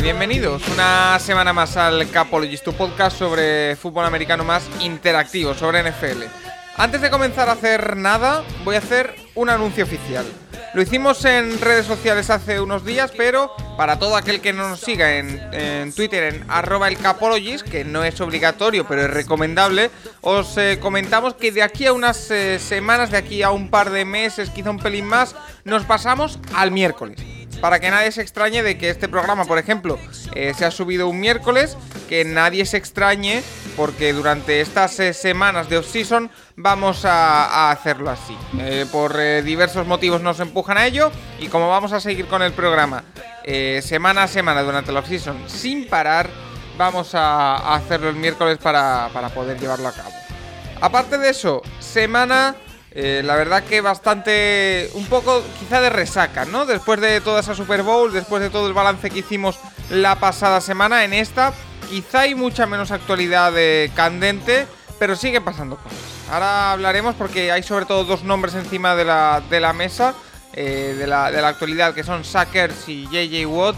Bienvenidos una semana más al Capologist, tu podcast sobre fútbol americano más interactivo, sobre NFL. Antes de comenzar a hacer nada, voy a hacer un anuncio oficial. Lo hicimos en redes sociales hace unos días, pero para todo aquel que no nos siga en, en Twitter en arroba el que no es obligatorio, pero es recomendable, os eh, comentamos que de aquí a unas eh, semanas, de aquí a un par de meses, quizá un pelín más, nos pasamos al miércoles para que nadie se extrañe de que este programa, por ejemplo, eh, se ha subido un miércoles, que nadie se extrañe porque durante estas eh, semanas de off-season vamos a, hacerlo así. Eh, por diversos motivos nos empujan a ello y como vamos a seguir con el programa semana a semana durante la off-season sin parar, vamos a, a hacerlo el miércoles para, para poder llevarlo a cabo. Aparte de eso, semana eh, la verdad que bastante, un poco quizá de resaca, ¿no? Después de toda esa Super Bowl, después de todo el balance que hicimos la pasada semana, en esta quizá hay mucha menos actualidad eh, candente, pero sigue pasando cosas. Ahora hablaremos porque hay sobre todo dos nombres encima de la, de la mesa eh, de, la, de la actualidad, que son Sackers y JJ Watt.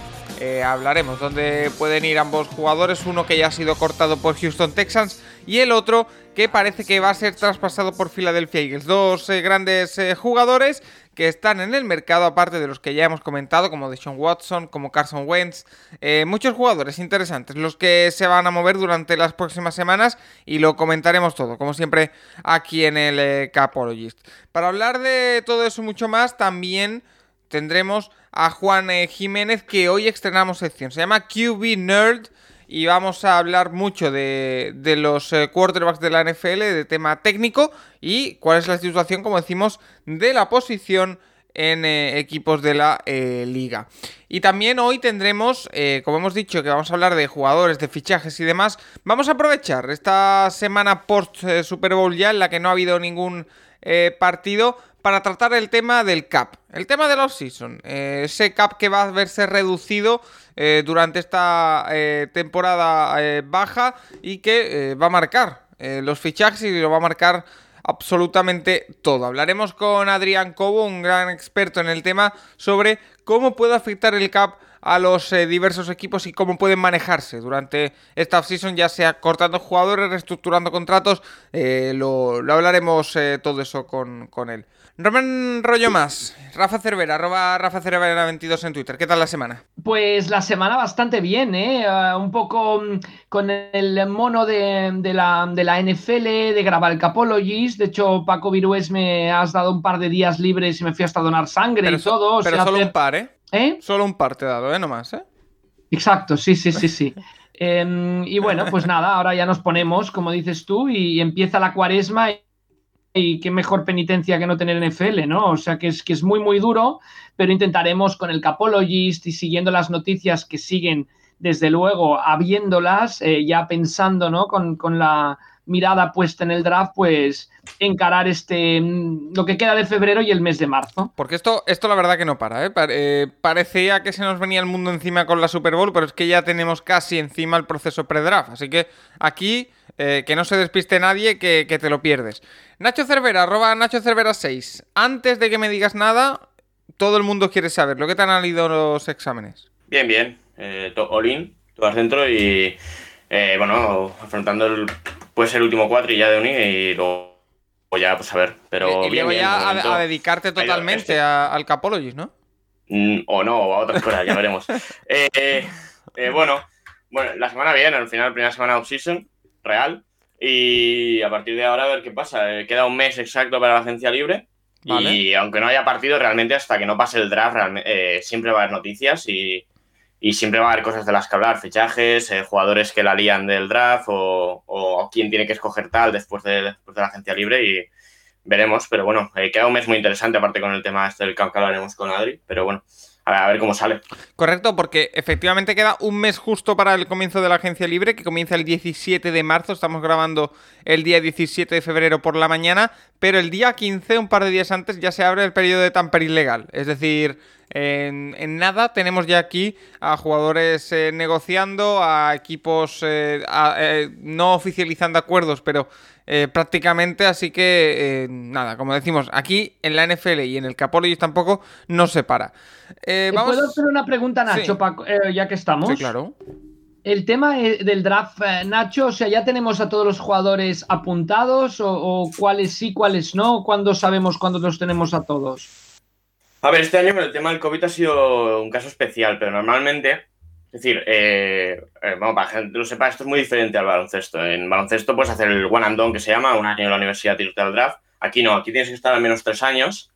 Hablaremos dónde pueden ir ambos jugadores, uno que ya ha sido cortado por Houston Texans y el otro que parece que va a ser traspasado por Philadelphia Eagles. Dos eh, grandes eh, jugadores que están en el mercado, aparte de los que ya hemos comentado, como Deshaun Watson, como Carson Wentz. Eh, muchos jugadores interesantes, los que se van a mover durante las próximas semanas y lo comentaremos todo, como siempre, aquí en el Capologist. Para hablar de todo eso mucho más, también tendremos a Juan Jiménez, que hoy estrenamos sección. Se llama QB Nerd y vamos a hablar mucho de, de los eh, quarterbacks de la NFL, de tema técnico y cuál es la situación, como decimos, de la posición en eh, equipos de la eh, liga. Y también hoy tendremos, como hemos dicho, que vamos a hablar de jugadores, de fichajes y demás. Vamos a aprovechar esta semana post Super Bowl ya, en la que no ha habido ningún partido, para tratar el tema del cap, el tema de la off-season, ese cap que va a verse reducido eh, durante esta eh, temporada eh, baja y que va a marcar los fichajes y lo va a marcar absolutamente todo. Hablaremos con Adrián Cobo, un gran experto en el tema, sobre cómo puede afectar el cap a los diversos equipos y cómo pueden manejarse durante esta offseason, ya sea cortando jugadores, reestructurando contratos, lo, hablaremos todo eso con, con él. Roman Rollo más, Rafa Cervera, arroba Rafa Cervera 22 en Twitter. ¿Qué tal la semana? Pues la semana bastante bien, ¿eh? Uh, un poco mm, con el mono de, de, la, de, la, NFL, de grabar el Capologist. De hecho, Paco Virués me has dado un par de días libres y me fui hasta donar sangre pero y todo. Pero solo hacer... un par, ¿eh? ¿eh? Solo un par te he dado, ¿eh? No más, ¿eh? Exacto, sí, sí, sí, sí. eh, y bueno, pues nada, ahora ya nos ponemos, como dices tú, y empieza la cuaresma. Y qué mejor penitencia que no tener NFL, ¿no? O sea que es, que es muy, muy duro, pero intentaremos con el Capologist y siguiendo las noticias que siguen, desde luego, habiéndolas, eh, ya pensando, ¿no? Con, con, la mirada puesta en el draft, pues encarar este lo que queda de febrero y el mes de marzo. Porque esto, esto la verdad que no para, ¿eh? eh parecía que se nos venía el mundo encima con la Super Bowl, pero es que ya tenemos casi encima el proceso pre-draft. Así que aquí eh, que no se despiste nadie, que, que, te lo pierdes. Nacho Cervera, arroba Nacho Cervera 6. Antes de que me digas nada, todo el mundo quiere saber. ¿Lo que te han ido los exámenes? Bien, bien. Eh, Olin, todas dentro y, eh, bueno, afrontando el, pues el último cuatro y ya de Uni y luego ya, pues a ver. Pero y, bien, ya a, a, dedicarte totalmente este... a, al Capologist, ¿no? Mm, o no, o a otras cosas, ya veremos. Eh, bueno, bueno, la semana bien, al final, primera semana off-season real. Y a partir de ahora a ver qué pasa. Eh, queda un mes exacto para la agencia libre. Vale. Y aunque no haya partido, realmente hasta que no pase el draft, eh, siempre va a haber noticias y, y, siempre va a haber cosas de las que hablar. Fichajes, eh, jugadores que la lían del draft o, o, quién tiene que escoger tal después de, después de la agencia libre. Y veremos, pero bueno, eh, queda un mes muy interesante, aparte con el tema este del que hablaremos con Adri, pero bueno, a ver, cómo sale. Correcto, porque efectivamente queda un mes justo para el comienzo de la agencia libre, que comienza el 17 de marzo. Estamos grabando el día 17 de febrero por la mañana, pero el día 15, un par de días antes, ya se abre el periodo de tamper ilegal. Es decir, en, nada tenemos ya aquí a jugadores eh, negociando, a equipos eh, eh, no oficializando acuerdos, pero prácticamente. Así que, nada, como decimos, aquí en la NFL y en el Capologist tampoco no se para. vamos... ¿Puedo hacer una pregunta, Nacho, ya que estamos? Sí, claro. El tema del draft, Nacho, o sea, ya tenemos a todos los jugadores apuntados o, o cuáles sí, cuáles no, ¿cuándo sabemos cuándo los tenemos a todos? A ver, este año con el tema del COVID ha sido un caso especial, pero normalmente, es decir, eh, eh, vamos, para que gente lo sepa, esto es muy diferente al baloncesto. En baloncesto puedes hacer el one and done que se llama, un año en la universidad y irte al draft. Aquí no, aquí tienes que estar al menos tres años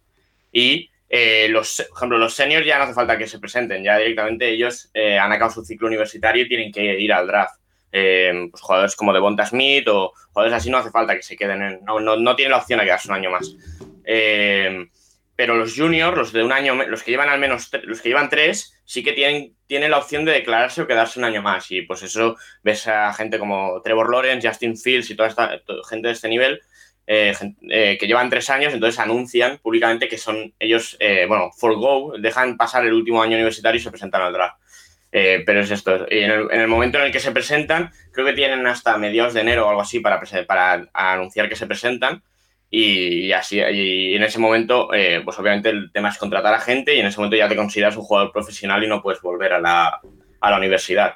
y eh, los, por ejemplo, los seniors ya no hace falta que se presenten, ya directamente ellos han acabado su ciclo universitario y tienen que ir al draft. pues jugadores como Devonta Smith o jugadores así no hace falta que se queden, en, no, no, no tienen la opción de quedarse un año más. Eh, pero los juniors, los de un año, los que llevan al menos, los que llevan tres, sí que tienen, tienen la opción de declararse o quedarse un año más. Y pues eso ves a gente como Trevor Lawrence, Justin Fields y toda esta gente de este nivel eh, eh, que llevan tres años, entonces anuncian públicamente que son ellos, eh, bueno, for go, dejan pasar el último año universitario y se presentan al draft. pero es esto. Y en el, momento en el que se presentan, creo que tienen hasta mediados de enero o algo así para, para anunciar que se presentan. Y, así, y en ese momento, eh, pues obviamente el tema es contratar a gente y en ese momento ya te consideras un jugador profesional y no puedes volver a la, a la universidad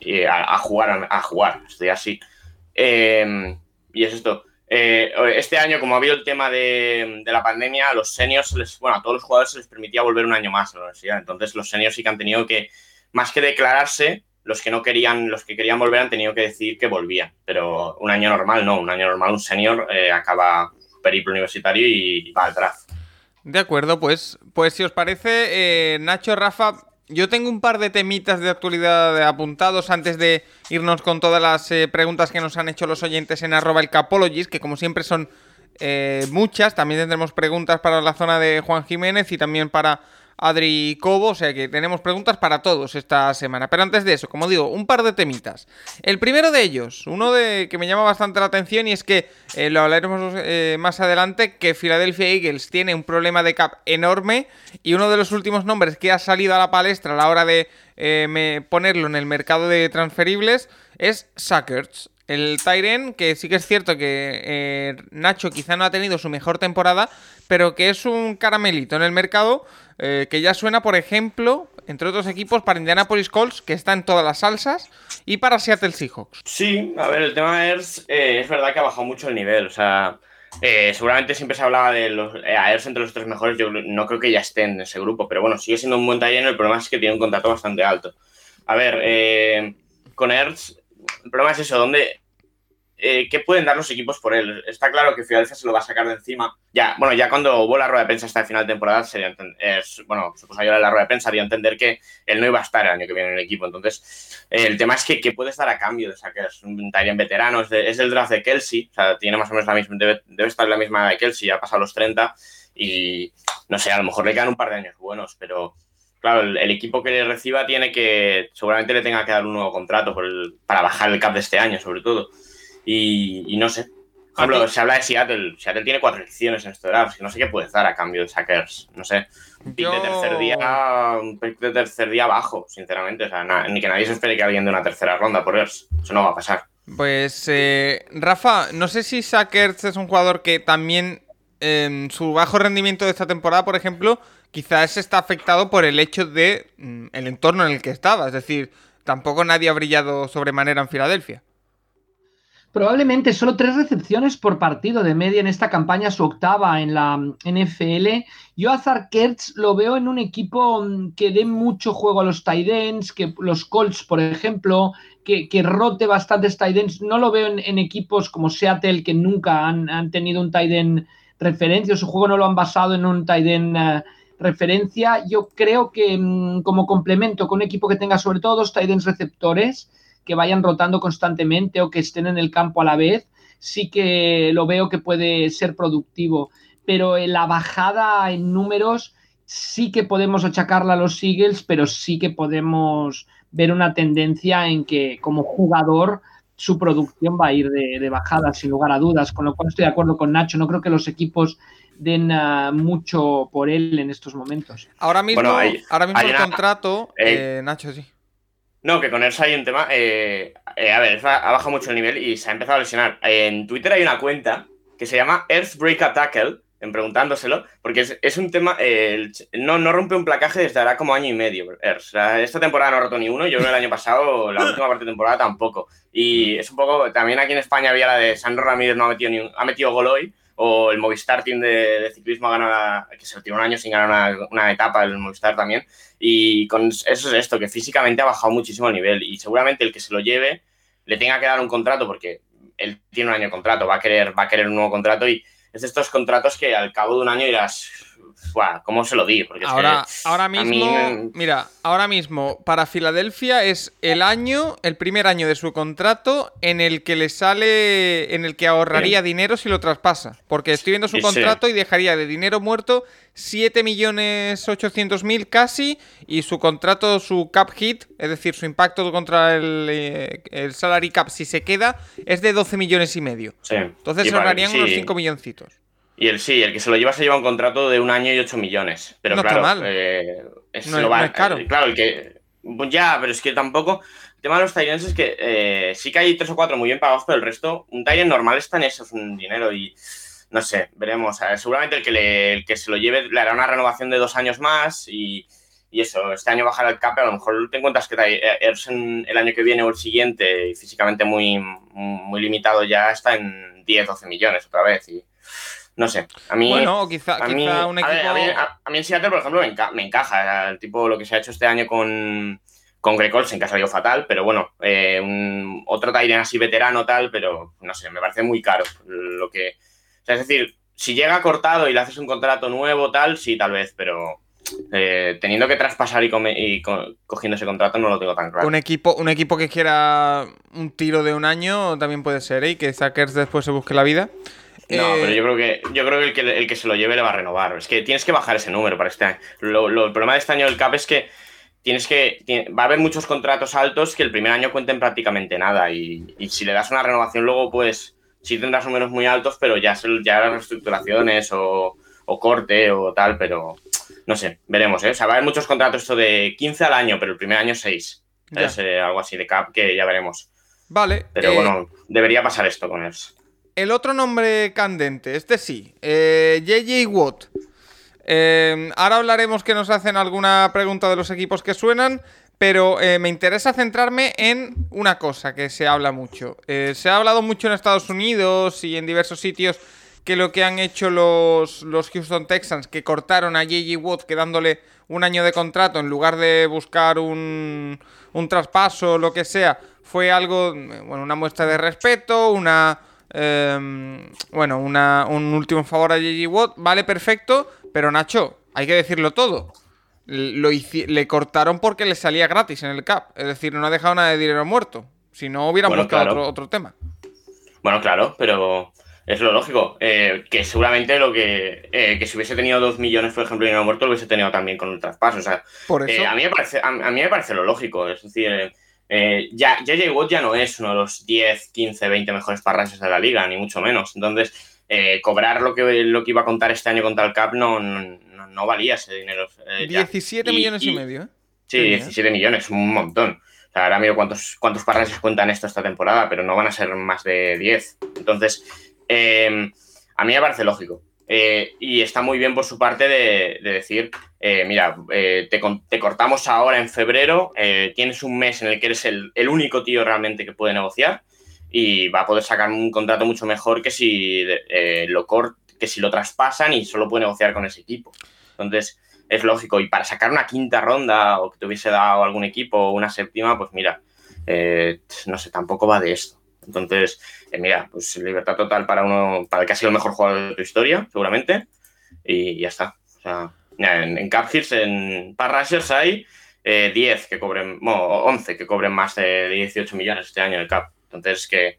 y a, jugar, a, jugar, estoy así. Em, y es esto. Eh, este año, como ha habido el tema de, de la pandemia, a los seniors, les, bueno, a todos los jugadores se les permitía volver un año más a la universidad. Entonces, los seniors sí que han tenido que, más que declararse, los que no querían, los que querían volver han tenido que decir que volvían. Pero un año normal no, un año normal un senior eh, acaba periplo universitario y al draft. De acuerdo, pues, pues si os parece, eh, Nacho, Rafa, yo tengo un par de temitas de actualidad apuntados antes de irnos con todas las eh, preguntas que nos han hecho los oyentes en arroba el Capologist, que como siempre son eh, muchas. También tendremos preguntas para la zona de Juan Jiménez y también para Adri Cobo, o sea que tenemos preguntas para todos esta semana. Pero antes de eso, como digo, un par de temitas. El primero de ellos, uno de que me llama bastante la atención y es que eh, lo hablaremos eh, más adelante, que Philadelphia Eagles tiene un problema de cap enorme y uno de los últimos nombres que ha salido a la palestra a la hora de eh, ponerlo en el mercado de transferibles es Suckers. El Tyren, que sí que es cierto que Nacho quizá no ha tenido su mejor temporada, pero que es un caramelito en el mercado eh, que ya suena, por ejemplo, entre otros equipos, para Indianapolis Colts, que está en todas las salsas, y para Seattle Seahawks. Sí, a ver, el tema Ers eh, es verdad que ha bajado mucho el nivel, o sea, eh, seguramente siempre se hablaba de los Ers entre los tres mejores, yo no creo que ya estén en ese grupo, pero bueno, sigue siendo un buen taller, el problema es que tiene un contrato bastante alto. A ver, con Ers, el problema es eso, ¿dónde, eh, ¿qué pueden dar los equipos por él? Está claro que Filadelfia se lo va a sacar de encima. Ya, bueno, ya cuando hubo la rueda de prensa hasta el final de temporada, sería bueno, se puso a llorar la rueda de prensa, haría entender que él no iba a estar el año que viene en el equipo. Entonces, eh, el tema es que ¿qué puedes dar a cambio de Es Un Tyrion veterano, es, es, el draft de Kelsey, o sea, tiene más o menos la misma, debe, estar en la misma de Kelsey, ya ha pasado los 30 y, no sé, a lo mejor le quedan un par de años buenos, pero claro, el, equipo que le reciba tiene que, seguramente le tenga que dar un nuevo contrato para bajar el cap de este año, sobre todo. Y, no sé. Por ejemplo, se habla de Seattle. Seattle tiene cuatro elecciones en este draft. no sé qué puedes dar a cambio de Sackers. No sé. Un pick de tercer día. Un pick de tercer día bajo, sinceramente. O sea, ni que nadie se espere que alguien de una tercera ronda por Ers. Eso no va a pasar. Pues, eh, Rafa, no sé si Sackers es un jugador que también. En su bajo rendimiento de esta temporada, por ejemplo, quizás está afectado por el hecho de mm, el entorno en el que estaba. Es decir, tampoco nadie ha brillado sobremanera en Filadelfia. Probablemente solo tres recepciones por partido de media en esta campaña, su octava en la NFL. Yo a Zarkertz lo veo en un equipo mm, que dé mucho juego a los tight ends, que los Colts, por ejemplo, que, rote bastantes tight ends. No lo veo en, equipos como Seattle, que nunca han, tenido un tight end referencia, su juego no lo han basado en un tight end eh, referencia. Yo creo que mm, como complemento con un equipo que tenga sobre todo dos tight receptores, que vayan rotando constantemente o que estén en el campo a la vez, sí que lo veo que puede ser productivo. Pero en la bajada en números sí que podemos achacarla a los Eagles, pero sí que podemos ver una tendencia en que como jugador su producción va a ir de, bajada, sin lugar a dudas, con lo cual estoy de acuerdo con Nacho. No creo que los equipos den uh, mucho por él en estos momentos. Ahora mismo, Bueno, hay- ahora mismo el una- contrato, Eh, eh, Nacho, sí. No, que con Ersa hay un tema. eh, eh, a ver, Ersa ha bajado mucho el nivel y se ha empezado a lesionar. En Twitter hay una cuenta que se llama Earth Break a Tackle, en preguntándoselo, porque es, es un tema. eh, el no, no rompe un placaje desde hará como año y medio. Sea, esta temporada no ha roto ni uno, yo creo que el año pasado, la última parte de temporada tampoco. Y es un poco. También aquí en España había la de Sandro Ramírez no ha metido ni un- ha metido gol hoy. O el Movistar Team de, ciclismo ha ganado, que se tiró un año sin ganar una, etapa, el Movistar también. Y con eso es esto, que físicamente ha bajado muchísimo el nivel. Y seguramente el que se lo lleve le tenga que dar un contrato, porque él tiene un año de contrato, va a querer, va a querer un nuevo contrato. Y es de estos contratos que al cabo de un año dirás, "Buah, ¿cómo se lo di? Porque es Ahora, que ahora mí mismo, mira, ahora mismo para Filadelfia es el año, el primer año de su contrato en el que le sale, en el que ahorraría dinero si lo traspasa. Porque estoy viendo su Sí, sí. contrato y dejaría de dinero muerto 7 millones 800 mil casi y su contrato, su cap hit, es decir, su impacto contra el, eh, el salary cap si se queda, es de 12 millones y medio. Entonces Y ahorrarían unos 5 milloncitos. Y el sí, el que se lo lleva se lleva un contrato de un año y 8 millones. Pero No está claro, mal. eh, es- No va- es caro. eh, claro, el que. Ya, pero es que tampoco. El tema de los Tyrants es que eh, sí que hay tres o cuatro muy bien pagados, pero el resto, un Tyrant normal está en eso, es un dinero y. No sé, veremos. Ver, seguramente el que, le- el que se lo lleve le hará una renovación de dos años más y, y eso, este año bajará el cap, a lo mejor te encuentras que Ersen el año que viene o el siguiente, y físicamente muy, muy limitado ya, está en 10, 12 millones otra vez. Y no sé, a mí. Bueno, quizá, A mí, quizá un equipo... a mí- a- a mí en Seattle, por ejemplo, me, enca- me encaja. El tipo, lo que se ha hecho este año con, con Greg Olsen, que ha salido fatal, pero bueno, eh, un, otro Tyrant así veterano, tal, pero no sé, me parece muy caro. Lo que, o sea, es decir, si llega cortado y le haces un contrato nuevo, tal, sí, tal vez, pero eh, teniendo que traspasar y, come- y co- cogiendo ese contrato, no lo tengo tan claro. Un equipo, un equipo que quiera un tiro de un año también puede ser, ¿eh? Y que Sackers después se busque la vida. No, Eh, pero yo creo que yo creo que el, que el que se lo lleve le va a renovar. Es que tienes que bajar ese número para este año. Lo- lo- el problema de este año del CAP es que tienes que tiene- va a haber muchos contratos altos que el primer año cuenten prácticamente nada y, y si le das una renovación luego pues sí tendrás números muy altos, pero ya se- ya las reestructuraciones o, o corte o tal, pero no sé, veremos, ¿eh? O sea, va a haber muchos contratos esto de 15 al año, pero el primer año 6. Ya. Es eh, algo así de CAP que ya veremos. Vale. Pero eh, bueno, debería pasar esto con él. El otro nombre candente, este sí, eh, JJ Watt. Eh, ahora hablaremos que nos hacen alguna pregunta de los equipos que suenan, pero eh, me interesa centrarme en una cosa que se habla mucho. Eh, se ha hablado mucho en Estados Unidos y en diversos sitios que lo que han hecho los, los Houston Texans, que cortaron a JJ Watt quedándole un año de contrato en lugar de buscar un, un traspaso o lo que sea, fue algo, bueno, una muestra de respeto, una... eh, bueno, una- un último favor a JJ Watt, vale, perfecto, pero Nacho, hay que decirlo todo. Lo le cortaron porque le salía gratis en el cap, es decir, no ha dejado nada de dinero muerto. Si no, hubieran Bueno, buscado claro. otro, otro tema. Bueno, claro, pero es lo lógico. eh, que seguramente lo que. eh, que si hubiese tenido 2 millones, por ejemplo, de dinero muerto, lo hubiese tenido también con el traspaso. O sea, Por eso. eh, a, mí me parece, a, a mí me parece lo lógico. Es decir, eh, ya JJ Watt ya no es uno de los 10, 15, 20 mejores parranches de la liga, ni mucho menos. Entonces, eh, cobrar lo que, lo que iba a contar este año contra el Cap no, no, valía ese dinero. eh, ya. 17 Y- millones y, y- medio, ¿eh? Sí, Sí, ¿eh? 17 millones, un montón. O sea, ahora miro cuántos, cuántos parranches cuentan esto esta temporada, pero no van a ser más de 10. Entonces, eh, a mí me parece lógico. Eh, y está muy bien por su parte de, de decir, eh, mira, eh, te, cortamos ahora en febrero, eh, tienes un mes en el que eres el, único tío realmente que puede negociar y va a poder sacar un contrato mucho mejor que si, eh, lo, cort que si lo traspasan y solo puede negociar con ese equipo. Entonces, es lógico. Y para sacar una quinta ronda o que te hubiese dado algún equipo o una séptima, pues mira, no sé, tampoco va de esto. Entonces, mira, pues libertad total para uno, para el que ha sido el mejor jugador de tu historia, seguramente. Y ya está. O sea, en, en Cap Hits, en Pass Rushers hay eh, 10 que cobren, bueno, 11 que cobren más de 18 millones este año el Cap. Entonces, que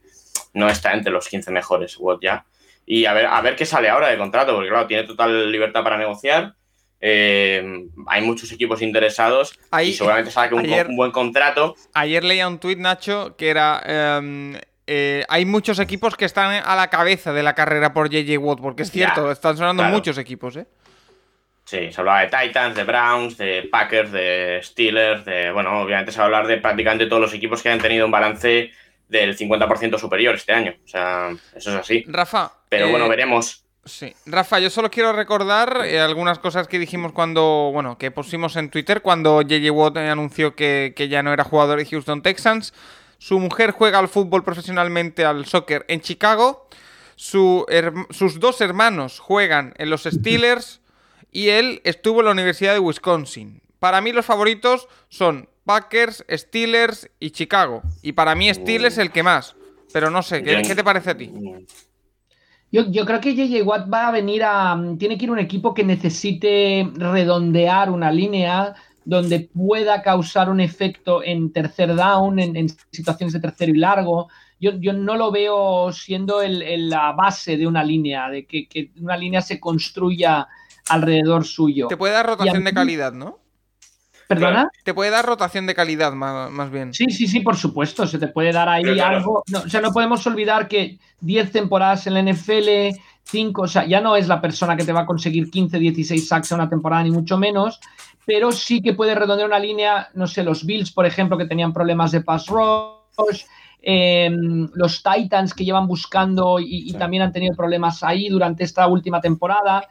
no está entre los 15 mejores Watt ya. Y a ver, a ver qué sale ahora de contrato, porque claro, tiene total libertad para negociar. Eh, hay muchos equipos interesados Ahí- y seguramente saque un, co- ayer- un buen contrato. Ayer leía un tuit, Nacho, que era... em, eh, hay muchos equipos que están a la cabeza de la carrera por JJ Watt, porque es Ya, cierto, están sonando claro. muchos equipos, ¿eh? Sí, se hablaba de Titans, de Browns, de Packers, de Steelers, de. Bueno, obviamente se va a hablar de prácticamente todos los equipos que hayan tenido un balance del 50% superior este año. O sea, eso es así. Rafa. Pero eh, bueno, veremos. Sí. Rafa, yo solo quiero recordar eh, algunas cosas que dijimos cuando, bueno, que pusimos en Twitter cuando JJ Watt eh, anunció que, que ya no era jugador de Houston Texans. Su mujer juega al fútbol profesionalmente, al soccer, en Chicago. Su sus dos hermanos juegan en los Steelers y él estuvo en la Universidad de Wisconsin. Para mí los favoritos son Packers, Steelers y Chicago. Y para mí Steelers el que más. Pero no sé, ¿qué, te parece a ti? Yo, yo creo que JJ Watt va a venir a. Tiene que ir un equipo que necesite redondear una línea donde pueda causar un efecto en tercer down, en, en situaciones de tercero y largo. Yo, yo no lo veo siendo el- el- la base de una línea, de que, que una línea se construya alrededor suyo. Te puede dar rotación de calidad, ¿no? ¿Perdona? Te puede dar rotación de calidad, más, más bien. Sí, sí, sí, por supuesto. Se te puede dar ahí claro. algo. No, o sea, no podemos olvidar que 10 temporadas en la NFL, 5, o sea, ya no es la persona que te va a conseguir 15, 16 sacks en una temporada, ni mucho menos, pero sí que puede redondear una línea, no sé, los Bills, por ejemplo, que tenían problemas de pass rush, eh, los Titans que llevan buscando y, y también han tenido problemas ahí durante esta última temporada.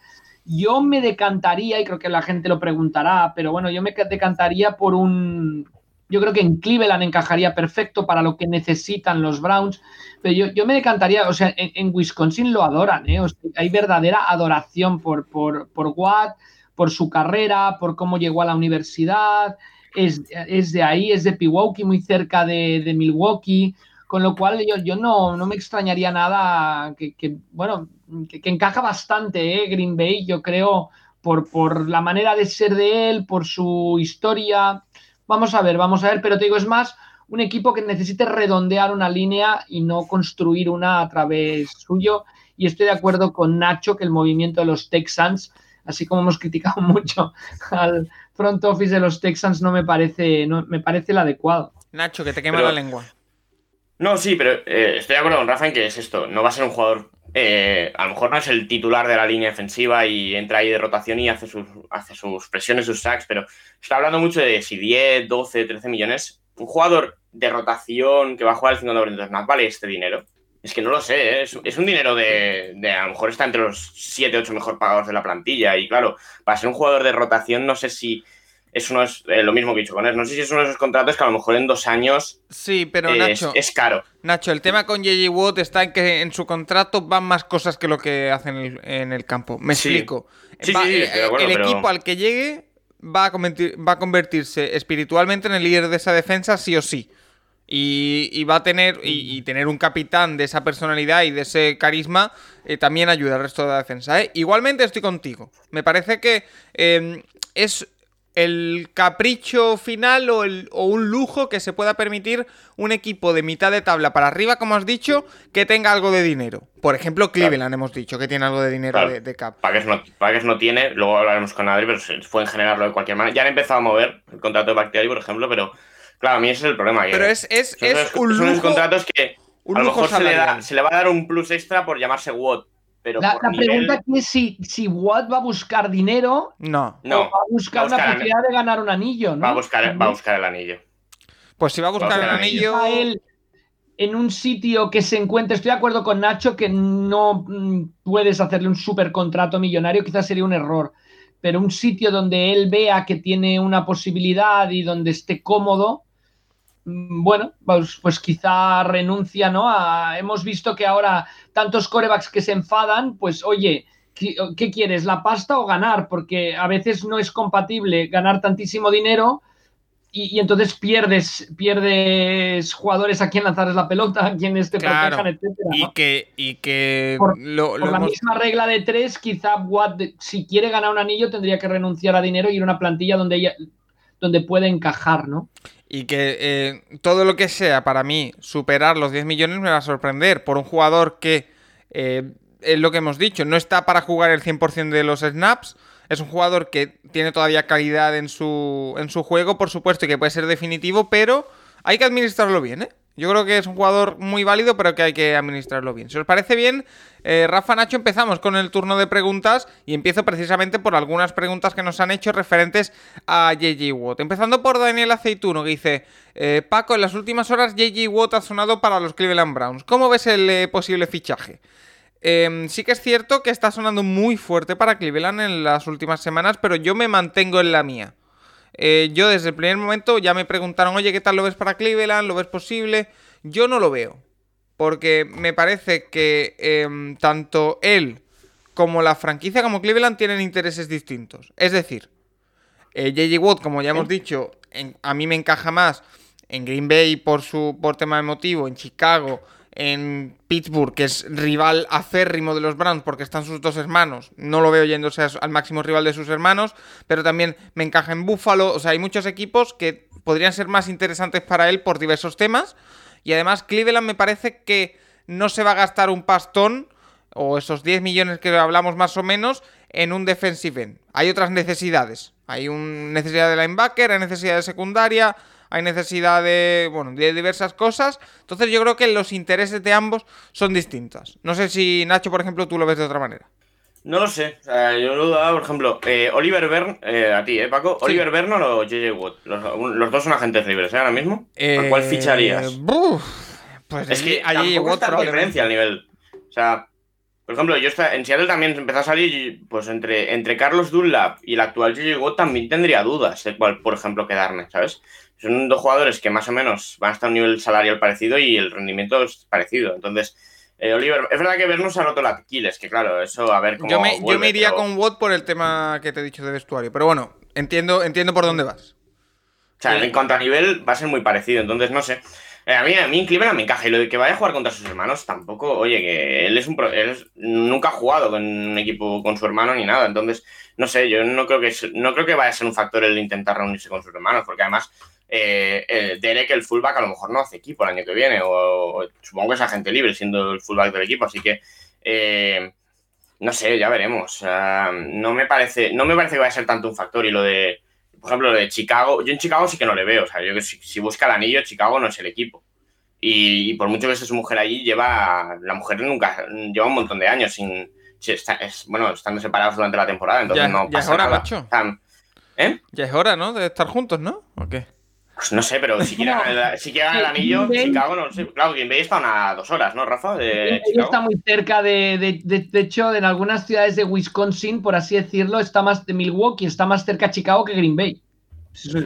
Yo me decantaría, y creo que la gente lo preguntará, pero bueno, yo me decantaría por un. Yo creo que en Cleveland encajaría perfecto para lo que necesitan los Browns, pero yo, yo me decantaría, o sea, en, Wisconsin lo adoran, ¿eh? Hay verdadera adoración por, por, por Watt, por su carrera, por cómo llegó a la universidad, es, es de ahí, es de Pewaukee, muy cerca de, de Milwaukee, con lo cual yo, yo no, no me extrañaría nada que, que, bueno, que, que encaja bastante, ¿eh? Green Bay, yo creo, por, por la manera de ser de él, por su historia. Vamos a ver, vamos a ver, pero te digo, es más un equipo que necesite redondear una línea y no construir una a través suyo. Y estoy de acuerdo con Nacho que el movimiento de los Texans, así como hemos criticado mucho al front office de los Texans, no me parece, no, me parece el adecuado. Nacho, que te quema Pero- la lengua. No, sí, pero eh, estoy de acuerdo con Rafa en que es esto. No va a ser un jugador. eh, a lo mejor no es el titular de la línea defensiva y entra ahí de rotación y hace sus, hace sus presiones, sus sacks, pero está hablando mucho de si 10, 12, 13 millones. Un jugador de rotación que va a jugar el 50% de snaps, ¿vale este dinero? Es que no lo sé, ¿eh? es, es un dinero de, de. A lo mejor está entre los 7, 8 mejor pagados de la plantilla. Y claro, para ser un jugador de rotación, no sé si. Eso no es eh, lo mismo que he dicho con él. No sé si es uno de esos contratos que a lo mejor en dos años Sí, pero es, Nacho, es caro. Nacho, el tema con JJ Watt está en que en su contrato van más cosas que lo que hacen en el, en el campo. Me Sí. explico. Sí, Va- sí, de acuerdo, el pero- equipo al que llegue va a, convertir- va a convertirse espiritualmente en el líder de esa defensa, sí o sí. Y, y va a tener y, y tener un capitán de esa personalidad y de ese carisma eh, también ayuda al resto de la defensa. ¿eh? Igualmente estoy contigo. Me parece que eh, es el capricho final o, el- o un lujo que se pueda permitir un equipo de mitad de tabla para arriba, como has dicho, que tenga algo de dinero. Por ejemplo, Cleveland hemos dicho que tiene algo de dinero Claro. de, de cap. Packers no, Packers no tiene, luego hablaremos con Adri, pero se pueden generarlo de cualquier manera. Ya han empezado a mover el contrato de Bakhtiari, por ejemplo, pero claro, a mí ese es el problema. Pero es, es, son es un son esos lujo. contratos que un a lo lujo mejor se le, da- se le va a dar un plus extra por llamarse Watt, pero La, por la nivel- pregunta aquí es si, si Watt va a buscar dinero No. Va a buscar va a una buscar- posibilidad de ganar un anillo, ¿no? va a buscar, va a buscar el anillo. Pues si va a buscar el a anillo. Quizá él en un sitio que se encuentre, estoy de acuerdo con Nacho que no mm, puedes hacerle un super contrato millonario, quizás sería un error, pero un sitio donde él vea que tiene una posibilidad y donde esté cómodo, bueno, pues, pues quizá renuncia, ¿no? A- hemos visto que ahora tantos corebacks que se enfadan, pues oye, ¿qué, qué quieres, la pasta o ganar? Porque a veces no es compatible ganar tantísimo dinero y, y entonces pierdes, pierdes jugadores a quien lanzarles la pelota, a quienes te Claro. protejan, etcétera. Y que, y que Por- lo, lo Por la hemos- misma regla de tres, quizá Watt, si quiere ganar un anillo, tendría que renunciar a dinero y ir a una plantilla donde ella, donde puede encajar, ¿no? Y que eh, todo lo que sea para mí superar los 10 millones me va a sorprender por un jugador que, eh, es lo que hemos dicho, no está para jugar el 100% de los snaps. Es un jugador que tiene todavía calidad en su, en su juego, por supuesto, y que puede ser definitivo, pero hay que administrarlo bien, ¿eh? Yo creo que es un jugador muy válido, pero que hay que administrarlo bien. Si os parece bien, eh, Rafa Nacho, empezamos con el turno de preguntas y empiezo precisamente por algunas preguntas que nos han hecho referentes a JJ Watt. Empezando por Daniel Aceituno, que dice: eh, Paco, en las últimas horas JJ Watt ha sonado para los Cleveland Browns. ¿Cómo ves el eh, posible fichaje? Em, sí que es cierto que está sonando muy fuerte para Cleveland en las últimas semanas, pero yo me mantengo en la mía. Eh, yo desde el primer momento ya me preguntaron, oye, ¿qué tal lo ves para Cleveland? ¿Lo ves posible? Yo no lo veo. Porque me parece que em, tanto él como la franquicia como Cleveland tienen intereses distintos. Es decir, JJ eh, Watt, como ya hemos dicho, a mí me encaja más en Green Bay por su por tema emotivo, en Chicago en Pittsburgh, que es rival acérrimo de los Browns porque están sus dos hermanos. No lo veo yéndose al máximo rival de sus hermanos, pero también me encaja en Buffalo. O sea, hay muchos equipos que podrían ser más interesantes para él por diversos temas. Y además, Cleveland me parece que no se va a gastar un pastón o esos 10 millones que hablamos más o menos en un defensive end. Hay otras necesidades. Hay una necesidad de linebacker, hay necesidad de secundaria, hay necesidad de, bueno, de diversas cosas. Entonces yo creo que los intereses de ambos son distintos. No sé si Nacho, por ejemplo, tú lo ves de otra manera. No lo sé. yo lo daba, por ejemplo, eh, Oliver Bern, eh, a ti, ¿eh, Paco? ¿Oliver Bern o JJ Wood? Los, dos son agentes libres, ¿eh? Ahora mismo. ¿A cuál ficharías? pues es que hay otra diferencia al nivel. O sea, por ejemplo, yo en Seattle también empezó a salir, pues entre, entre Carlos Dunlap y el actual JJ Watt también tendría dudas de cuál, por ejemplo, quedarme, ¿sabes? son dos jugadores que más o menos van a estar a un nivel salarial parecido y el rendimiento es parecido. Entonces, eh, Oliver, es verdad que Vernos ha roto la Aquiles, que claro, eso a ver cómo. Yo me, yo me iría con Watt por el tema que te he dicho de vestuario, pero bueno, entiendo, entiendo por dónde vas. O sea, en cuanto a nivel, va a ser muy parecido, entonces no sé. Eh, a mí, a mí en Cleveland me encaja y lo de que vaya a jugar contra sus hermanos tampoco, oye, que él es un él nunca ha jugado con un equipo con su hermano ni nada, entonces no sé, yo no creo que no creo que vaya a ser un factor el intentar reunirse con sus hermanos, porque además eh, eh, Derek, el fullback, a lo mejor no hace equipo el año que viene, o, supongo que es agente libre siendo el fullback del equipo, así que eh, no sé, ya veremos. no me parece, no me parece que vaya a ser tanto un factor y lo de, por ejemplo, lo de Chicago, yo en Chicago sí que no le veo, o sea, yo que si, busca el anillo, Chicago no es el equipo. Y, por mucho que esté su mujer allí, lleva, la mujer nunca, lleva un montón de años sin, bueno, estando separados durante la temporada, entonces no pasa hora, nada. Macho. Ya es hora, ¿no? De estar juntos, ¿no? ¿O qué? Pues no sé, pero si quieren si el anillo, Chicago, no sé. Claro, Green Bay está a dos horas, ¿no, Rafa? De está muy cerca de, de, hecho, en algunas ciudades de Wisconsin, por así decirlo, está más de Milwaukee, está más cerca de Chicago que Green Bay.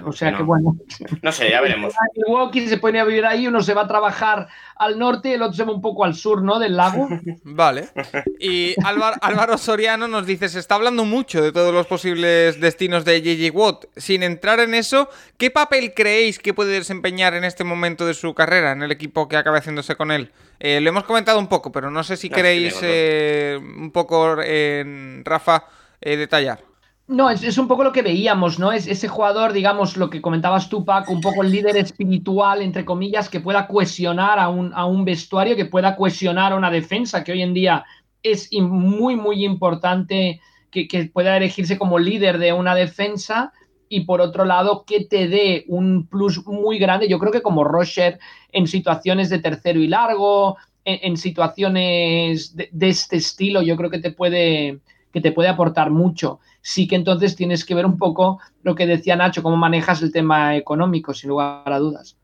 O sea que bueno. No sé, ya veremos. Milwaukee se pone a vivir ahí, uno se va a trabajar al norte y el otro se va un poco al sur, ¿no? Del lago. Vale. Y Álvaro, Soriano nos dice: se está hablando mucho de todos los posibles destinos de JJ Watt. Sin entrar en eso, ¿qué papel creéis que puede desempeñar en este momento de su carrera en el equipo que acabe haciéndose con él? Eh, lo hemos comentado un poco, pero no sé si queréis eh, un poco, en Rafa, eh, detallar. No, es, un poco lo que veíamos, ¿no? Es ese jugador, digamos, lo que comentabas tú, Paco, un poco el líder espiritual, entre comillas, que pueda cohesionar a un, a un vestuario, que pueda cohesionar a una defensa, que hoy en día es muy, muy importante que, pueda elegirse como líder de una defensa. Y por otro lado, que te dé un plus muy grande, yo creo que como Roger en situaciones de tercero y largo, en, situaciones de, de este estilo, yo creo que te puede, que te puede aportar mucho sí que entonces tienes que ver un poco lo que decía Nacho, cómo manejas el tema económico, sin lugar a dudas.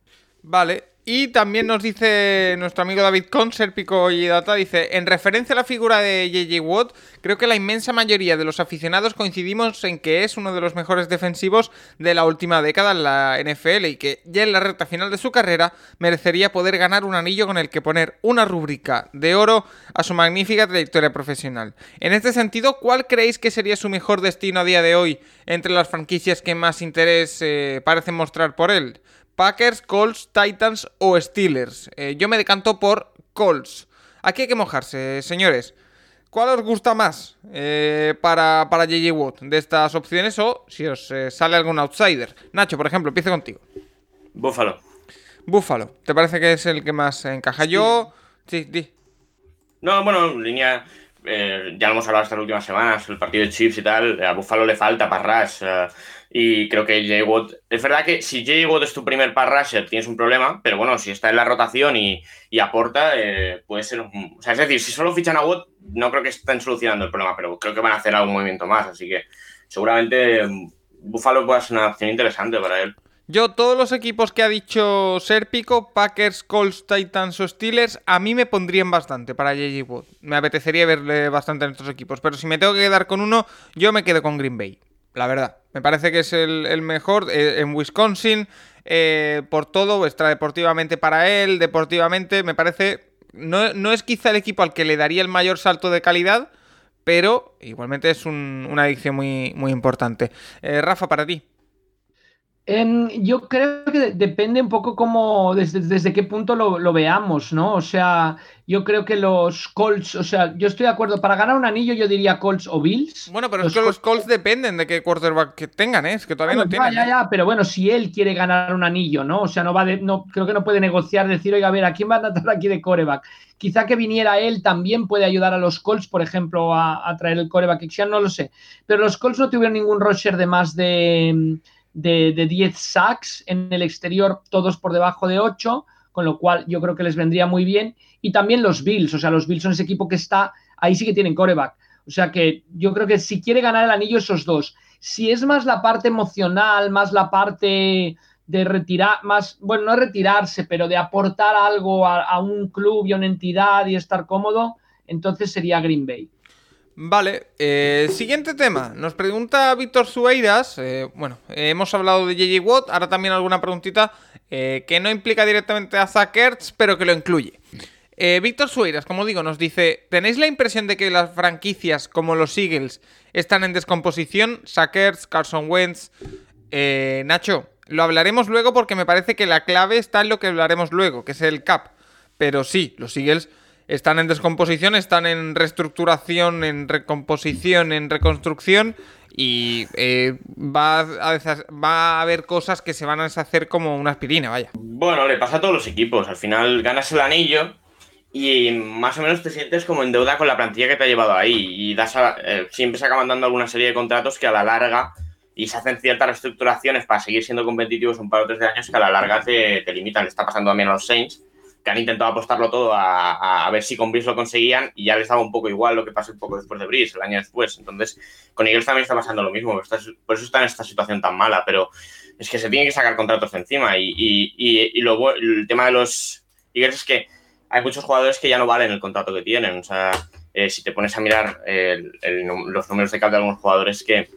Vale, y también nos dice nuestro amigo David Conser, Pico y Data, dice, en referencia a la figura de JJ Watt, creo que la inmensa mayoría de los aficionados coincidimos en que es uno de los mejores defensivos de la última década en la NFL y que ya en la recta final de su carrera merecería poder ganar un anillo con el que poner una rúbrica de oro a su magnífica trayectoria profesional. En este sentido, ¿cuál creéis que sería su mejor destino a día de hoy entre las franquicias que más interés eh, parecen mostrar por él? Packers, Colts, Titans o Steelers. Eh, yo me decanto por Colts. Aquí hay que mojarse, señores. ¿Cuál os gusta más eh, para, para JJ Watt de estas opciones o si os eh, sale algún outsider? Nacho, por ejemplo, empiece contigo. Búfalo. Búfalo, ¿te parece que es el que más encaja? Yo. Sí, di. No, bueno, en línea. eh, ya lo hemos hablado estas últimas semanas, el partido de Chiefs y tal. A Búfalo le falta parras. Y creo que Jay Watt. Es verdad que si Jay Watt es tu primer pass rusher, tienes un problema. Pero bueno, si está en la rotación y, y aporta, eh, puede ser. un- O sea, es decir, si solo fichan a Watt, no creo que estén solucionando el problema. Pero creo que van a hacer algún movimiento más. Así que seguramente eh, Búfalo puede ser una opción interesante para él. Yo, todos los equipos que ha dicho Serpico, Packers, Colts, Titans o Steelers, a mí me pondrían bastante para JJ. Me apetecería verle bastante en estos equipos. Pero si me tengo que quedar con uno, yo me quedo con Green Bay. La verdad. Me parece que es el, mejor eh, en Wisconsin. eh, por todo, extradeportivamente para él, deportivamente, me parece. No, no es quizá el equipo al que le daría el mayor salto de calidad, pero igualmente es un- una adicción muy, muy importante. Eh, Rafa, para ti. En- yo creo que de- depende un poco como desde, desde qué punto lo, lo veamos, ¿no? O sea, yo creo que los Colts, o sea, yo estoy de acuerdo, para ganar un anillo yo diría Colts o Bills. Bueno, pero Los es que los Colts- dependen de qué quarterback que tengan, ¿eh? Es que todavía Bueno, no ya, tienen. ya, ¿eh? ya, pero bueno, si él quiere ganar un anillo, ¿no? O sea, no va de, no, creo que no puede negociar, decir, oiga, a ver, ¿a quién va a tratar aquí de coreback? Quizá que viniera él también puede ayudar a los Colts, por ejemplo, a, a traer el coreback no lo sé. Pero los Colts no tuvieron ningún rusher de más de, de, de 10 sacks en el exterior, todos por debajo de 8, con lo cual yo creo que les vendría muy bien. Y también los Bills, o sea, los Bills son ese equipo que está, ahí sí que tienen coreback. O sea que yo creo que si quiere ganar el anillo, esos dos. Si es más la parte emocional, más la parte de retirar, más, bueno, no retirarse, pero de aportar algo a, a un club y a una entidad y estar cómodo, entonces sería Green Bay. Vale, eh, siguiente tema. Nos pregunta Víctor Sueiras. eh, bueno, hemos hablado de JJ Watt. Ahora también alguna preguntita eh, que no implica directamente a Zach pero que lo incluye. Víctor Sueiras, como digo, nos dice: ¿Tenéis la impresión de que las franquicias como los Eagles están en descomposición? Zach Carson Wentz. Nacho, lo hablaremos luego porque me parece que la clave está en lo que hablaremos luego, que es el cap. Pero sí, los Eagles están en descomposición, están en reestructuración, en recomposición, en reconstrucción y eh, va, a haber cosas que se van a deshacer como una aspirina, vaya. Bueno, le pasa a todos los equipos. Al final ganas el anillo y más o menos te sientes como en deuda con la plantilla que te ha llevado ahí. Y das a- eh, siempre se acaban dando alguna serie de contratos que a la larga y se hacen ciertas reestructuraciones para seguir siendo competitivos un par o tres de años que a la larga te, limitan. Está pasando también a los Saints, que han intentado apostarlo todo a, a- ver si con Breeze lo conseguían y ya les daba un poco igual lo que pasó un poco después de Breeze, el año después. Entonces, con Eagles también está pasando lo mismo. Por eso está en esta situación tan mala, pero es que se tienen que sacar contratos de encima. Y, y, y, y el tema de los Eagles es que hay muchos jugadores que ya no valen el contrato que tienen. O sea, eh, si te pones a mirar el- el los números de cap de algunos jugadores que,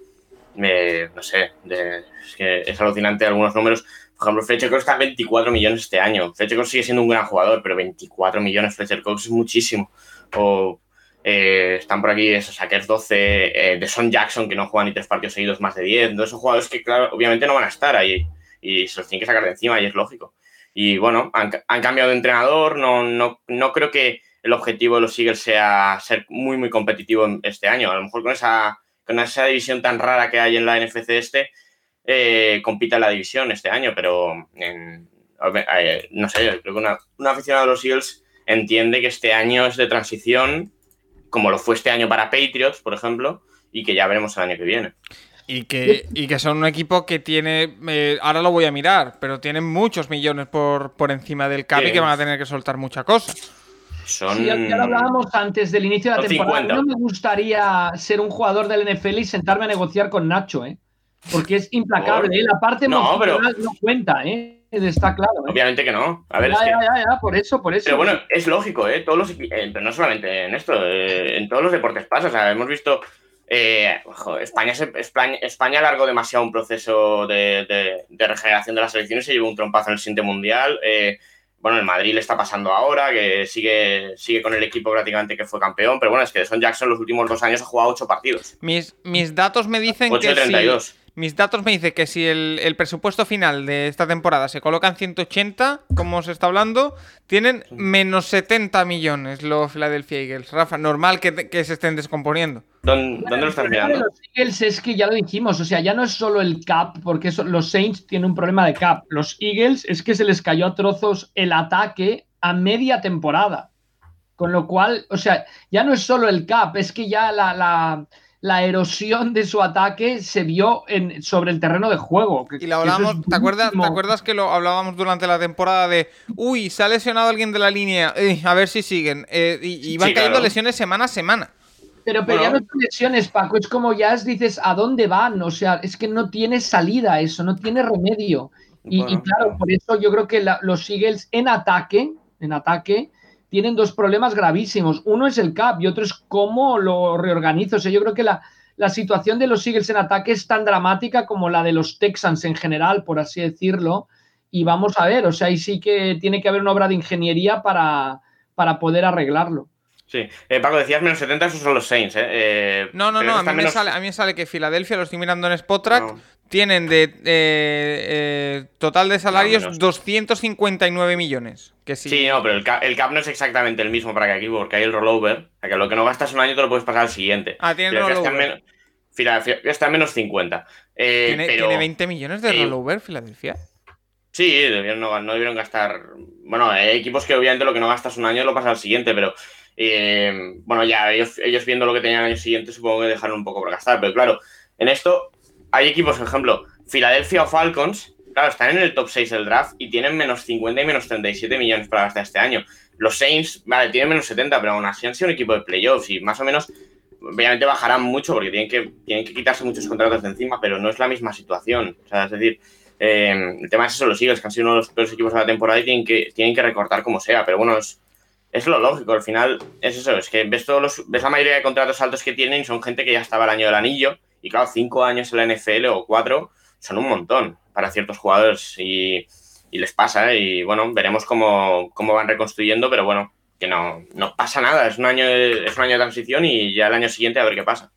eh, no sé, de- es que es alucinante algunos números. Por ejemplo, Fletcher Cox está en 24 millones este año. Fletcher Cox sigue siendo un gran jugador, pero 24 millones Fletcher Cox es muchísimo. O eh, están por aquí esos Sackers 12, eh, de Son Jackson, que no juega ni tres partidos seguidos más de 10. Entonces son jugadores que, claro, obviamente no van a estar ahí y se los tienen que sacar de encima y es lógico. Y bueno, han, cambiado de entrenador, no, no, no creo que el objetivo de los Eagles sea ser muy, muy competitivo este año. A lo mejor con esa, con esa división tan rara que hay en la NFC este, eh, compita en la división este año, pero en- eh, no sé, creo que una, un aficionado de los Eagles entiende que este año es de transición, como lo fue este año para Patriots, por ejemplo, y que ya veremos el año que viene. Y que, y que son un equipo que tiene, eh, ahora lo voy a mirar, pero tienen muchos millones por, por encima del cap y que van a tener que soltar mucha cosa. Son... Sí, ya, lo hablábamos antes del inicio de la temporada. 50. No me gustaría ser un jugador del NFL y sentarme a negociar con Nacho, ¿eh? Porque es implacable. ¿eh? La parte No, pero- no cuenta, ¿eh? Está claro. ¿eh? Obviamente que no. A ver, ya, es que... ya, ya, ya, por eso, por eso. Pero bueno, es lógico, ¿eh? Todos los, eh, pero no solamente en esto, eh, en todos los deportes pasa. O sea, hemos visto. eh, ojo, España, se- España, España alargó demasiado un proceso de, de- de regeneración de las selecciones, se llevó un trompazo en el siguiente mundial. eh, bueno, el Madrid le está pasando ahora, que sigue, sigue con el equipo prácticamente que fue campeón. Pero bueno, es que Son Jackson los últimos dos años ha jugado ocho partidos. Mis, mis datos me dicen 8 de que si, 32. Mis datos me dicen que si el, el presupuesto final de esta temporada se coloca en 180, como se está hablando, tienen menos 70 millones los Philadelphia Eagles. Rafa, normal que, que se estén descomponiendo. ¿Dónde, ¿dónde lo estás mirando? Los Eagles es que ya lo dijimos, o sea, ya no es solo el cap, porque eso, los Saints tienen un problema de cap. Los Eagles es que se les cayó a trozos el ataque a media temporada. Con lo cual, o sea, ya no es solo el cap, es que ya la, la, la erosión de su ataque se vio en, sobre el terreno de juego. y lo hablamos, ¿te, acuerdas, ¿te acuerdas que lo hablábamos durante la temporada de, uy, se ha lesionado alguien de la línea, eh, a ver si siguen? Eh, y, y, van Sí, cayendo claro. lesiones semana a semana. Pero, pero ya no son lesiones, Paco, es como ya es, dices, ¿a dónde van? O sea, es que no tiene salida eso, no tiene remedio. Y, claro, claro. por eso yo creo que la- los Eagles en ataque, en ataque, tienen dos problemas gravísimos. Uno es el cap y otro es cómo lo reorganizo. O sea, yo creo que la, la situación de los Eagles en ataque es tan dramática como la de los Texans en general, por así decirlo. Y vamos a ver, o sea, ahí sí que tiene que haber una obra de ingeniería para, para poder arreglarlo. Sí. Eh, Paco, decías menos 70, esos son los Saints, ¿eh? Eh, No, no, no, que a mí, están me menos- sale, a mí me sale que Filadelfia, lo estoy mirando en Spotrack, No. Tienen de eh, eh, total de salarios menos. 259 millones. Que sí. Sí, no, pero el cap, el cap no es exactamente el mismo para cada equipo, porque hay el rollover. O sea, que lo que no gastas un año te lo puedes pasar al siguiente. Ah, tiene Filadelfia está en rollover. Filadelfia está en menos 50. Eh, ¿Tiene, pero... tiene 20 millones de rollover Filadelfia. Sí, debieron no, no debieron gastar. Bueno, hay equipos que obviamente lo que no gastas un año lo pasas al siguiente, pero bueno, ya ellos, ellos viendo lo que tenían el año siguiente, supongo que dejaron un poco por gastar. Pero claro, en esto hay equipos, por ejemplo, Filadelfia o Falcons, claro, están en el top 6 del draft y tienen menos 50 y menos 37 millones para gastar este año. Los Saints, vale, tienen menos 70, pero aún así han sido un equipo de playoffs y más o menos. Obviamente bajarán mucho porque tienen que, tienen que quitarse muchos contratos de encima, pero no es la misma situación. O sea, es decir, eh, el tema es eso, los Eagles, que han sido uno de los peores equipos de la temporada y tienen que, tienen que recortar como sea, pero bueno, es, es lo lógico, al final es eso, es que ves todos los, ves la mayoría de contratos altos que tienen y son gente que ya estaba el año del anillo, y claro, cinco años en la NFL o cuatro son un montón para ciertos jugadores y, les pasa, ¿eh? y bueno, veremos cómo, cómo van reconstruyendo, pero bueno, que no, no pasa nada, es un año es un año de transición y ya el año siguiente a ver qué pasa.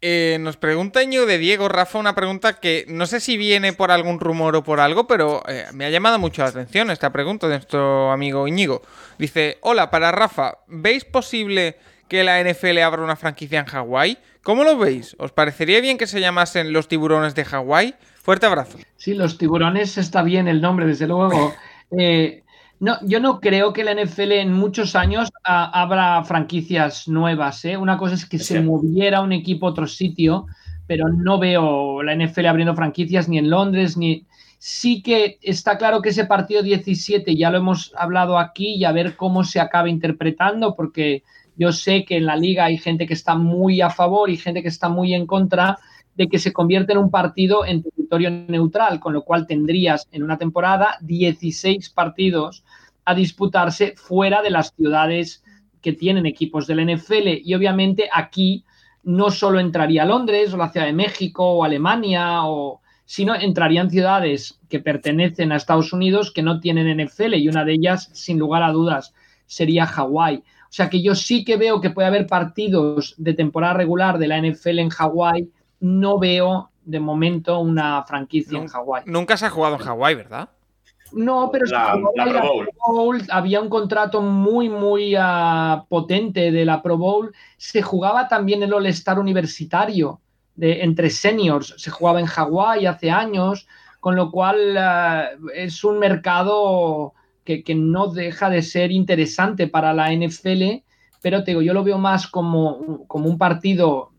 Eh, nos pregunta Íñigo de Diego, Rafa, una pregunta que no sé si viene por algún rumor o por algo, pero eh, me ha llamado mucho la atención esta pregunta de nuestro amigo Íñigo. Dice, hola, para Rafa, ¿veis posible que la NFL abra una franquicia en Hawái? ¿Cómo lo veis? ¿Os parecería bien que se llamasen los tiburones de Hawái? Fuerte abrazo. Sí, los tiburones está bien el nombre, desde luego. Eh, no, yo no creo que la NFL en muchos años ah, abra franquicias nuevas. ¿eh? Una cosa es que se moviera un equipo a otro sitio, pero no veo la NFL abriendo franquicias ni en Londres ni. Sí que está claro que ese partido 17 ya lo hemos hablado aquí y a ver cómo se acaba interpretando, porque yo sé que en la liga hay gente que está muy a favor y gente que está muy en contra de que se convierta en un partido en territorio neutral, con lo cual tendrías en una temporada 16 partidos a disputarse fuera de las ciudades que tienen equipos del NFL. Y obviamente aquí no solo entraría Londres o la Ciudad de México o Alemania, o, sino entrarían ciudades que pertenecen a Estados Unidos que no tienen NFL y una de ellas, sin lugar a dudas, sería Hawái. O sea que yo sí que veo que puede haber partidos de temporada regular de la NFL en Hawái. No veo de momento una franquicia en Hawái. Nunca se ha jugado en Hawái, ¿verdad? No, pero La- Pro Bowl. Bowl, había un contrato muy, muy ah, potente de la Pro Bowl. Se jugaba también el All-Star universitario de, entre seniors. Se jugaba en Hawái hace años, con lo cual ah, es un mercado que, que no deja de ser interesante para la NFL, pero te digo, yo lo veo más como, como un partido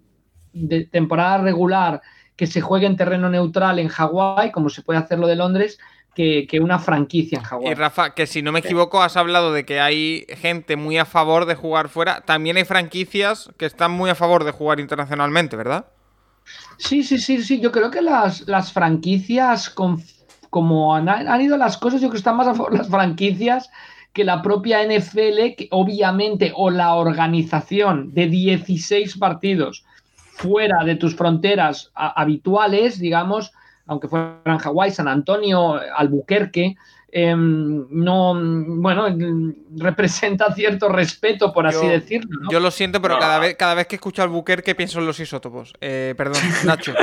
de temporada regular que se juegue en terreno neutral en Hawái, como se puede hacer lo de Londres, que, que una franquicia en Y Hawái. Rafa, que si no me equivoco, has hablado de que hay gente muy a favor de jugar fuera. También hay franquicias que están muy a favor de jugar internacionalmente, ¿verdad? Sí, sí, sí, sí. Yo creo que las, las franquicias, con- como han, han ido las cosas, yo creo que están más a favor las franquicias que la propia NFL, que obviamente, o la organización de 16 partidos fuera de tus fronteras a- habituales, digamos, aunque fueran Hawái, San Antonio, Albuquerque, em, no, bueno, representa cierto respeto, por así Yo- decirlo. ¿no? Yo lo siento, pero cada vez, cada vez que escucho al Buquerque pienso en los isótopos. Eh, perdón, Nacho.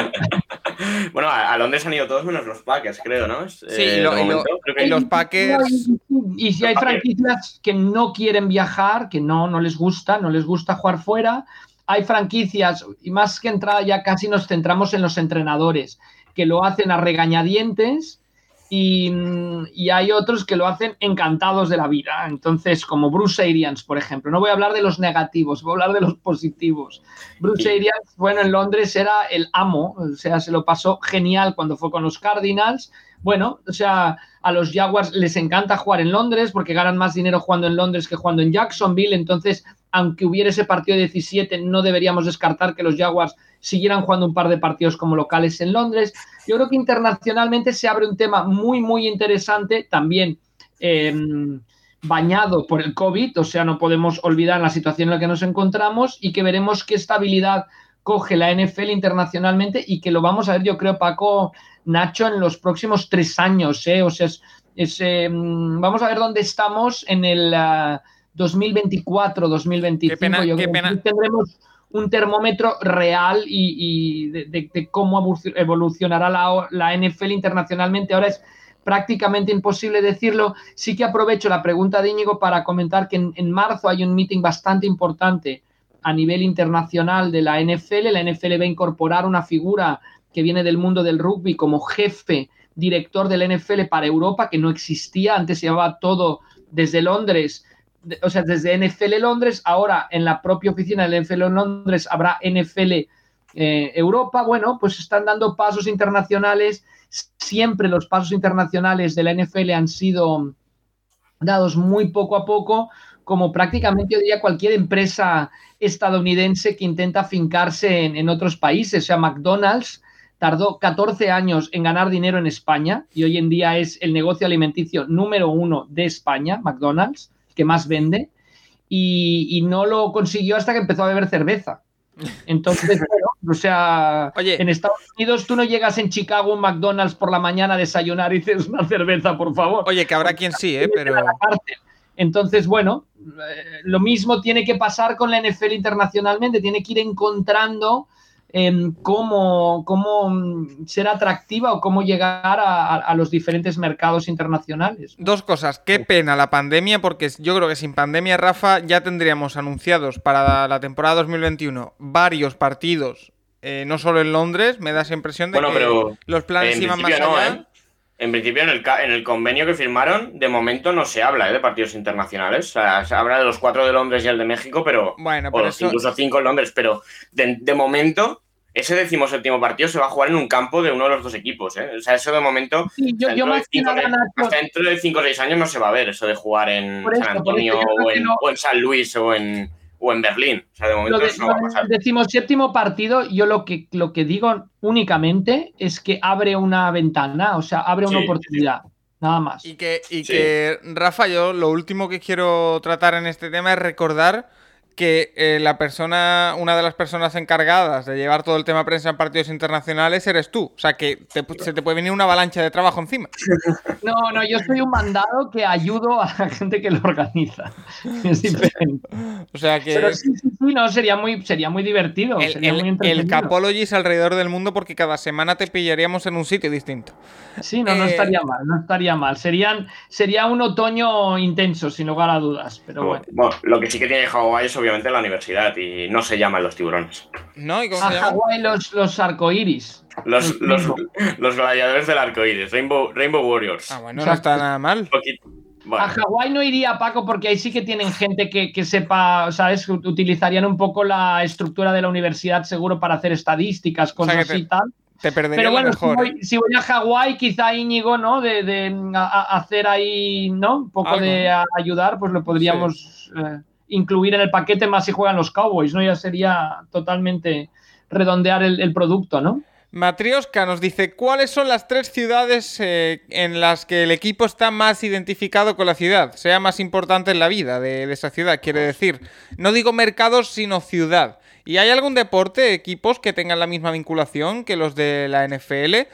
Bueno, a, a Londres han ido todos menos los Packers, creo, ¿no? Sí, eh, y lo- de y lo- momento, creo que- y los Packers. Y si hay franquicias que no quieren viajar, que no, no les gusta, no les gusta jugar fuera, hay franquicias, y más que entrada ya casi nos centramos en los entrenadores, que lo hacen a regañadientes y, y, hay otros que lo hacen encantados de la vida. Entonces, como Bruce Arians, por ejemplo. No voy a hablar de los negativos, voy a hablar de los positivos. Bruce Arians, bueno, en Londres era el amo, o sea, se lo pasó genial cuando fue con los Cardinals. Bueno, o sea, a los Jaguars les encanta jugar en Londres porque ganan más dinero jugando en Londres que jugando en Jacksonville. Entonces, aunque hubiera ese partido de 17, no deberíamos descartar que los Jaguars siguieran jugando un par de partidos como locales en Londres. Yo creo que internacionalmente se abre un tema muy, muy interesante, también eh, bañado por el COVID, o sea, no podemos olvidar la situación en la que nos encontramos y que veremos qué estabilidad coge la NFL internacionalmente y que lo vamos a ver, yo creo, Paco Nacho, en los próximos tres años. ¿eh? O sea, es, eh, vamos a ver dónde estamos en el uh, 2024, 2025. Qué pena, yo qué creo pena. que tendremos un termómetro real y, y de, de, de, cómo evolucionará la, la, NFL internacionalmente. Ahora es prácticamente imposible decirlo. Sí que aprovecho la pregunta de Íñigo para comentar que en, en, marzo hay un meeting bastante importante a nivel internacional de la NFL. La NFL va a incorporar una figura que viene del mundo del rugby como jefe director del NFL para Europa, que no existía. Antes se llevaba todo desde Londres o sea, desde NFL Londres, ahora en la propia oficina del NFL Londres habrá NFL eh, Europa. Bueno, pues están dando pasos internacionales. Siempre los pasos internacionales de la NFL han sido dados muy poco a poco, como prácticamente yo diría cualquier empresa estadounidense que intenta fincarse en, en otros países. O sea, McDonald's tardó 14 años en ganar dinero en España y hoy en día es el negocio alimenticio número uno de España, McDonald's que más vende y, y, no lo consiguió hasta que empezó a beber cerveza. Entonces, bueno, o sea, Oye. en Estados Unidos tú no llegas en Chicago un McDonald's por la mañana a desayunar y dices una cerveza, por favor. Oye, que habrá quien sí, ¿eh? Pero... Entonces, bueno, eh, lo mismo tiene que pasar con la NFL internacionalmente, tiene que ir encontrando eh, cómo, cómo, ser atractiva o cómo llegar a, a, los diferentes mercados internacionales. Dos cosas. Qué pena la pandemia, porque yo creo que sin pandemia, Rafa, ya tendríamos anunciados para la temporada 2021 varios partidos, eh, no solo en Londres, me da esa impresión de bueno, que pero los planes iban más no, allá. ¿eh? En principio, en el, en el, convenio que firmaron, de momento no se habla ¿eh? de partidos internacionales. O sea, se habla de los cuatro de Londres y el de México, pero. Bueno, o eso... incluso cinco en Londres, pero de, de, momento. Ese decimoséptimo partido se va a jugar en un campo de uno de los dos equipos, ¿eh? O sea, eso de momento. Sí, yo, yo de cinco, nada, hasta dentro de 5 o 6 años no se va a ver eso de jugar en eso, San Antonio o, en, no... o en San Luis o en, o en Berlín. O sea, de momento lo de, eso no va a pasar. Decimos séptimo partido, yo lo que, lo que digo únicamente es que abre una ventana, o sea, abre una Sí, oportunidad. Nada más. Y que, y Sí. que, Rafa, yo lo último que quiero tratar en este tema es recordar que eh, la persona, una de las personas encargadas de llevar todo el tema prensa en partidos internacionales eres tú. O sea que te- se te puede venir una avalancha de trabajo encima. No, no, yo soy un mandado que ayudo a la gente que lo organiza. Es diferente. O sea que Pero sí, sí, sí, no, sería muy, sería muy divertido. el, sería el, muy el. Capologis alrededor del mundo porque cada semana te pillaríamos en un sitio distinto. Sí, no, no Eh, estaría mal, no estaría mal. Serían, sería un otoño intenso, sin lugar a dudas. Pero bueno. Bueno, lo que sí que tiene Hawái es obviamente la universidad y no se llaman los tiburones. ¿No? ¿Y cómo A se? Hawái los, los arcoíris. Los, los, los gladiadores del arco iris, Rainbow, Rainbow Warriors. Ah, bueno, no está nada mal. Un poquito. Bueno, A Hawái no iría, Paco, porque ahí sí que tienen gente que, que sepa, ¿sabes? Utilizarían un poco la estructura de la universidad seguro para hacer estadísticas, O sea, cosas te- y tal. Te perdería Pero bueno, lo mejor. si, voy, si voy a Hawái, quizá Íñigo, ¿no? De, de a- a hacer ahí, ¿no? Un poco Algo. de a- ayudar, pues lo podríamos eh, incluir en el paquete más si juegan los Cowboys, ¿no? Ya sería totalmente redondear el, producto, ¿no? Matrioska nos dice, ¿cuáles son las tres ciudades eh, en las que el equipo está más identificado con la ciudad? Sea más importante en la vida de, de esa ciudad, quiere decir. No digo mercados, sino ciudad. ¿Y hay algún deporte, equipos que tengan la misma vinculación que los de la NFL?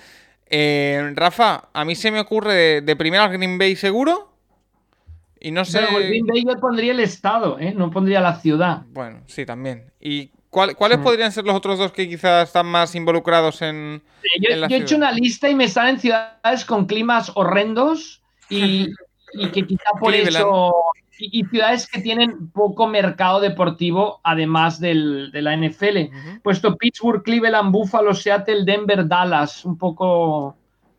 Eh, Rafa, a mí se me ocurre de, de primera Green Bay seguro. Y no sé... Pero Green Bay yo pondría el estado, ¿eh? No pondría la ciudad. Bueno, sí, también. ¿Y cuál- cuáles Mm. podrían ser los otros dos que quizás están más involucrados en... Yo, en la yo he hecho una lista y me salen ciudades con climas horrendos y, y que quizá por Cleveland. eso y, ciudades que tienen poco mercado deportivo, además del, de la NFL. Puesto Pittsburgh, Cleveland, Buffalo, Seattle, Denver, Dallas, un poco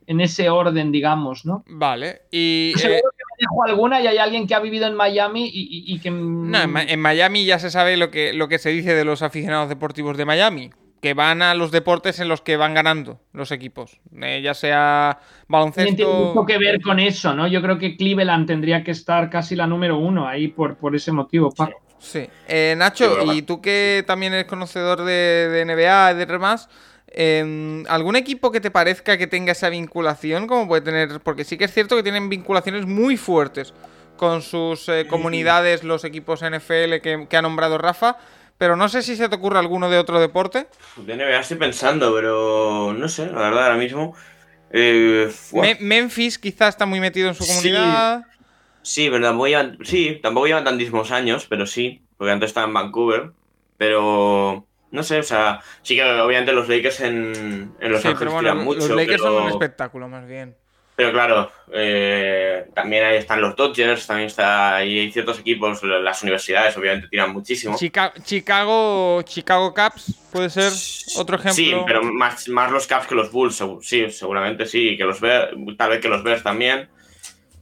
en ese orden, digamos, ¿no? Vale. Y. Seguro que me dejo alguna y hay alguien que ha vivido en Miami y, que. No, en, Miami ya se sabe lo que, lo que se dice de los aficionados deportivos de Miami que van a los deportes en los que van ganando los equipos, eh, ya sea baloncesto. Tiene mucho que ver con eso, ¿no? Yo creo que Cleveland tendría que estar casi la número uno ahí por, por ese motivo, Paco. Sí. Eh, Nacho, y tú que también eres conocedor de, NBA y de demás, em, ¿algún equipo que te parezca que tenga esa vinculación? Como puede tener. Porque sí que es cierto que tienen vinculaciones muy fuertes con sus eh, comunidades, los equipos NFL que, que ha nombrado Rafa pero no sé si se te ocurre alguno de otro deporte. De NBA estoy pensando, pero no sé, la verdad, ahora mismo. Eh, Memphis quizás está muy metido en su comunidad. Sí, pero tampoco llevan, sí, tampoco llevan tantísimos años, pero sí, porque antes estaba en Vancouver. Pero no sé, o sea, sí que obviamente los Lakers en, en Los sí, Ángeles pero mucho. Los Lakers son un espectáculo, más bien. Pero claro, eh, también ahí están los Dodgers, también está ahí hay ciertos equipos, las universidades obviamente tiran muchísimo. Chicago, Chicago, Caps puede ser otro ejemplo. Sí, pero más, más los Caps que los Bulls, sí, seguramente sí, que los tal vez que los Bears también.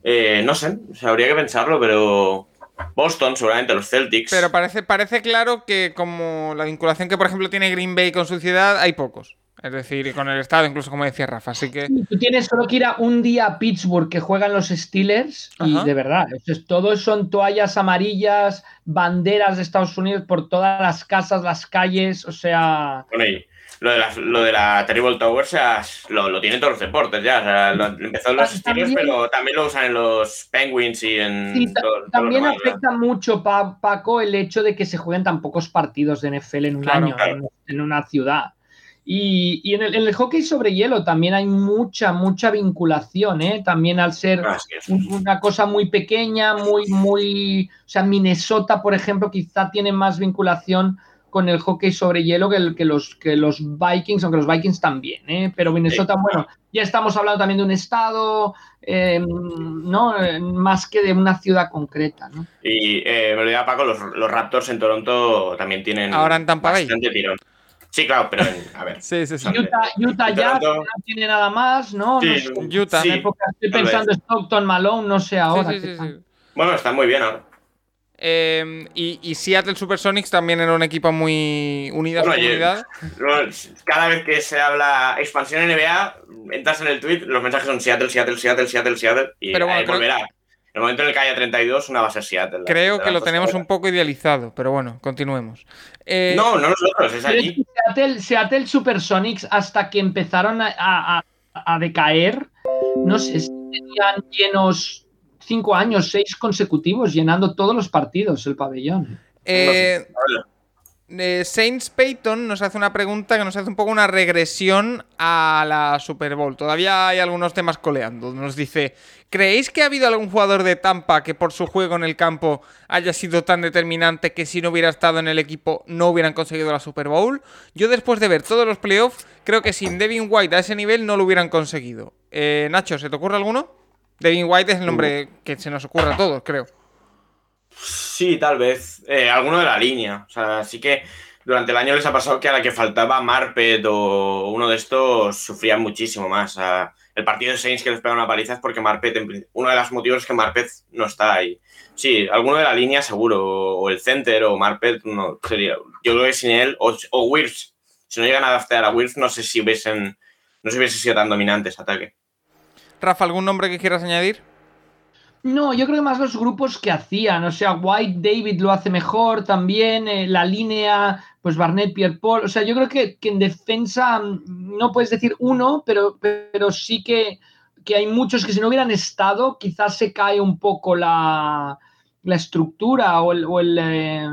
Eh, no sé, habría que pensarlo, pero Boston, seguramente los Celtics. Pero parece, parece claro que como la vinculación que por ejemplo tiene Green Bay con su ciudad, hay pocos. Es decir, con el estado, incluso como decía Rafa. Así que. tú tienes solo que ir a un día a Pittsburgh que juegan los Steelers y de verdad, entonces, todos son toallas amarillas, banderas de Estados Unidos por todas las casas, las calles, o sea. Bueno, y lo de la, lo de la Terrible Tower lo, lo, tienen todos los deportes ya. O sea, lo, empezó en los Steelers, pero también lo usan en los Penguins y en. Sí, también afecta mucho, Paco, el hecho de que se jueguen tan pocos partidos de NFL en un año, en una ciudad. Y, en, el, hockey sobre hielo también hay mucha, mucha vinculación, ¿eh? También al ser ah, una cosa muy pequeña, muy, muy... O sea, Minnesota, por ejemplo, quizá tiene más vinculación con el hockey sobre hielo que, que, los, que los Vikings, aunque los Vikings también, ¿eh? Pero Minnesota, bueno, ya estamos hablando también de un estado, em, ¿no? Más que de una ciudad concreta, ¿no? Y eh, me olvidaba, Paco, los, los, Raptors en Toronto también tienen Ahora en Tampa bastante tirón. Sí, claro, pero a ver. Sí, sí, sí. Utah, Utah ya no tiene nada más, ¿no? Sí, Utah. Sí, estoy pensando Stockton, Malone, no sé ahora. Sí, sí, sí, bueno, está muy bien ahora. Eh, y, y, Seattle Supersonics también era un equipo muy unido a su comunidad. cada vez que se habla expansión NBA, entras en el tweet, los mensajes son Seattle, Seattle, Seattle, Seattle, Seattle, y pero bueno, volverá. En el momento en el que haya 32, una va a ser Seattle. Creo que lo tenemos un poco idealizado, pero bueno, continuemos. Eh, no, no nosotros, es allí. Seattle, Seattle Supersonics, hasta que empezaron a, decaer, no sé si tenían llenos cinco años, seis consecutivos, llenando todos los partidos el pabellón. Eh, Saints Payton nos hace una pregunta que nos hace un poco una regresión a la Super Bowl. Todavía hay algunos temas coleando. Nos dice, ¿creéis que ha habido algún jugador de Tampa que por su juego en el campo haya sido tan determinante que si no hubiera estado en el equipo no hubieran conseguido la Super Bowl? Yo después de ver todos los playoffs, creo que sin Devin White a ese nivel no lo hubieran conseguido. Eh, Nacho, ¿se te ocurre alguno? Devin White es el nombre que se nos ocurre a todos, creo. Sí, tal vez. Eh, alguno de la línea. O sea, sí que durante el año les ha pasado que a la que faltaba Marpet o uno de estos sufrían muchísimo más. el partido de Saints que les pega una paliza es porque Marpet, uno de los motivos es que Marpet no está ahí. Sí, alguno de la línea seguro, o el center o Marpet, no sería. Yo creo que sin él, o, o Wirfs. Si no llegan a adaptar a Wirfs, no sé si hubiesen, no se hubiese sido tan dominante ese ataque. Rafa, ¿algún nombre que quieras añadir? No, yo creo que más los grupos que hacían, o sea, White David lo hace mejor también, eh, la línea, pues Barnett, Pierre Paul, o sea, yo creo que, en defensa mm, no puedes decir uno, pero, pero sí que, hay muchos que si no hubieran estado, quizás se cae un poco la, estructura o, el, eh,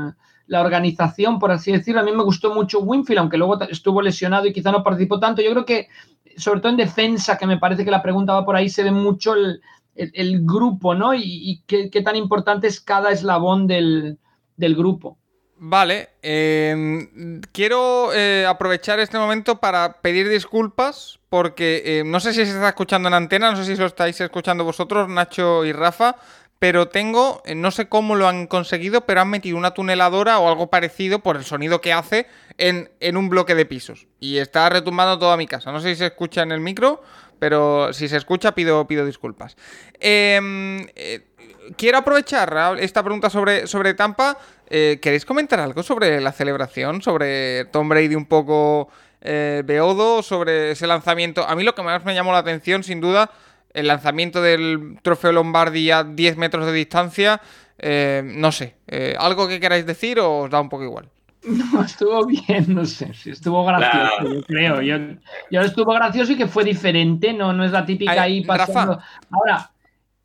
la organización, por así decirlo. A mí me gustó mucho Winfield, aunque luego estuvo lesionado y quizá no participó tanto. Yo creo que, sobre todo en defensa, que me parece que la pregunta va por ahí, se ve mucho el el, grupo, ¿no? Y, qué, tan importante es cada eslabón del, grupo. Vale, em, quiero eh, aprovechar este momento para pedir disculpas porque eh, no sé si se está escuchando en antena, no sé si lo estáis escuchando vosotros, Nacho y Rafa, pero tengo, eh, no sé cómo lo han conseguido, pero han metido una tuneladora o algo parecido por el sonido que hace en, en un bloque de pisos. Y está retumbando toda mi casa. No sé si se escucha en el micro, pero si se escucha pido, pido disculpas. Em, eh, quiero aprovechar esta pregunta sobre, sobre Tampa. Eh, ¿Queréis comentar algo sobre la celebración? Sobre Tom Brady un poco beodo, sobre ese lanzamiento. A mí lo que más me llamó la atención, sin duda, el lanzamiento del trofeo Lombardi a 10 metros de distancia. Eh, no sé, eh, ¿algo que queráis decir o os da un poco igual? No, estuvo bien, no sé, estuvo gracioso, Claro. yo creo. Yo, yo estuvo gracioso y que fue diferente, no, no es la típica Ay, ahí pasando. Rafa. Ahora,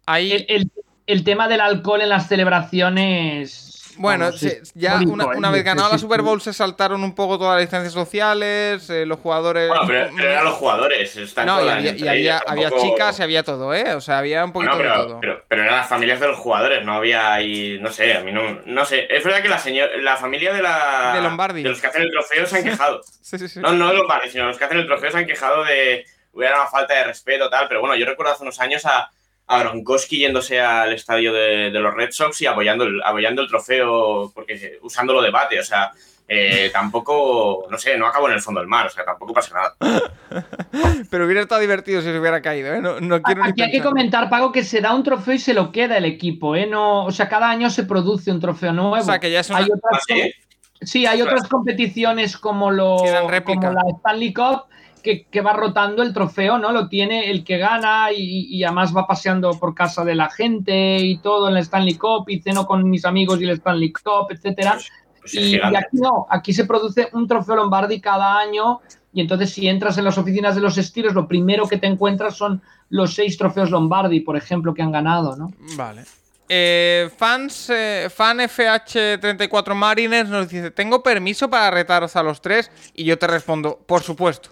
Ahí, el, el- el tema del alcohol en las celebraciones. Bueno, es ya una, ¿eh? una vez Sí, ganada sí, la sí. Super Bowl se saltaron un poco todas las distancias sociales, eh, los jugadores... Bueno, pero, pero eran los jugadores. Están no, y había, y había, ellas, había tampoco- chicas y había todo, ¿eh? O sea, había un poquito Bueno, de pero, todo. pero, pero eran las familias de los jugadores, no había ahí, no sé, a mí no, no sé. Es verdad que la, señor, la familia de la De Lombardi. de los que hacen el trofeo se han quejado. Sí, sí, sí. No, no de Lombardi, sino los que hacen el trofeo se han quejado de hubiera una falta de respeto tal, pero bueno, yo recuerdo hace unos años a, a Gronkowski yéndose al estadio de, de los Red Sox y apoyando el, apoyando el trofeo porque usándolo de bate, o sea, eh, tampoco, no sé, no acabó en el fondo del mar, o sea, tampoco pasa nada. Pero hubiera estado divertido si se hubiera caído, ¿eh? No, no quiero ni Aquí hay que comentar, Pago, que se da un trofeo y se lo queda el equipo, ¿eh? No, o sea, cada año se produce un trofeo nuevo. O sea, que ya es una... Hay otras, ¿Ah, sí? sí, hay otras competiciones como, lo, como la Stanley Cup que, que va rotando el trofeo, ¿no? Lo tiene el que gana y, y además va paseando por casa de la gente y todo en la Stanley Cup y ceno con mis amigos y la Stanley Cup, etcétera. Pues es Y, aquí no, aquí se produce un trofeo Lombardi cada año y entonces si entras en las oficinas de los estilos, lo primero que te encuentras son los seis trofeos Lombardi, por ejemplo, que han ganado, ¿no? Vale. Eh, fans, eh, fan FH34 Mariners nos dice, tengo permiso para retaros a los tres y yo te respondo, por supuesto.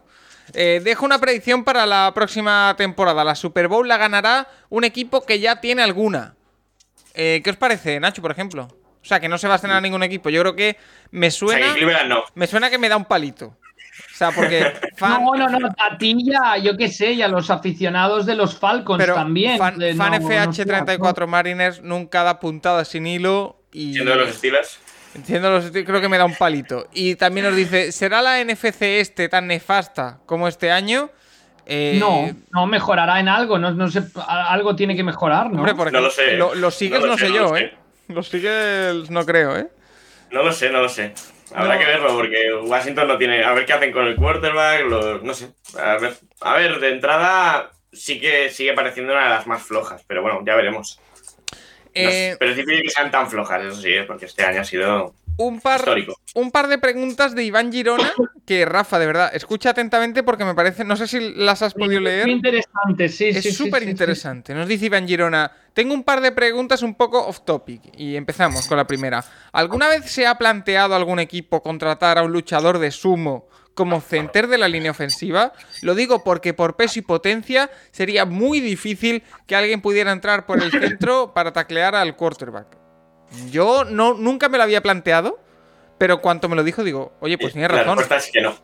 Eh, dejo una predicción para la próxima temporada. La Super Bowl la ganará un equipo que ya tiene alguna. Eh, ¿Qué os parece, Nacho, por ejemplo? O sea, que no se va a estrenar ningún equipo. Yo creo que me suena, Cleveland no. me suena que me da un palito. O sea, porque fan, No, no, no, a ti ya, yo qué sé, y a los aficionados de los Falcons pero también. fan, de- fan no- no FH34 Mariners nunca da puntada sin hilo y Siendo de los Steelers. Entiendo, los- creo que me da un palito. Y también nos dice, ¿será la NFC este tan nefasta como este año? Eh, No, no mejorará en algo, no, no sé, a- algo tiene que mejorar, ¿no? Hombre, No lo sé. lo- los Seagulls No no, lo sé, yo, lo sé. ¿eh? Los Seagulls no creo, ¿eh? No lo sé, no lo sé. Habrá No. que verlo porque Washington no tiene. A ver qué hacen con el quarterback. lo- no sé. A ver, a ver, de entrada sí que sigue pareciendo una de las más flojas, pero bueno, ya veremos. No Eh, pero es difícil que sean tan flojas, eso sí, ¿eh? porque este año ha sido un, par, histórico. un par de preguntas de Iván Girona, que Rafa, de verdad, escucha atentamente porque me parece, no sé si las has podido leer. Muy interesante, sí, sí, sí, Es súper sí, sí. interesante. Nos dice Iván Girona. Tengo un par de preguntas un poco off topic. Y empezamos con la primera. ¿Alguna vez se ha planteado algún equipo contratar a un luchador de sumo como center de la línea ofensiva? Lo digo porque por peso y potencia sería muy difícil que alguien pudiera entrar por el centro para taclear al quarterback. Yo no, nunca me lo había planteado. Pero cuanto me lo dijo, digo, oye, pues tienes La razón. respuesta es que no.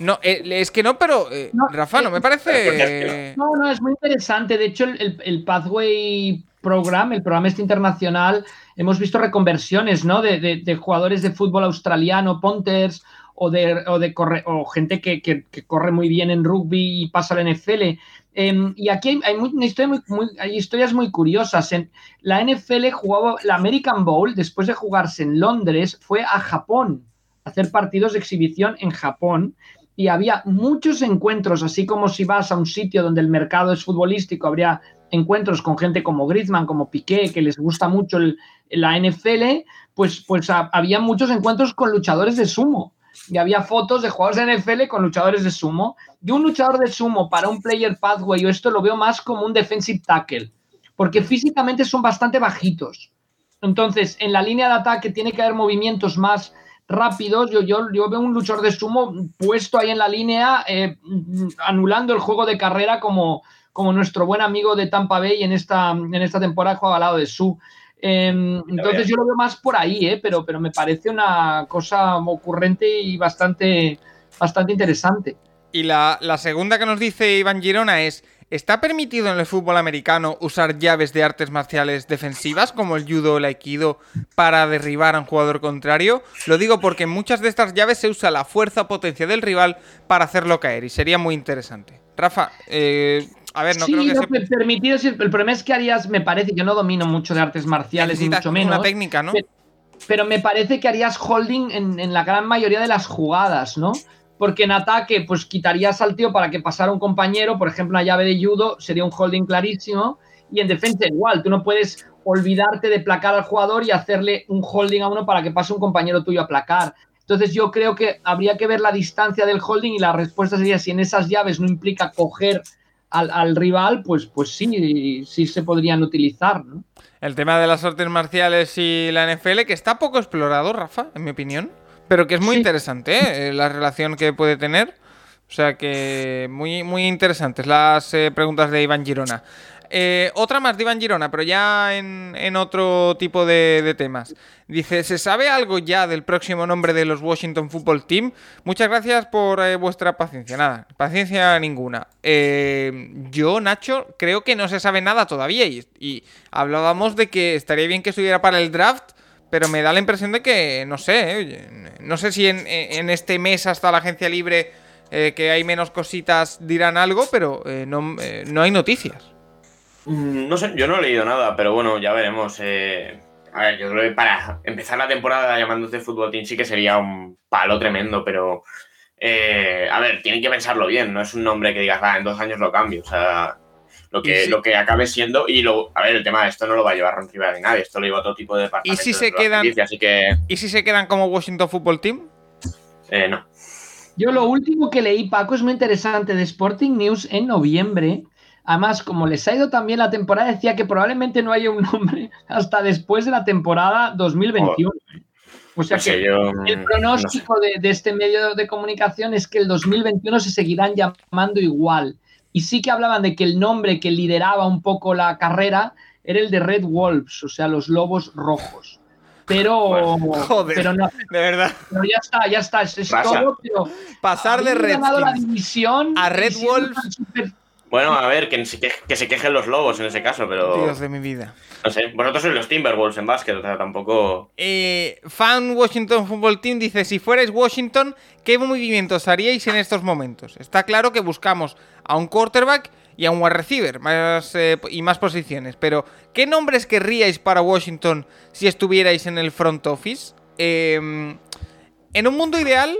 No, eh, es que no, pero eh, No, Rafa, no me parece. la No, no, es muy interesante. De hecho, el, el- Pathway Program, el programa este internacional, hemos visto reconversiones, ¿no? De, de- de jugadores de fútbol australiano, punters, o de, o de corre- o gente que, que- corre muy bien en rugby y pasa al NFL. Em, y aquí hay, hay una historia muy- hay historias muy curiosas. La NFL jugaba la American Bowl, después de jugarse en Londres, fue a Japón a hacer partidos de exhibición en Japón y había muchos encuentros, así como si vas a un sitio donde el mercado es futbolístico, habría encuentros con gente como Griezmann, como Piqué, que les gusta mucho la NFL, pues, pues ha- había muchos encuentros con luchadores de sumo. Y había fotos de jugadores de NFL con luchadores de sumo. Y un luchador de sumo para un player pathway, yo esto lo veo más como un defensive tackle, porque físicamente son bastante bajitos. Entonces, en la línea de ataque tiene que haber movimientos más rápidos. Yo, yo, yo veo un luchador de sumo puesto ahí en la línea, eh, anulando el juego de carrera como, como nuestro buen amigo de Tampa Bay en esta, en esta temporada juega al lado de Su. Eh, entonces yo lo veo más por ahí, eh, pero, pero me parece una cosa ocurrente y bastante, bastante interesante. Y la, la segunda que nos dice Iván Girona es: ¿Está permitido en el fútbol americano usar llaves de artes marciales defensivas como el judo o el aikido para derribar a un jugador contrario? Lo digo porque en muchas de estas llaves se usa la fuerza o potencia del rival para hacerlo caer y sería muy interesante. Rafa, eh, a ver, no sí, creo que no, se... pe- permitido, el problema es que harías, me parece, yo no domino mucho de artes marciales, ni mucho menos. una técnica, ¿no? Pe- pero me parece que harías holding en, en la gran mayoría de las jugadas, ¿no? Porque en ataque, pues quitarías al tío para que pasara un compañero, por ejemplo, una llave de judo sería un holding clarísimo, y en defensa igual, tú no puedes olvidarte de placar al jugador y hacerle un holding a uno para que pase un compañero tuyo a placar. Entonces yo creo que habría que ver la distancia del holding y la respuesta sería si en esas llaves no implica coger al, al rival, pues, pues sí, sí se podrían utilizar, ¿no? El tema de las artes marciales y la NFL, que está poco explorado, Rafa, en mi opinión, pero que es muy Sí. interesante ¿eh? la relación que puede tener. O sea que muy, muy interesantes las eh, preguntas de Iván Girona. Eh, otra más de Iván Girona, pero ya en, en otro tipo de, temas. Dice, ¿se sabe algo ya del próximo nombre de los Washington Football Team? Muchas gracias por eh, vuestra paciencia. Nada, paciencia ninguna. Eh, yo, Nacho, creo que no se sabe nada todavía y, y hablábamos de que estaría bien que estuviera para el draft, pero me da la impresión de que, no sé, eh, no sé si en, en este mes hasta la agencia libre eh, que hay menos cositas dirán algo, pero eh, no, eh, no hay noticias. Mm, No sé, yo no he leído nada, pero bueno, ya veremos. eh. A ver, yo creo que para empezar la temporada llamándose Fútbol Team sí que sería un palo tremendo, pero. a ver, tienen que pensarlo bien, no es un nombre que digas, va, en dos años lo cambio. O sea, lo Y que, si- lo que acabe siendo. Y lo, a ver, el tema de esto no lo va a llevar Ron Rivera ni nadie, esto lo lleva otro tipo de departamentos. si se quedan- franquicia, Así que, ¿Y si se quedan como Washington Football Team? eh, no. Yo lo último que leí, Paco, es muy interesante de Sporting News en noviembre. Además, como les ha ido también la temporada, decía que probablemente no haya un nombre hasta después de la temporada 2021. O sea No sé, que yo, el no sé. pronóstico de, de este medio de comunicación es que el 2021 se seguirán llamando igual. Y sí que hablaban de que el nombre que lideraba un poco la carrera era el de Red Wolves, o sea, los lobos rojos. Pero, Joder. pero no, De verdad. pero ya está, ya está, es, es todo, pero Pasar de ganado la división a Red Wolves. super- Bueno, a ver, que se, que, que se quejen los lobos en ese caso, pero. Dios de mi vida. No sé, vosotros sois los Timberwolves en básquet, o sea, tampoco. Eh, fan Washington Football Team dice, si fuerais Washington, ¿qué movimientos haríais en estos momentos? Está claro que buscamos a un quarterback y a un wide receiver más, eh, y más posiciones, pero ¿qué nombres querríais para Washington si estuvierais en el front office? Eh, en un mundo ideal,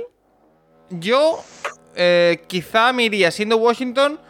yo eh, quizá me iría, siendo Washington,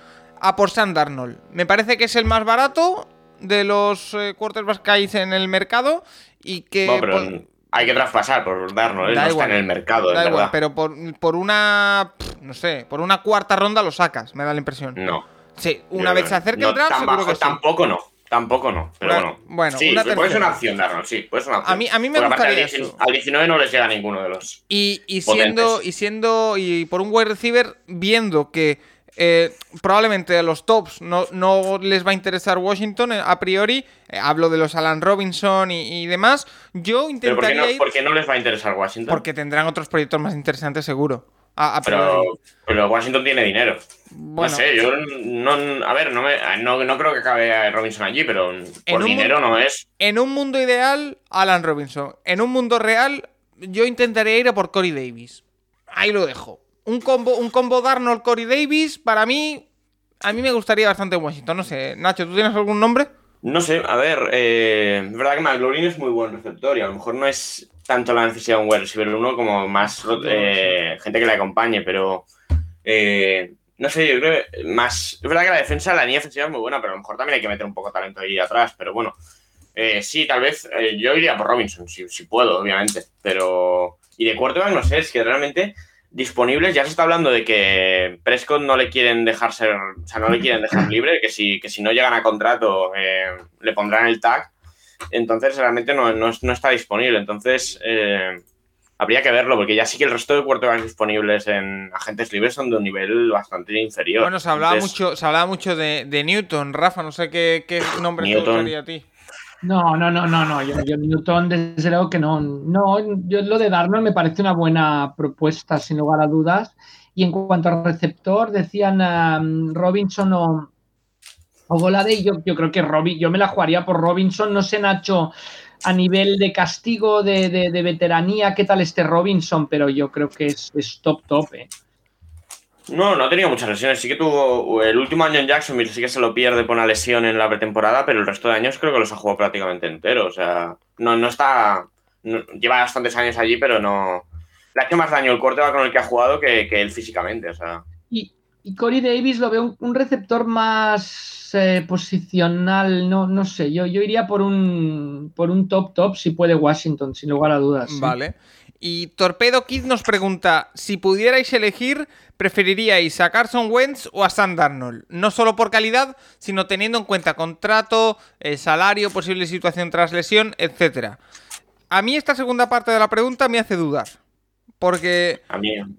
a por Sam Darnold. Me parece que es el más barato de los eh, quarterbacks que hay en el mercado y que... No, pero por- hay que traspasar por darnos, ¿eh? Da no igual. está en el mercado, es Da igual, verdad. pero por, por una... No sé, por una cuarta ronda lo sacas, me da la impresión. No. Sí, una Yo vez se acerque no el draft, tan seguro bajo, que sí. Tampoco no, tampoco no, pero bueno. bueno, sí, una puede ser una opción, Darnold, sí, puede ser una opción. A mí- a mí me Porque gustaría eso. al 19 no les llega ninguno de los. Y, y Potentes. siendo, y siendo, y por un wide receiver, viendo que eh, probablemente a los tops no, no les va a interesar Washington eh, a priori, eh, hablo de los Alan Robinson y, y demás, yo Pero ¿por qué, intentaría no, ir por qué no les va a interesar Washington? porque tendrán otros proyectos más interesantes seguro. A, a pero, pero Washington tiene dinero. Bueno, no sé, yo no. A ver, no, me, no, no creo que acabe Robinson allí, pero por dinero mundo- no es. En un mundo ideal, Alan Robinson. En un mundo real, yo intentaría ir a por Corey Davis. Ahí lo dejo. Un combo, un combo Darnold Corey Davis, para mí, a mí me gustaría bastante Washington. No sé, Nacho, ¿tú tienes algún nombre? No sé, a ver, eh, es verdad que McLaurin es muy buen receptor y a lo mejor no es tanto la necesidad de un wide receiver uno como más eh, gente que le acompañe, pero eh, no sé, yo creo que más. Es verdad que la defensa, la línea defensiva es muy buena, pero a lo mejor también hay que meter un poco de talento ahí atrás, pero bueno. Eh, sí, tal vez eh, yo iría por Robinson, si, si puedo, obviamente, pero. Y de quarterback, no sé, es que realmente disponibles, ya se está hablando de que Prescott no le quieren dejar ser, o sea, no le quieren dejar libre, que si, que si no llegan a contrato eh, le pondrán el tag, entonces realmente no, no, no está disponible, entonces habría que verlo, porque ya sí que el resto de quarterbacks disponibles en agentes libres son de un nivel bastante inferior. Bueno, se hablaba Entonces, mucho, se hablaba mucho de, de Newton, Rafa, no sé qué, qué nombre te gustaría a ti. No, no, no, no, no. Yo, yo Newton, desde luego que no. No, yo lo de Darnold me parece una buena propuesta, sin lugar a dudas. Y en cuanto al receptor, decían um, Robinson o, Ogolade, yo, yo creo que Robin, yo me la jugaría por Robinson. No sé, Nacho, a nivel de castigo, de, de, de veteranía, qué tal este Robinson, pero yo creo que es, top, top. ¿eh? No, no ha tenido muchas lesiones. Sí que tuvo el último año en Jacksonville, sí que se lo pierde por una lesión en la pretemporada, pero el resto de años creo que los ha jugado prácticamente entero. O sea, no, no está. lleva bastantes años allí, pero no. Le ha hecho más daño el corte con el que ha jugado que él físicamente. O sea, Y, Corey Davis lo veo un, receptor más eh, posicional, no, no sé, yo, yo iría por un, por un top top si puede Washington, sin lugar a dudas. ¿sí? Vale. Y Torpedo Kid nos pregunta: si pudierais elegir, ¿preferiríais a Carson Wentz o a Sam Darnold? No solo por calidad, sino teniendo en cuenta contrato, eh, salario, posible situación tras lesión, etcétera. A mí esta segunda parte de la pregunta me hace dudar. Porque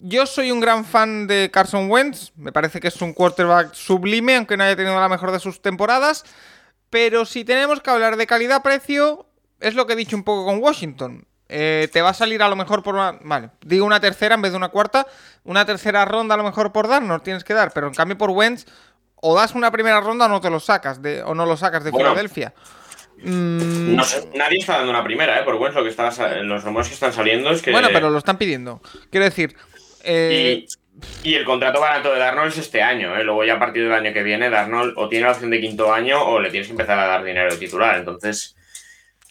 yo soy un gran fan de Carson Wentz. Me parece que es un quarterback sublime, aunque no haya tenido la mejor de sus temporadas. Pero si tenemos que hablar de calidad-precio, es lo que he dicho un poco con Washington. Eh, te va a salir a lo mejor por una. Vale, digo una tercera en vez de una cuarta. Una tercera ronda a lo mejor por dar, no tienes que dar. Pero en cambio por Wentz, o das una primera ronda o no te lo sacas. De, o no lo sacas de Bueno. Filadelfia. Mm, No nadie está dando una primera, ¿eh? Por Wentz, lo que está, los rumores que están saliendo es que. Bueno, pero lo están pidiendo. Quiero decir. eh, Y, y el contrato barato de Darnold es este año, ¿eh? Luego ya a partir del año que viene, Darnold o tiene la opción de quinto año o le tienes que empezar a dar dinero de titular. Entonces,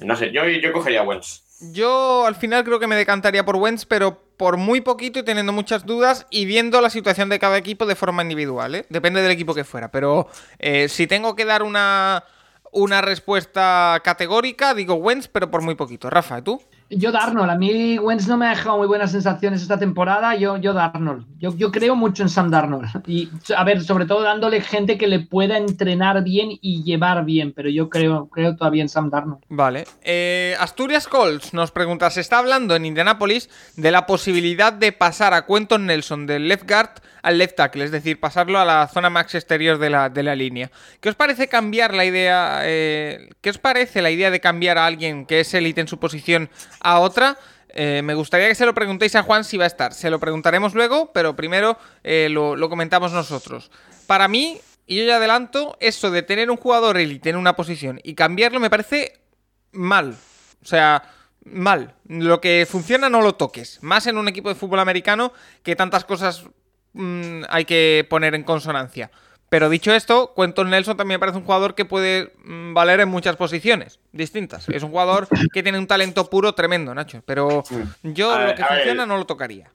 no sé, yo, yo cogería a Wentz. Yo al final creo que me decantaría por Wentz, pero por muy poquito y teniendo muchas dudas y viendo la situación de cada equipo de forma individual, ¿eh? Depende del equipo que fuera. Pero eh, si tengo que dar una, una respuesta categórica, digo Wentz, pero por muy poquito. Rafa, ¿y tú? Yo Darnold, a mí Wentz no me ha dejado muy buenas sensaciones esta temporada, yo, yo Darnold. Yo, yo creo mucho en Sam Darnold. Y, a ver, sobre todo dándole gente que le pueda entrenar bien y llevar bien, pero yo creo, creo todavía en Sam Darnold. Vale. Eh, Asturias Colts nos pregunta, se está hablando en Indianapolis de la posibilidad de pasar a Quentin Nelson del left guard al left tackle, es decir, pasarlo a la zona max exterior de la, de la línea. ¿Qué os parece cambiar la idea? eh, ¿Qué os parece la idea de cambiar a alguien que es élite en su posición a otra? Eh, me gustaría que se lo preguntéis a Juan si va a estar. Se lo preguntaremos luego, pero primero eh, lo, comentamos nosotros. Para mí, y yo ya adelanto, eso de tener un jugador élite en una posición y cambiarlo me parece mal. O sea, mal. Lo que funciona no lo toques. Más en un equipo de fútbol americano que tantas cosas mm, hay que poner en consonancia. Pero dicho esto, Quentin Nelson también parece un jugador que puede mm, valer en muchas posiciones distintas. Es un jugador que tiene un talento puro tremendo, Nacho. Pero yo ver, lo que ver. funciona no lo tocaría.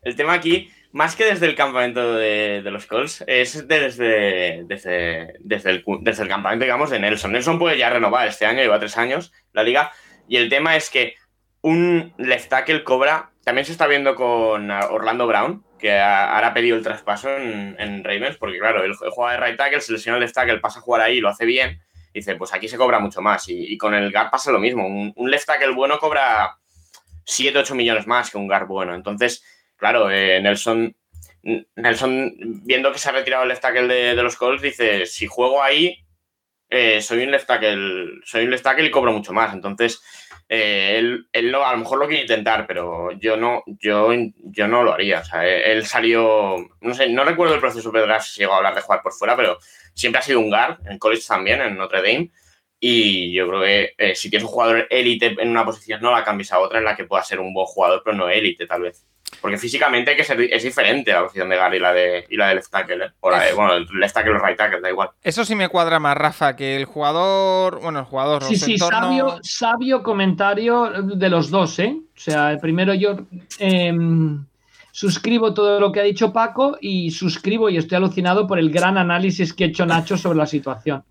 El tema aquí, más que desde el campamento de, de los Colts, es de- desde, desde, desde, el, cu- desde el campamento, digamos, de Nelson. Nelson puede ya renovar este año, lleva tres años la liga. Y el tema es que un left tackle cobra. También se está viendo con Orlando Brown, que ahora ha pedido el traspaso en, en Ravens, porque claro, él juega de right tackle, se lesiona el left tackle, pasa a jugar ahí, lo hace bien. Dice, pues aquí se cobra mucho más. Y, con el guard pasa lo mismo. Un, un left tackle bueno cobra 7, 8 millones más que un guard bueno. Entonces, claro, eh, Nelson, Nelson, viendo que se ha retirado el left tackle de, de los Colts, dice, si juego ahí, eh, soy un left tackle, soy un left tackle y cobro mucho más. Entonces, eh, él, no, a lo mejor lo quiere intentar, pero yo no, yo, yo no lo haría. O sea, eh, él salió, no sé, no recuerdo el proceso draft si llegó a hablar de jugar por fuera, pero siempre ha sido un guard, en college también, en Notre Dame. Y yo creo que eh, si tienes un jugador élite en una posición, no la cambies a otra en la que pueda ser un buen jugador, pero no élite, tal vez. Porque físicamente hay que ser, es diferente la posición de guard y la de, y la de left tackle. ¿eh? O la de, bueno, el left tackle o right tackle, da igual. Eso sí me cuadra más, Rafa, que el jugador. Bueno, el jugador. Sí, sí, entorno- sabio, sabio comentario de los dos, ¿eh? O sea, primero yo em, suscribo todo lo que ha dicho Paco y suscribo y estoy alucinado por el gran análisis que ha hecho Nacho sobre la situación.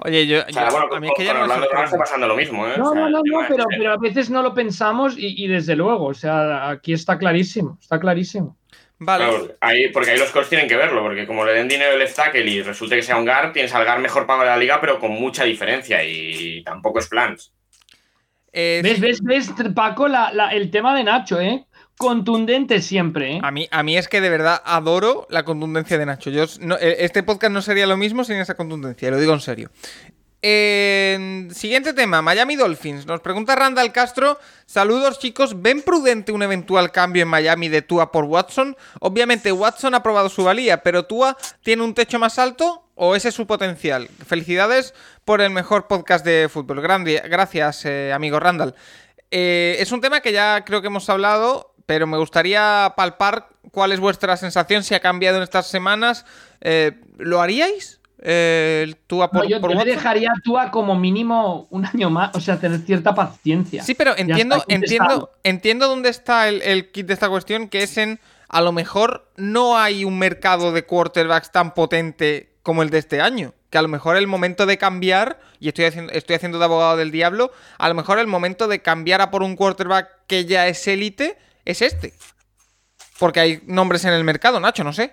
Oye, yo. O sea, yo- bueno, a mí es que ya no me está pasando lo mismo, ¿eh? No, O sea, no, no, el no, pero, pero a veces no lo pensamos y, y desde luego, o sea, aquí está clarísimo, está clarísimo. Vale. Claro, ahí, porque ahí los Colts tienen que verlo, porque como le den dinero al left tackle y resulte que sea un guard, tienes al guard mejor pago de la liga, pero con mucha diferencia y tampoco es plans. Eh, ¿Ves, ves, ves, Paco, la- la- el tema de Nacho, ¿eh? Contundente siempre, ¿eh? A mí, a mí es que de verdad adoro la contundencia de Nacho. Yo, eh, este podcast no sería lo mismo sin esa contundencia, lo digo en serio. Siguiente tema, Miami Dolphins. Nos pregunta Randall Castro. Saludos chicos, ¿ven prudente un eventual cambio en Miami de Tua por Watson? Obviamente Watson ha probado su valía, pero Tua tiene un techo más alto o ese es su potencial? Felicidades por el mejor podcast de fútbol. Grande, gracias, eh, amigo Randall. Eh, es un tema que ya creo que hemos hablado, pero me gustaría palpar cuál es vuestra sensación, si ha cambiado en estas semanas. Eh, ¿Lo haríais? Eh, Tua por, No, yo, por yo dejaría a Tua como mínimo un año más, o sea, tener cierta paciencia. Sí, pero entiendo, entiendo, entiendo dónde está el, el kit de esta cuestión, que es en a lo mejor no hay un mercado de quarterbacks tan potente como el de este año. Que a lo mejor el momento de cambiar, y estoy haciendo, estoy haciendo de abogado del diablo, a lo mejor el momento de cambiar a por un quarterback que ya es élite es este. Porque hay nombres en el mercado, Nacho, no sé.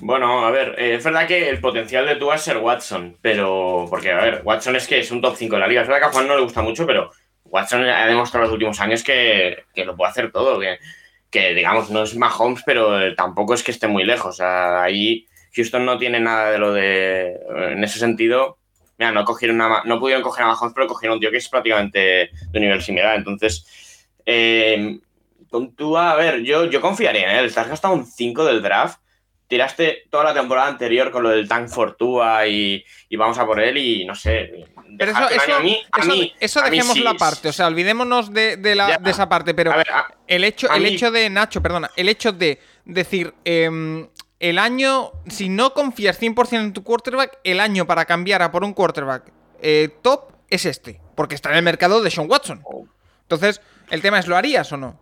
Bueno, a ver, eh, es verdad que el potencial de Tua es ser Watson, pero. Porque, a ver, Watson es que es un top 5 de la liga. Es verdad que a Juan no le gusta mucho, pero Watson ha demostrado en los últimos años que, que lo puede hacer todo. Que, que, digamos, no es Mahomes, pero eh, tampoco es que esté muy lejos. Ahí Houston no tiene nada de lo de. En ese sentido, mira, no cogieron a Ma- no pudieron coger a Mahomes, pero cogieron un tío que es prácticamente de nivel similar. Entonces, eh, con Tua, a ver, yo, yo confiaría en él. Estás gastando un 5 del draft tiraste toda la temporada anterior con lo del Tank for Tua y, y vamos a por él y no sé. Pero eso, eso, año a mí, a eso, mí- eso a mí dejémoslo sí- aparte. O sea, olvidémonos de, de la- de esa parte. Pero A ver, a- el hecho, el mí- hecho de, Nacho, perdona, el hecho de decir, em, el año, si no confías 100% en tu quarterback, el año para cambiar a por un quarterback eh, top es este. Porque está en el mercado de Sean Watson. Entonces, el tema es, ¿lo harías o no?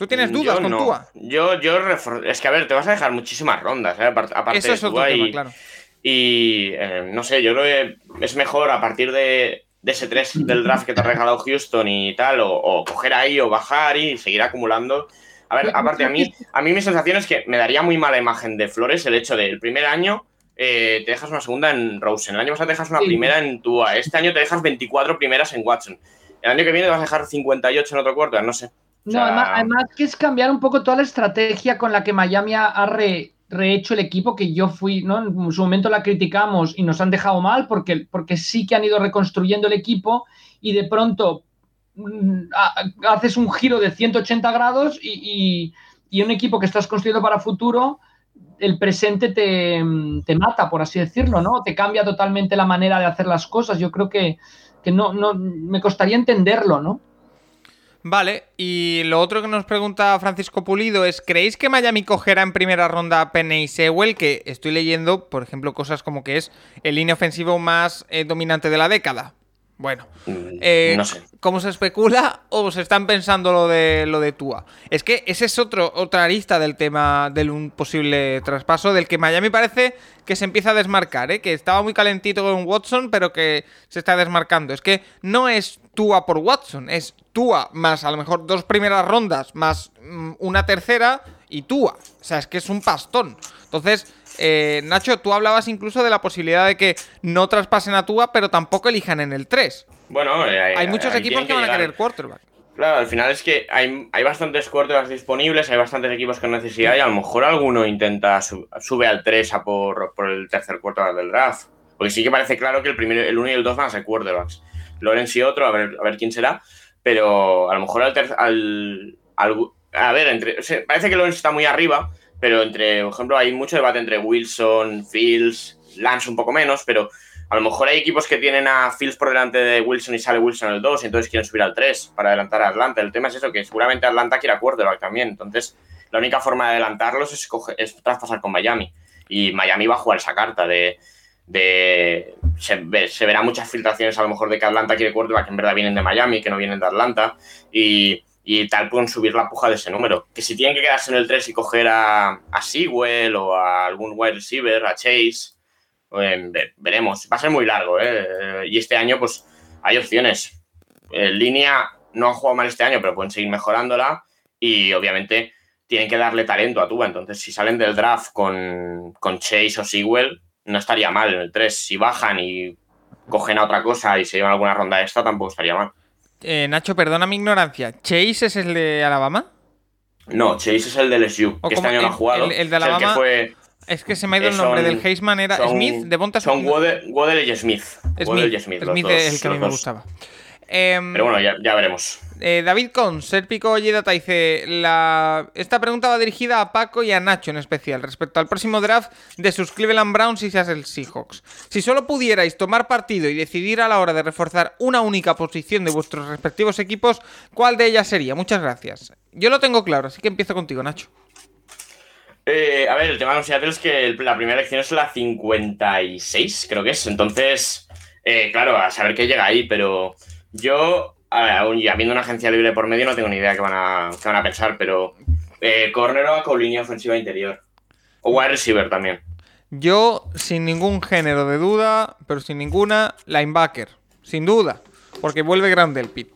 ¿Tú tienes dudas yo con no. Tua? Yo, yo refor- es que a ver, te vas a dejar muchísimas rondas, ¿eh? aparte, Eso de es otro Tua tema, y, claro. y, eh, no sé, yo creo que es mejor a partir de, de ese 3 del draft que te ha regalado Houston y tal, o, o coger ahí o bajar y seguir acumulando. A ver, aparte, a mí, a mí mi sensación es que me daría muy mala imagen de Flores el hecho de el primer año eh, te dejas una segunda en Rosen, el año pasado te dejas una Sí. primera en Tua, este año te dejas 24 primeras en Watson, el año que viene te vas a dejar 58 en otro cuarto, no sé. O No, sea, además, además que es cambiar un poco toda la estrategia con la que Miami ha, re- rehecho el equipo, que yo fui, ¿no? En su momento la criticamos y nos han dejado mal porque, porque sí que han ido reconstruyendo el equipo y de pronto mm, ha- haces un giro de 180 grados y, y- y un equipo que estás construyendo para futuro, el presente te, te mata, por así decirlo, ¿no? Te cambia totalmente la manera de hacer las cosas. Yo creo que, que no, no, me costaría entenderlo, ¿no? Vale, y lo otro que nos pregunta Francisco Pulido es, ¿creéis que Miami cogerá en primera ronda a Penny Sewell? Que estoy leyendo, por ejemplo, cosas como que es el línea ofensivo más eh, dominante de la década. Bueno, mm, eh, no sé. ¿cómo se especula o se están pensando lo de lo de Tua? Es que ese es otro, otra arista del tema del un posible traspaso del que Miami parece que se empieza a desmarcar, ¿eh? que estaba muy calentito con Watson, pero que se está desmarcando. Es que no es Tua por Watson, es Tua más a lo mejor dos primeras rondas, más mm, una tercera y Tua. O sea, es que es un pastón. Entonces, eh, Nacho, tú hablabas incluso de la posibilidad de que no traspasen a Tua, pero tampoco elijan en el 3. Bueno, eh, Hay muchos ahí equipos que van a querer quarterback. Claro, al final es que hay, hay bastantes quarterbacks disponibles, hay bastantes equipos con necesidad y a lo mejor alguno intenta su- sube al 3 a por, por el tercer quarterback del draft. Porque sí que parece claro que el primero, el 1 y el 2 van a ser quarterbacks. Y otro, a ver, a ver quién será. Pero a lo mejor al, ter- al, al- a ver, entre, o sea, parece que Lawrence está muy arriba, pero entre, por ejemplo, hay mucho debate entre Wilson, Fields, Lance un poco menos, pero a lo mejor hay equipos que tienen a Fields por delante de Wilson y sale Wilson el 2 y entonces quieren subir al 3 para adelantar a Atlanta. El tema es eso, que seguramente Atlanta quiere quarterback también. Entonces, la única forma de adelantarlos es, coge- es traspasar con Miami. Y Miami va a jugar esa carta de... de se, ve- se verán muchas filtraciones a lo mejor de que Atlanta quiere quarterback que en verdad vienen de Miami, que no vienen de Atlanta. Y, y tal pueden subir la puja de ese número. Que si tienen que quedarse en el 3 y coger a, a Sewell o a algún wide receiver, a Chase, eh, ve- veremos. Va a ser muy largo, ¿eh? Eh, Y este año, pues, hay opciones. En línea no han jugado mal este año, pero pueden seguir mejorándola. Y obviamente tienen que darle talento a Tuba. Entonces, si salen del draft con, con Chase o Sewell, no estaría mal en el 3. Si bajan y cogen a otra cosa y se llevan alguna ronda extra, tampoco estaría mal. Eh, Nacho, perdona mi ignorancia. ¿Chase es el de Alabama? No, Chase es el del LSU, O que este año no ha jugado. el- el de Es Alabama que fue Es que se me ha ido Eh, el nombre son- del Heisman. ¿Era son- Smith? ¿De Bonta son Waddell, Waddell y Smith. Waddell Smith, y Smith, los Smith dos, es el que a mí me gustaba. Em, Pero bueno, ya, ya veremos. eh, David Cons, Serpico Yedata dice: la... Esta pregunta va dirigida a Paco y a Nacho en especial, respecto al próximo draft de sus Cleveland Browns y Seattle Seahawks. Si solo pudierais tomar partido y decidir a la hora de reforzar una única posición de vuestros respectivos equipos, ¿cuál de ellas sería? Muchas gracias. Yo lo tengo claro, así que empiezo contigo, Nacho. Eh, a ver, el tema de los Seattle es que la primera elección es la 56, creo que es. Entonces, eh, claro, a saber qué llega ahí, pero yo, aún y habiendo una agencia libre por medio, no tengo ni idea qué van a, qué van a pensar, pero eh, cornerback o línea ofensiva interior. O wide receiver también. Yo, sin ningún género de duda, pero sin ninguna, linebacker. Sin duda. Porque vuelve grande el pit.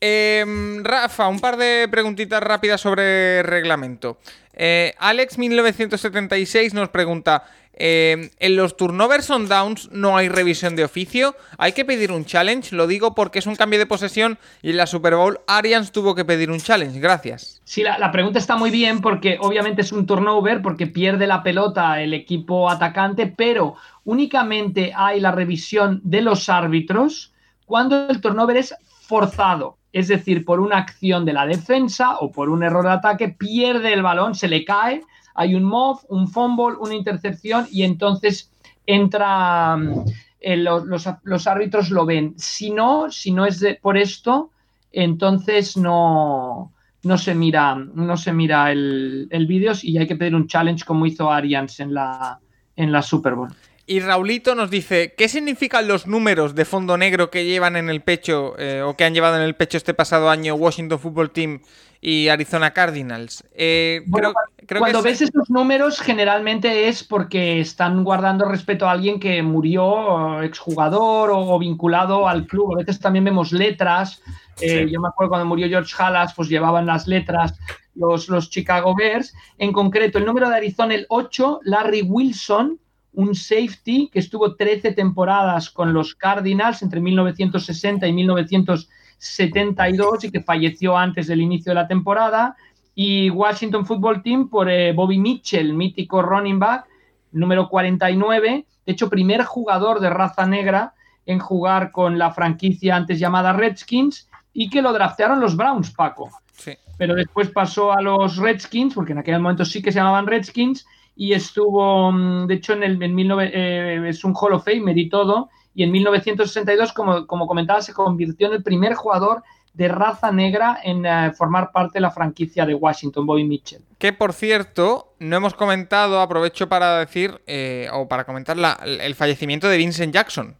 Em, Rafa, un par de preguntitas rápidas sobre reglamento. Eh, Alex1976 nos pregunta: em, ¿En los turnovers on downs no hay revisión de oficio? ¿Hay que pedir un challenge? Lo digo porque es un cambio de posesión y en la Super Bowl Arians tuvo que pedir un challenge. Gracias. Sí, la, la pregunta está muy bien porque obviamente es un turnover, porque pierde la pelota el equipo atacante, pero únicamente hay la revisión de los árbitros cuando el turnover es forzado. Es decir, por una acción de la defensa o por un error de ataque, pierde el balón, se le cae, hay un mof, un fumble, una intercepción y entonces entra, mm, eh, los, los- los árbitros lo ven. Si no, si no es de- por esto, entonces no, no se mira, no se mira el, el vídeo y hay que pedir un challenge como hizo Arians en la, en la Super Bowl. Y Raulito nos dice, ¿qué significan los números de fondo negro que llevan en el pecho eh, o que han llevado en el pecho este pasado año Washington Football Team y Arizona Cardinals? Eh, Bueno, creo, creo Cuando que ves esos números, generalmente es porque están guardando respeto a alguien que murió, o exjugador o, o vinculado al club. A veces también vemos letras. Eh, Sí. Yo me acuerdo cuando murió George Halas, pues llevaban las letras los, los Chicago Bears. En concreto, el número de Arizona, el 8, Larry Wilson, un safety que estuvo 13 temporadas con los Cardinals entre 1960 y 1972 y que falleció antes del inicio de la temporada y Washington Football Team por eh, Bobby Mitchell, mítico running back, número 49, de hecho primer jugador de raza negra en jugar con la franquicia antes llamada Redskins y que lo draftearon los Browns, Paco. Sí. Pero después pasó a los Redskins, porque en aquel momento sí que se llamaban Redskins, y estuvo, mm, de hecho, en el en 19 eh, es un Hall of Famer y todo, y en 1962, como, como comentaba, se convirtió en el primer jugador de raza negra en eh, formar parte de la franquicia de Washington, Bobby Mitchell. Que por cierto, no hemos comentado, aprovecho para decir, eh, o para comentar la- el fallecimiento de Vincent Jackson.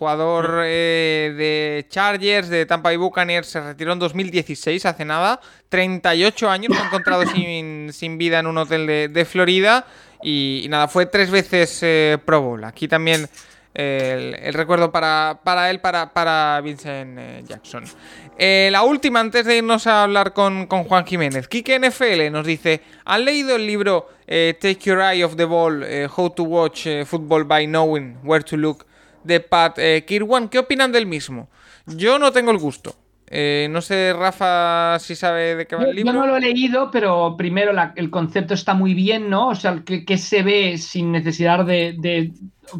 Jugador eh, de Chargers, de Tampa Bay Buccaneers, se retiró en 2016, hace nada. 38 años, fue encontrado sin, sin vida en un hotel de, de Florida. Y, y nada, fue tres veces eh, Pro Bowl. Aquí también eh, el, el recuerdo para, para él, para, para Vincent eh, Jackson. La última, antes de irnos a hablar con, con Juan Jiménez. Kike NFL nos dice: ¿Han leído el libro Take Your Eye Off the Ball, How to Watch Football by Knowing Where to Look? De Pat eh, Kirwan. ¿Qué opinan del mismo? Yo no tengo el gusto. Eh, no sé, Rafa, si sabe de qué va Yo, el yo libro. no lo he leído, pero primero la- el concepto está muy bien, ¿no? O sea, que, que se ve sin necesidad de, de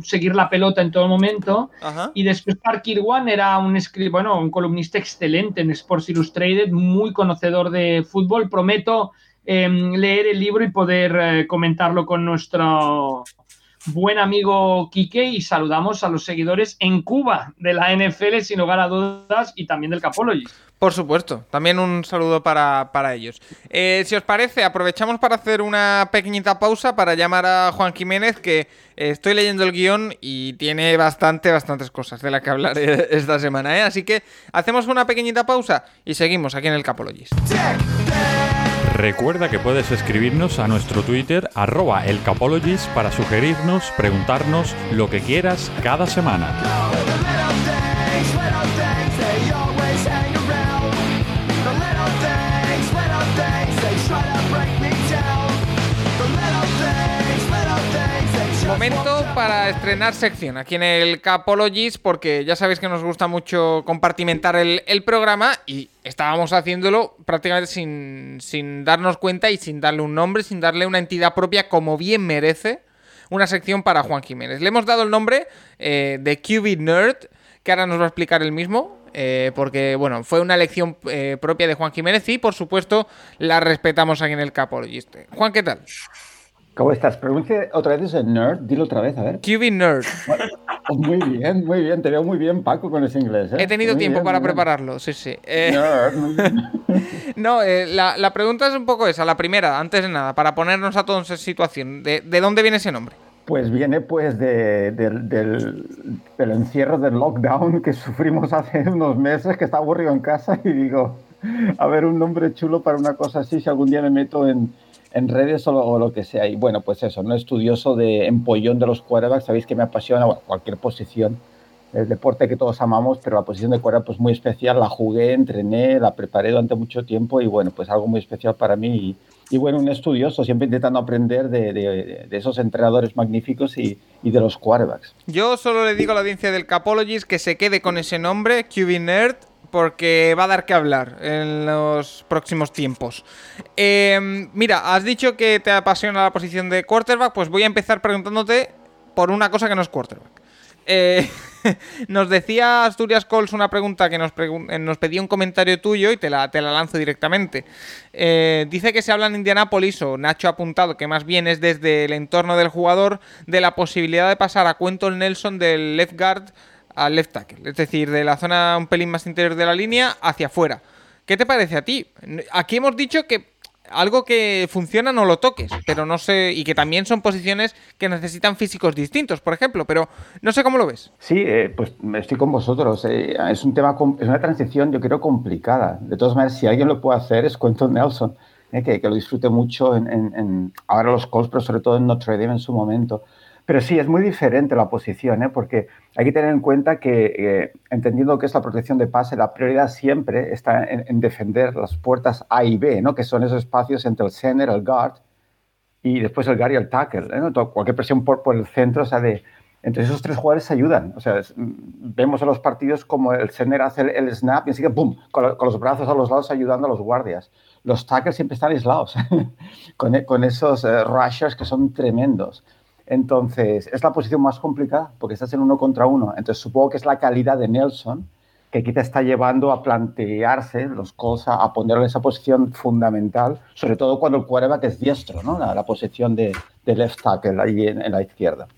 seguir la pelota en todo momento. Ajá. Y después Park Irwan era un, bueno, un columnista excelente en Sports Illustrated, muy conocedor de fútbol. Prometo eh, leer el libro y poder eh, comentarlo con nuestro buen amigo Quique y saludamos a los seguidores en Cuba de la NFL sin lugar a dudas y también del Capology. Por supuesto, también un saludo para, para ellos. Eh, si os parece, aprovechamos para hacer una pequeñita pausa para llamar a Juan Jiménez, que eh, estoy leyendo el guion y tiene bastante, bastantes cosas de las que hablar esta semana. ¿eh? Así que hacemos una pequeñita pausa y seguimos aquí en el Capologist. Recuerda que puedes escribirnos a nuestro Twitter, arroba elcapologist, para sugerirnos, preguntarnos lo que quieras cada semana. Momento para estrenar sección aquí en el Capologist, porque ya sabéis que nos gusta mucho compartimentar el, programa y estábamos haciéndolo prácticamente sin, sin darnos cuenta y sin darle un nombre, sin darle una entidad propia como bien merece una sección para Juan Jiménez. Le hemos dado el nombre eh, de QB Nerd, que ahora nos va a explicar el mismo. eh, porque bueno, fue una elección eh, propia de Juan Jiménez y por supuesto la respetamos aquí en el Capologist. Juan, ¿qué tal? ¿Cómo estás? Pronuncie otra vez ese nerd, dilo otra vez, a ver. QB Nerd. Muy bien, muy bien, te veo muy bien, Paco, con ese inglés. ¿eh? He tenido Muy tiempo bien, para prepararlo, sí, sí. Eh, Nerd, no, eh, la, la pregunta es un poco esa, la primera, antes de nada, para ponernos a todos en situación. ¿De, de dónde viene ese nombre? Pues viene pues de- del, del- del encierro del lockdown que sufrimos hace unos meses, que estaba aburrido en casa y digo, a ver, un nombre chulo para una cosa así, si algún día me meto en, en redes o lo, que sea. Y bueno, pues eso, no estudioso de empollón de los quarterbacks, sabéis que me apasiona cualquier posición, el deporte que todos amamos, pero la posición de quarterback pues muy especial, la jugué, entrené, la preparé durante mucho tiempo y bueno, pues algo muy especial para mí. Y, bueno, un estudioso, siempre intentando aprender de, esos entrenadores magníficos y, de los quarterbacks. Yo solo le digo a la audiencia del Capologist que se quede con ese nombre, QB porque va a dar que hablar en los próximos tiempos. Eh, mira, has dicho que te apasiona la posición de quarterback, pues voy a empezar preguntándote por una cosa que no es quarterback. Eh, nos decía Asturias Coles una pregunta que eh, nos pedía un comentario tuyo y te la, lanzo directamente. Eh, dice que se habla en Indianápolis, o Nacho ha apuntado que más bien es desde el entorno del jugador, de la posibilidad de pasar a Quentin Nelson del left guard al left tackle. Es decir, de la zona un pelín más interior de la línea hacia afuera. ¿Qué te parece a ti? Aquí hemos dicho que algo que funciona no lo toques, pero no sé, y que también son posiciones que necesitan físicos distintos, por ejemplo, pero no sé cómo lo ves. Sí, eh, pues estoy con vosotros. eh, es un tema, es una transición, yo creo, complicada. De todas maneras, si alguien lo puede hacer es Quentin Nelson, eh, que, que lo disfrute mucho en, en- en- ahora los Colts, pero sobre todo en Notre Dame en su momento. Pero sí, es muy diferente la posición, ¿eh? porque hay que tener en cuenta que, eh, entendiendo que es la protección de pase, la prioridad siempre está en, en defender las puertas A y B, ¿no? que son esos espacios entre el center, el guard, y después el guard y el tackle. ¿eh? ¿no? Cualquier presión por, por el centro, o sea, de, entre esos tres jugadores se ayudan. O sea, es- mm, vemos en los partidos como el center hace el, el snap y enseguida, ¡pum!, con, lo- con los brazos a los lados ayudando a los guardias. Los tackles siempre están aislados, con, con esos eh, rushers que son tremendos. Entonces, es la posición más complicada porque estás en uno contra uno. Entonces, supongo que es la calidad de Nelson que quizá está llevando a plantearse los Colts a, en esa posición fundamental, sobre todo cuando el quarterback es diestro, ¿no? La, posición de, left tackle ahí en la izquierda.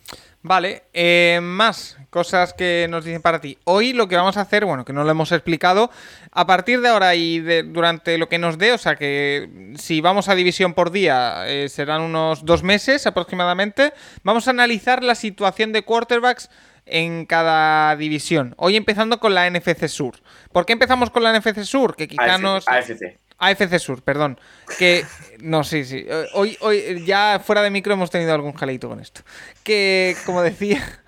Vale, eh, más cosas que nos dicen para ti. Hoy lo que vamos a hacer, bueno, que no lo hemos explicado, a partir de ahora y de- durante lo que nos dé, o sea que si vamos a división por día eh, serán unos dos meses aproximadamente, vamos a analizar la situación de quarterbacks en cada división. Hoy empezando con la NFC Sur. ¿Por qué empezamos con la NFC Sur? Que quizá AFC, nos... AFC. AFC Sur, perdón. Que. No, sí, sí. Eh, Hoy, hoy ya fuera de micro hemos tenido algún jaleito con esto. Que, como decía.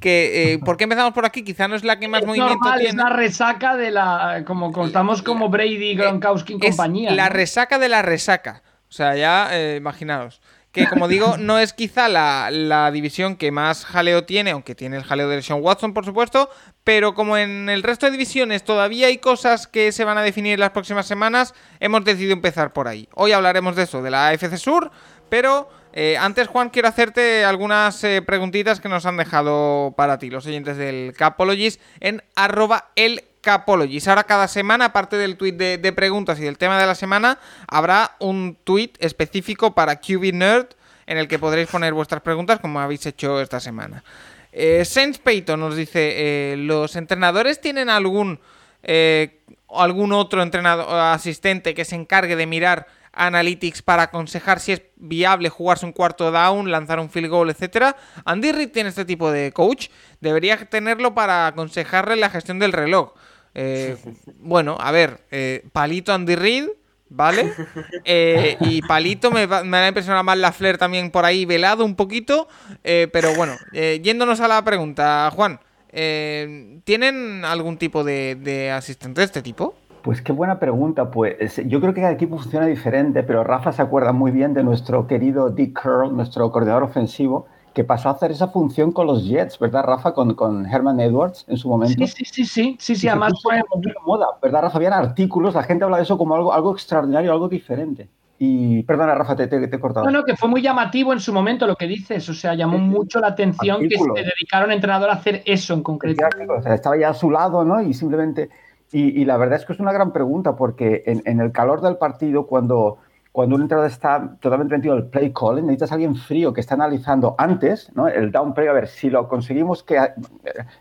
Que. eh, ¿Por qué empezamos por aquí? Quizá no es la que más Es movimiento normal, es tiene. la resaca de la. Como contamos como Brady, Gronkowski y Es compañía. la ¿no? resaca de la resaca. O sea, ya eh, imaginaos. Que como digo, no es quizá la, la división que más jaleo tiene, aunque tiene el jaleo de Sean Watson, por supuesto, pero como en el resto de divisiones todavía hay cosas que se van a definir en las próximas semanas, hemos decidido empezar por ahí. Hoy hablaremos de eso, de la AFC Sur, pero eh, antes, Juan, quiero hacerte algunas eh, preguntitas que nos han dejado para ti, los oyentes del Capologist, en arroba el Capologist. Ahora cada semana, aparte del tweet de, preguntas y del tema de la semana, habrá un tweet específico para QB Nerd en el que podréis poner vuestras preguntas como habéis hecho esta semana. Eh, Payton nos dice, eh, ¿los entrenadores tienen algún, eh, algún otro entrenador asistente que se encargue de mirar analytics para aconsejar si es viable jugarse un cuarto down, lanzar un field goal, etcétera. Andy Reid tiene este tipo de coach, debería tenerlo para aconsejarle la gestión del reloj. Eh, bueno, a ver, eh, palito Andy Reid, ¿vale? Eh, y palito me, va- me da impresionado más la Flair también por ahí velado un poquito, eh, pero bueno, eh, yéndonos a la pregunta, Juan, eh, ¿tienen algún tipo de, de asistente de este tipo? Pues qué buena pregunta. Pues yo creo que cada equipo funciona diferente, pero Rafa se acuerda muy bien de nuestro querido Dick Curl, nuestro coordinador ofensivo, que pasó a hacer esa función con los Jets, ¿verdad, Rafa? Con, con Herman Edwards en su momento. Sí, sí, sí, sí, sí, Y sí, además fue. muy moda, ¿verdad, Rafa? Habían artículos, la gente habla de eso como algo, algo extraordinario, algo diferente. Y perdona, Rafa, te, te, he cortado. No, no, que fue muy llamativo en su momento lo que dices. O sea, llamó mucho la atención que se dedicaron a entrenador a hacer eso en concreto. O sea, estaba ya a su lado, ¿no? Y simplemente. Y, la verdad es que es una gran pregunta, porque en, en el calor del partido, cuando cuando un entrenador está totalmente metido en el play calling, necesitas a alguien frío que está analizando antes ¿no? el down play, a ver si lo conseguimos que eh,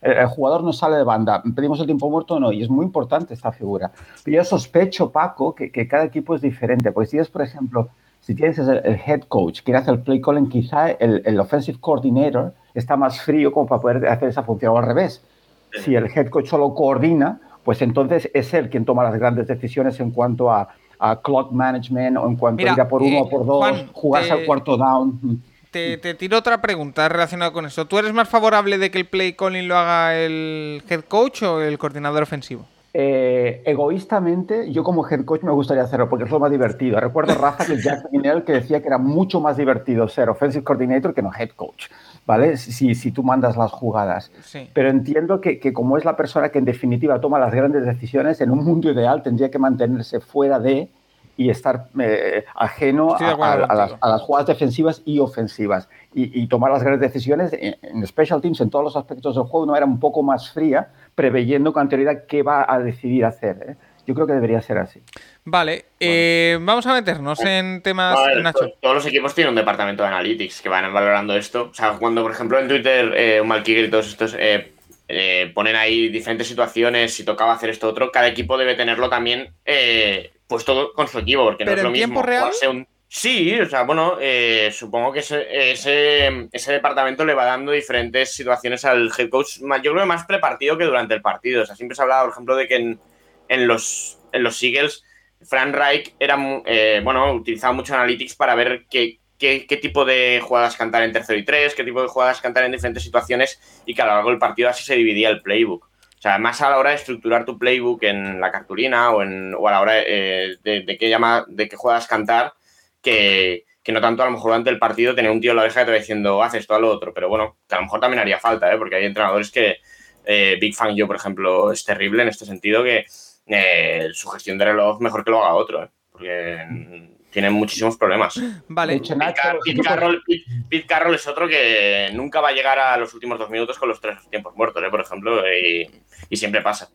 el, jugador no sale de banda, pedimos el tiempo muerto o no, y es muy importante esta figura. Pero yo sospecho, Paco, que, cada equipo es diferente, porque si es, por ejemplo, si tienes el, head coach que hace el play calling, quizá el, el, offensive coordinator está más frío como para poder hacer esa función, o al revés. Si el head coach solo coordina, pues entonces es él quien toma las grandes decisiones en cuanto a a clock management o en cuanto a ir a por uno o por dos, jugarse al cuarto down. Te, tiro otra pregunta relacionada con eso. ¿Tú eres más favorable de que el play calling lo haga el head coach o el coordinador ofensivo? Eh, egoístamente, yo como head coach me gustaría hacerlo porque es lo más divertido. Recuerdo Rafa que Jack Minell que decía que era mucho más divertido ser offensive coordinator que no head coach. ¿vale? Si, si tú mandas las jugadas. Pero entiendo que, que, como es la persona que en definitiva toma las grandes decisiones, en un mundo ideal tendría que mantenerse fuera de y estar eh, ajeno a, las, jugadas defensivas y ofensivas y, tomar las grandes decisiones en, special teams en todos los aspectos del juego no era un poco más fría preveyendo con anterioridad qué va a decidir hacer ¿eh? yo creo que debería ser así Vale, eh, vamos a meternos en temas. Nacho. Todos los equipos tienen un departamento de analytics que van valorando esto. O sea, cuando, por ejemplo, en Twitter, eh, un y todos estos eh, eh, ponen ahí diferentes situaciones, si tocaba hacer esto otro, cada equipo debe tenerlo también pues todo con su equipo, porque no es lo mismo. Real? Sí, o sea, bueno, supongo que ese, ese, ese, departamento le va dando diferentes situaciones al head coach, yo creo que más prepartido que durante el partido. O sea, siempre se hablaba, por ejemplo, de que en, en los, en los Eagles Frank Reich era, eh, bueno, utilizaba mucho Analytics para ver qué, qué, tipo de jugadas cantar en tercero y tres, qué tipo de jugadas cantar en diferentes situaciones y que a lo largo del partido así se dividía el playbook. Sea, más a la hora de estructurar tu playbook en la cartulina o, en, o a la hora eh, de, qué llama, de qué jugadas cantar, que, no tanto a lo mejor durante el partido tener un tío en la oreja que te va diciendo, haz esto, a lo otro. Pero bueno, que a lo mejor también haría falta, ¿eh? porque hay entrenadores que, Big Fan yo, por ejemplo, es terrible en este sentido, que eh, su gestión de reloj mejor que lo haga otro, ¿eh? porque tiene muchísimos problemas. Vale. Pete, Carroll, es otro que nunca va a llegar a los últimos dos minutos con los tres tiempos muertos, ¿eh? por ejemplo, y, siempre pasa.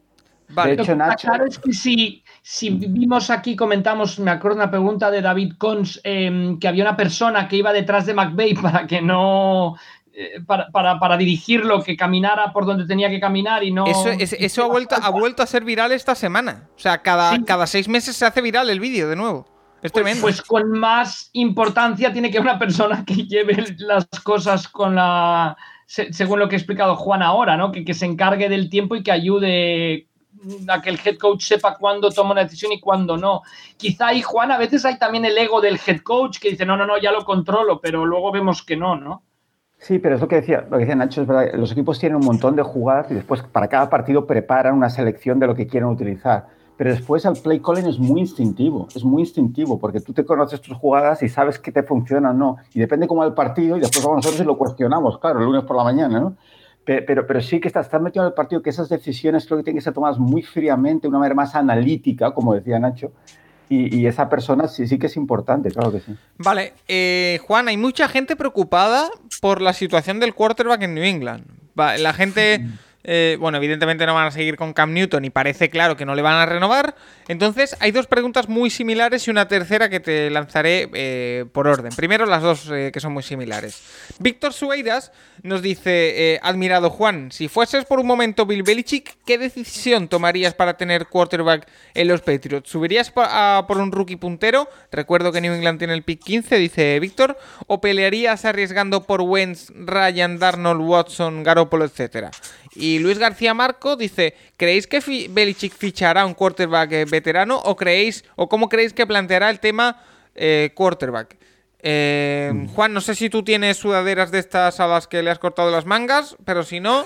Vale. De hecho, Nacho... Claro es que si, si vimos aquí, comentamos, me acuerdo una pregunta de David Cons, em, que había una persona que iba detrás de McVeigh para que no eh, para, para, dirigirlo, que caminara por donde tenía que caminar y no. Eso, eso ha, vuelto, ha vuelto a ser viral esta semana. O sea, cada, cada seis meses se hace viral el vídeo de nuevo. Es pues, tremendo. Pues con más importancia tiene que una persona que lleve las cosas con la. según lo que ha explicado Juan ahora, ¿no? Que, que se encargue del tiempo y que ayude a que el head coach sepa cuándo toma una decisión y cuándo no. Quizá ahí, Juan, a veces hay también el ego del head coach que dice, no, no, no, ya lo controlo, pero luego vemos que no, ¿no? Sí, pero es lo que decía, lo que decía Nacho, es verdad, los equipos tienen un montón de jugadas y después para cada partido preparan una selección de lo que quieren utilizar. Pero después el play calling es muy instintivo, es muy instintivo, porque tú te conoces tus jugadas y sabes que te funcionan o no. Y depende cómo va el partido y después vamos nosotros y lo cuestionamos, claro, el lunes por la mañana, ¿no? Pero, pero, sí que estás tan metido en el partido que esas decisiones creo que tienen que ser tomadas muy fríamente, de una manera más analítica, como decía Nacho, y, esa persona sí, sí que es importante, claro que sí. Vale, eh, Juan, hay mucha gente preocupada por la situación del quarterback en New England. la gente... Eh, bueno, evidentemente no van a seguir con Cam Newton y parece claro que no le van a renovar. Entonces, hay dos preguntas muy similares y una tercera que te lanzaré eh, por orden. Primero, las dos eh, que son muy similares. Víctor Sueiras nos dice: Admirado Juan, si fueses por un momento Bill Belichick, ¿qué decisión tomarías para tener quarterback en los Patriots? ¿Subirías por un rookie puntero? Recuerdo que New England tiene el pick 15, dice Víctor. ¿O pelearías arriesgando por Wentz, Ryan, Darnold, Watson, Garoppolo, etcétera? Y Luis García Marco dice, ¿creéis que Belichick fichará un quarterback eh, veterano o creéis o cómo creéis que planteará el tema eh, quarterback? Eh, mm. Juan, no sé si tú tienes sudaderas de estas a las que le has cortado las mangas, pero si no,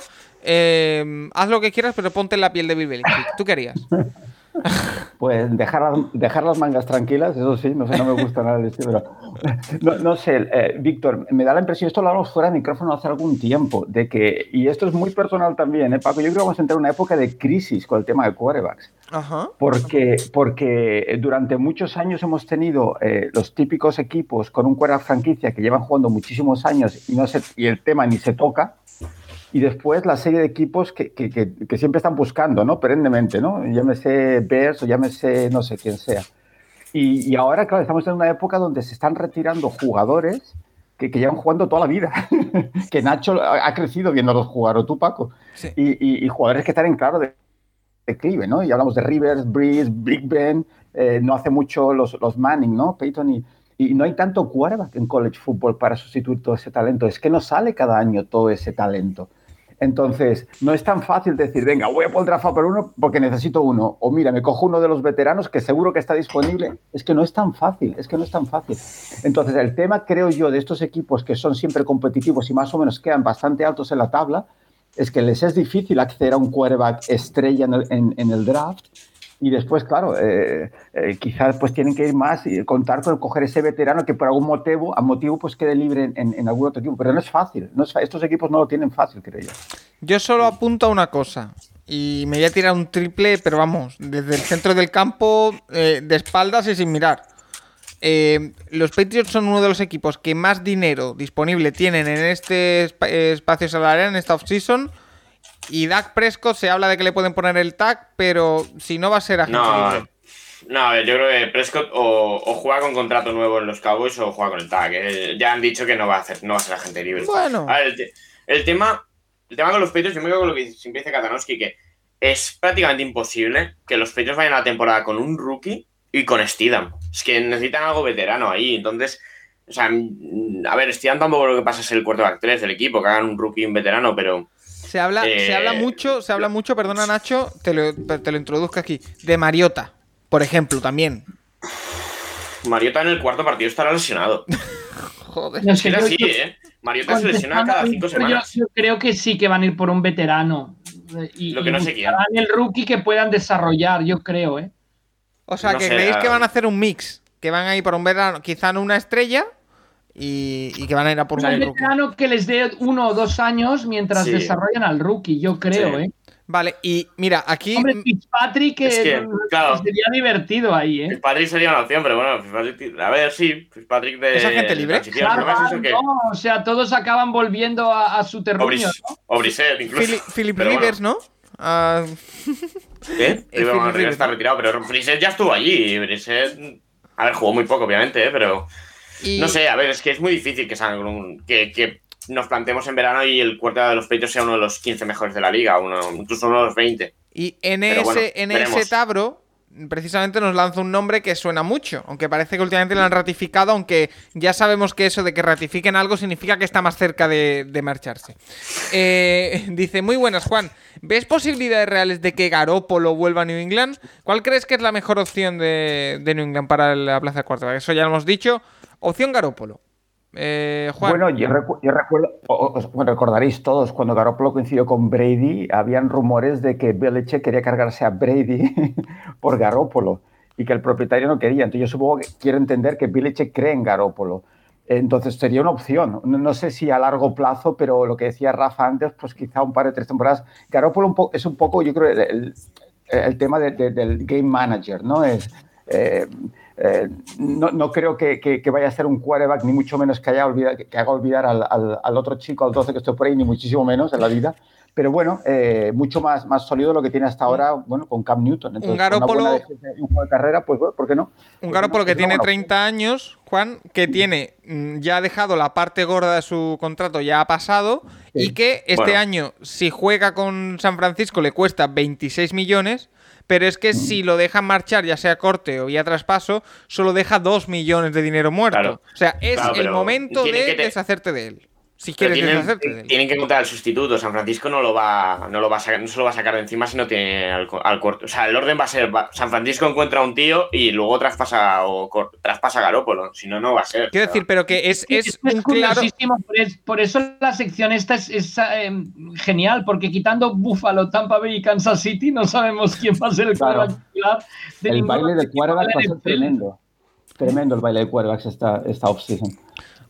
haz lo que quieras, pero ponte en la piel de Bill Belichick. ¿Tú querías? Pues dejar, las- dejar las mangas tranquilas, eso sí, no sé, no me gusta nada el estilo. pero- No, no sé, eh, Víctor, me da la impresión, esto lo hablamos fuera de micrófono hace algún tiempo, de que, y esto es muy personal también, ¿eh, Paco? Yo creo que vamos a entrar en una época de crisis con el tema de quarterbacks. Ajá. Porque, porque durante muchos años hemos tenido eh, los típicos equipos con un quarterback franquicia que llevan jugando muchísimos años y, no se, y el tema ni se toca. Y después la serie de equipos que, que- que- que siempre están buscando, ¿no? Perennemente, ¿no? Llámese Bears o llámese no sé quién sea. Y, y ahora, claro, estamos en una época donde se están retirando jugadores que, que llevan jugando toda la vida. que Nacho ha, ha crecido viéndolos jugar, o tú, Paco. Sí. Y, y- y jugadores que están en claro de, declive, ¿no? Y hablamos de Rivers, Breeze, Big Ben, eh, no hace mucho los, los Manning, ¿no? Peyton y, y no hay tanto quarterback en college football para sustituir todo ese talento. Es que no sale cada año todo ese talento. Entonces, no es tan fácil decir, venga, voy a poner draft por uno porque necesito uno. O mira, me cojo uno de los veteranos que seguro que está disponible. Es que no es tan fácil, es que no es tan fácil. Entonces, el tema, creo yo, de estos equipos que son siempre competitivos y más o menos quedan bastante altos en la tabla, es que les es difícil acceder a un quarterback estrella en el, en el draft. Y después, claro, eh, eh, quizás pues tienen que ir más y contar con coger ese veterano que por algún motivo, a motivo pues quede libre en, algún otro equipo. Pero no es fácil. No es estos equipos no lo tienen fácil, creo yo. Yo solo apunto a una cosa. Y me voy a tirar un triple, pero vamos, desde el centro del campo, eh, de espaldas y sin mirar. Eh, los Patriots son uno de los equipos que más dinero disponible tienen en este espa- espacio salarial, en esta offseason. Y Dak Prescott se habla de que le pueden poner el tag, pero si no va a ser agente No, libre. no, a ver, yo creo que Prescott o, o juega con contrato nuevo en los Cowboys o juega con el tag. eh. Ya han dicho que no va a hacer, no va a ser agente libre. Bueno. A ver, el, te- el tema, el tema con los Patriots, yo me quedo con lo que siempre dice Katanowski, que es prácticamente imposible que los Patriots vayan a la temporada con un rookie y con Steedham. Es que necesitan algo veterano ahí. Entonces, o sea, mm, a ver, Steedham tampoco lo que pasa es el quarterback 3 del equipo, que hagan un rookie y un veterano, pero Se habla, Eh, se habla mucho, se habla mucho, perdona Nacho, te lo, te lo introduzco aquí, de Mariota, por ejemplo, también. Mariota en el cuarto partido estará lesionado. Joder. No Es sé, que así, yo- ¿eh? Mariota se lesiona cada cinco semanas. Yo, yo creo que sí que van a ir por un veterano. eh, Y, Lo que y no sé quién. el rookie que puedan desarrollar, yo creo, ¿eh? O sea, No que sé, creéis ah. que van a hacer un mix, que van a ir por un verano, quizá no una estrella, y, y que van a ir a por Un veterano que les dé uno o dos años mientras Sí. desarrollan al rookie, yo creo, Sí. ¿eh? Vale, y mira, aquí Hombre, Fitzpatrick Es que, eh, claro. sería divertido ahí, ¿eh? Fitzpatrick sería una opción, pero bueno, Fitzpatrick, a ver, sí, Fitzpatrick de. ¿Es agente libre? eso que- no, o sea, todos acaban volviendo a, a su O, terruño, Bris- ¿no? incluso. Philip, Philip Pero bueno. Rivers, ¿no? Ah, ¿Qué? Eh, Rivers, Philip bueno, Rivers está ¿no? retirado, pero Brissett ya estuvo allí. Brissett. A ver, jugó muy poco, obviamente, ¿eh? pero. Y, No sé, a ver, es que es muy difícil que salgan que, que nos planteemos en verano y el cuarto de los pechos sea uno de los 15 mejores de la liga, uno, incluso uno de los 20. y ese, bueno, en ese veremos. tabro, precisamente nos lanza un nombre que suena mucho, aunque parece que últimamente lo han ratificado, aunque ya sabemos que eso de que ratifiquen algo significa que está más cerca de, de marcharse. Eh, dice, muy buenas, Juan. ¿Ves posibilidades reales de que Garópolo vuelva a New England? ¿Cuál crees que es la mejor opción de, de New England para la plaza de cuarto? Eso ya lo hemos dicho. Opción Garópolo. Eh. Bueno, yo, recu- yo recuerdo, os- recordaréis todos, cuando Garoppolo coincidió con Brady, habían rumores de que Belichick quería cargarse a Brady por Garoppolo y que el propietario no quería. Entonces yo supongo que quiero entender que Belichick cree en Garoppolo. Entonces sería una opción. No, sé si a largo plazo, pero lo que decía Rafa antes, pues quizá un par de tres temporadas. Garoppolo es un poco, yo creo, el, tema de- de- del game manager, ¿no? Es, eh, eh, no, no creo que, que- que vaya a ser un quarterback, ni mucho menos que, haya olvida- que haga olvidar al, al- al otro chico, al 12 que estoy por ahí, ni muchísimo menos en la vida. Pero bueno, eh, mucho más, más sólido de lo que tiene hasta ahora, bueno, con Cam Newton. Entonces, defensa y un juego de carrera, pues bueno, ¿por qué no? Un Pues Garoppolo no, que tiene buena 30 años, Juan, que tiene mm, ya ha dejado la parte gorda de su contrato, ya ha pasado, Sí. y que este Bueno. año, si juega con San Francisco, le cuesta 26 millones, pero es que Mm. si lo dejan marchar, ya sea corte o vía traspaso, solo deja 2 millones de dinero muerto. Claro. O sea, es Claro, el momento de te- deshacerte de él. Si Pero quieres tienen, que encontrar el sustituto. San Francisco no lo va, no lo va a sacar, no se lo va a sacar de encima si no tiene al, al corto. O sea, el orden va a ser: va- San Francisco encuentra a un tío y luego traspasa o cor- traspasa a Garópolo. Si no, no va a ser. Quiero decir, pero que es, es un claro. por, es- por eso la sección esta es, es, eh, genial, porque quitando Buffalo, Tampa Bay y Kansas City, no sabemos quién va a ser el Claro. quarterback El baile de de va a ser tremendo. Tremendo el baile de quarterbacks esta, esta offseason.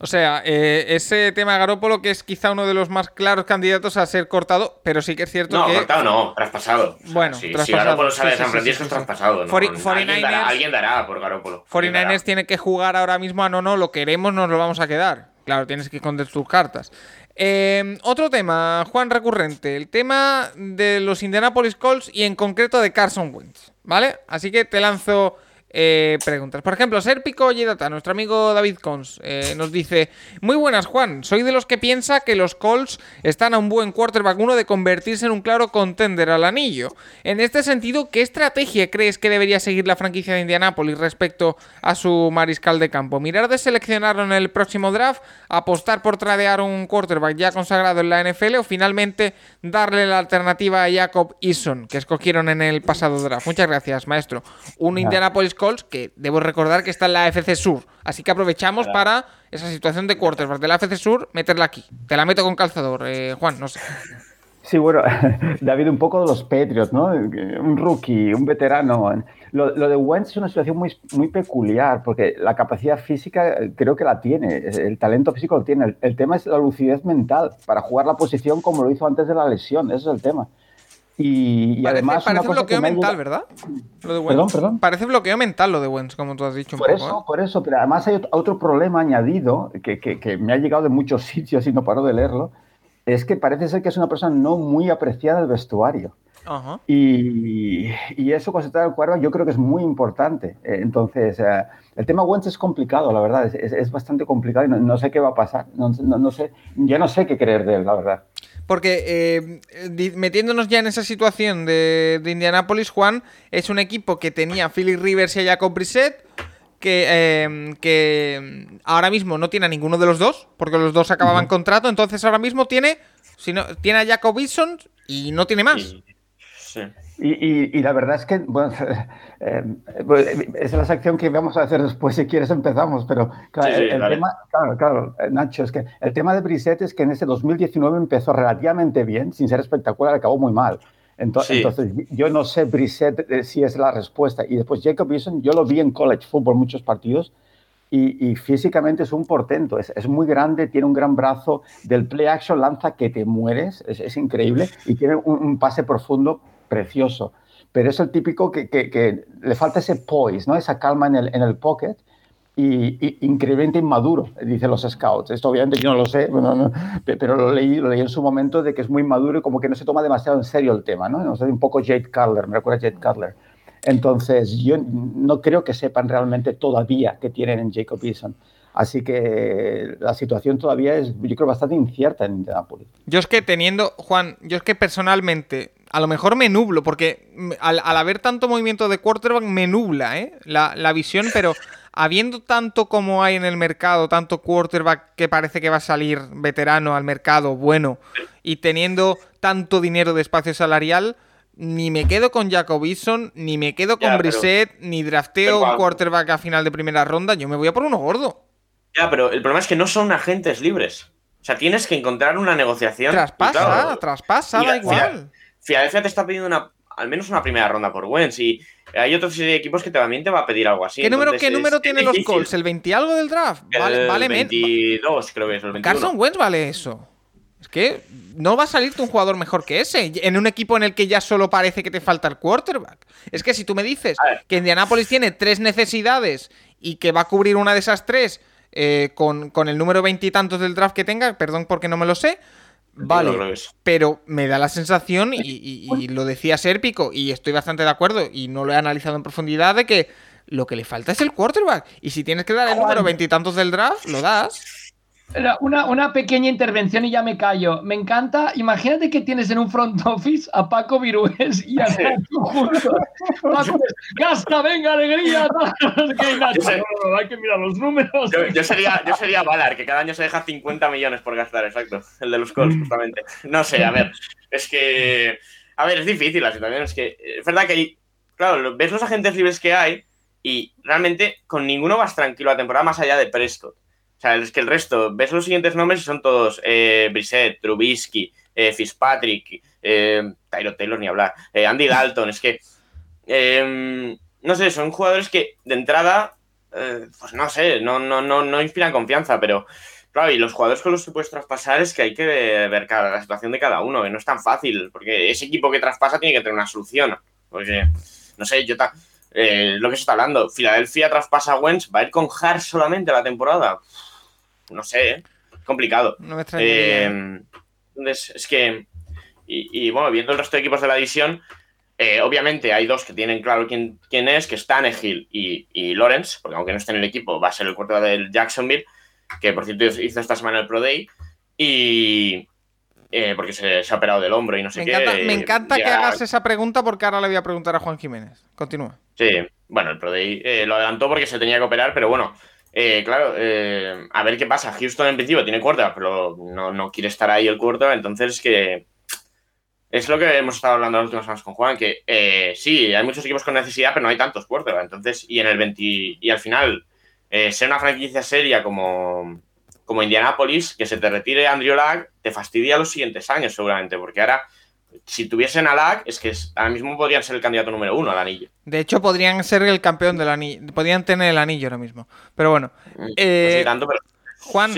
O sea, eh, ese tema de Garópolo, que es quizá uno de los más claros candidatos a ser cortado, pero sí que es cierto No, que. cortado no, traspasado. O sea, Bueno, si, traspasado, si Garópolo sale sí, de San Francisco sí, es traspasado. ¿no? Alguien, 49ers dará, alguien dará por Garópolo. alguien dará. 49ers tiene que jugar ahora mismo a no, no, lo queremos, nos lo vamos a quedar. Claro, tienes que esconder tus cartas. Eh, otro tema, Juan, recurrente. El tema de los Indianapolis Colts y en concreto de Carson Wentz. ¿Vale? Así que te lanzo eh, preguntas. Por ejemplo, Serpico Yedata, nuestro amigo David Cons, eh, nos dice: Muy buenas, Juan. Soy de los que piensa que los Colts están a un buen quarterback uno de convertirse en un claro contender al anillo. En este sentido, ¿qué estrategia crees que debería seguir la franquicia de Indianapolis respecto a su mariscal de campo? ¿Mirar de seleccionarlo en el próximo draft? ¿Apostar por tradear un quarterback ya consagrado en la NFL? ¿O finalmente darle la alternativa a Jacob Eason, que escogieron en el pasado draft? Muchas gracias, maestro. Un. Indianapolis Colts que debo recordar que está en la AFC Sur. Así que aprovechamos para esa situación de quarterback de la AFC Sur, meterla aquí. Te la meto con calzador, eh, Juan, no sé. Sí, bueno, David, un poco de los Patriots, ¿no? Un rookie, un veterano. Lo, lo de Wentz es una situación muy, muy peculiar porque la capacidad física eh, creo que la tiene, el talento físico lo tiene. El, el tema es la lucidez mental para jugar la posición como lo hizo antes de la lesión, ese es el tema. Y, y Parece, además. parece bloqueo mental, llegado- ¿verdad? Lo de Wentz. Perdón, perdón. Parece bloqueo mental lo de Wentz, como tú has dicho un Por poco. eso, ¿eh? por eso, pero además hay ot- otro problema añadido que, que- que me ha llegado de muchos sitios y no paro de leerlo, es que parece ser que es una persona no muy apreciada del vestuario. Ajá. Y, y eso con el cuervo yo creo que es muy importante. Eh, Entonces, eh, el tema Wentz es complicado, la verdad, es, es- es bastante complicado y no, no sé qué va a pasar. No, no- no sé, ya no sé qué creer de él, la verdad. Porque eh, metiéndonos ya en esa situación de, de Indianapolis, Juan, es un equipo que tenía a Philip Rivers y a Jacob Brissett, que, eh, que ahora mismo no tiene a ninguno de los dos, porque los dos acababan contrato, entonces ahora mismo tiene, si no, tiene a Jacob Wilson y no tiene más. Y- sí. Y, y- y la verdad es que, bueno, eh, pues, es la sección que vamos a hacer después, si quieres empezamos, pero claro, Sí, sí, el, dale. tema, claro, claro, eh, Nacho, es que el tema de Brissett es que en ese 2019 empezó relativamente bien, sin ser espectacular, acabó muy mal. Ento- Sí. Entonces, yo no sé Brissett eh, si es la respuesta. Y después Jacob Eason, yo lo vi en college football muchos partidos y, y físicamente es un portento, es, es muy grande, tiene un gran brazo, del play action lanza que te mueres, es, es increíble, y tiene un, un pase profundo precioso. Pero es el típico que, que- que le falta ese poise, ¿no? esa calma en el, en el pocket. Y, y increíblemente inmaduro, dicen los scouts. Esto obviamente yo no lo sé, no, pe- pero lo leí, lo leí en su momento de que es muy maduro y como que no se toma demasiado en serio el tema, ¿no? No un poco Jade Cutler, me recuerda Jade Cutler. Entonces, yo no creo que sepan realmente todavía que tienen en Jacob Eason. Así que la situación todavía es, yo creo, bastante incierta en Indianapolis. Yo es que teniendo, Juan, yo es que personalmente, a lo mejor me nublo, porque al, al haber tanto movimiento de quarterback me nubla ¿eh? la, la visión, pero habiendo tanto como hay en el mercado, tanto quarterback que parece que va a salir veterano al mercado, bueno, y teniendo tanto dinero de espacio salarial, ni me quedo con Jacob Eason, ni me quedo con Ya, pero- Brissett, ni drafteo Pero, un quarterback a final de primera ronda, yo me voy a por uno gordo. Ya, pero el problema es que no son agentes libres. O sea, tienes que encontrar una negociación. Traspasa, claro, traspasa, da igual. Filadelfia te está pidiendo una, al menos una primera ronda por Wentz y hay otra serie de equipos que también te va a pedir algo así. ¿Qué número, ¿qué número tienen los. Colts? ¿El 20 y algo del draft? Vale, El vale men- 22, creo que es el 21. Carson Wentz vale eso. Es que no va a salirte un jugador mejor que ese en un equipo en el que ya solo parece que te falta el quarterback. Es que si tú me dices que Indianapolis tiene tres necesidades y que va a cubrir una de esas tres eh, con, con el número veintitantos del draft que tenga, perdón porque no me lo sé, vale. Pero me da la sensación, y, y- y lo decía Sérpico, y estoy bastante de acuerdo, y no lo he analizado en profundidad, de que lo que le falta es el quarterback. Y si tienes que dar el número veintitantos del draft, lo das. Una, una, pequeña intervención y ya me callo. Me encanta. Imagínate que tienes en un front office a Paco Virués y a Nacho juntos. Paco, gasta, venga, alegría. hay que mirar los números. Yo, sería, yo sería Valar, que cada año se deja 50 millones por gastar, exacto. El de los calls, justamente. No sé, a ver. Es que. A ver, es difícil la situación. Es que. Es verdad que hay. Claro, ves los agentes libres que hay y realmente con ninguno vas tranquilo a temporada más allá de Prescott. O sea, es que el resto, ves los siguientes nombres y son todos eh, Brissett, Trubisky, eh, Fitzpatrick, eh, Tyro Taylor ni hablar, eh, Andy Dalton. es que, em, no sé, son jugadores que de entrada, pues no sé, no, no, no, no inspiran confianza, pero claro, y los jugadores con los que puedes traspasar es que hay que ver cada, la situación de cada uno, que no es tan fácil, porque ese equipo que traspasa tiene que tener una solución. Porque, no sé, yo eh, lo que se está hablando, Filadelfia traspasa a Wentz, ¿va a ir con Hart solamente la temporada? No sé, ¿eh? complicado. No me eh, entonces, es que, y, bueno, viendo el resto de equipos de la división, obviamente hay dos que tienen claro quién, quién es, que están Tannehill y, y Lawrence, porque aunque no esté en el equipo, va a ser el cuarto del Jacksonville, que por cierto hizo esta semana el Pro Day, y, eh, porque se, ha operado del hombro y no sé me qué. Encanta, me encanta que hagas esa pregunta porque ahora le voy a preguntar a Juan Jiménez. Continúa. Sí, bueno, el Pro eh, lo adelantó porque se tenía que operar, pero bueno, eh, claro, a ver qué pasa. Houston en principio tiene cuarta, pero no, quiere estar ahí el cuarto, entonces que... Es lo que hemos estado hablando las últimas semanas con Juan, que sí, hay muchos equipos con necesidad, pero no hay tantos cuartos. Entonces, y en el 20, y al final, ser una franquicia seria como, como Indianapolis, que se te retire Andrew Lack, te fastidia los siguientes años seguramente, porque ahora, si tuviesen a Lack, es que ahora mismo podrían ser el candidato número uno al anillo. De hecho, podrían ser el campeón del anillo, podrían tener el anillo ahora mismo. Pero bueno. Mm, eh, Juan,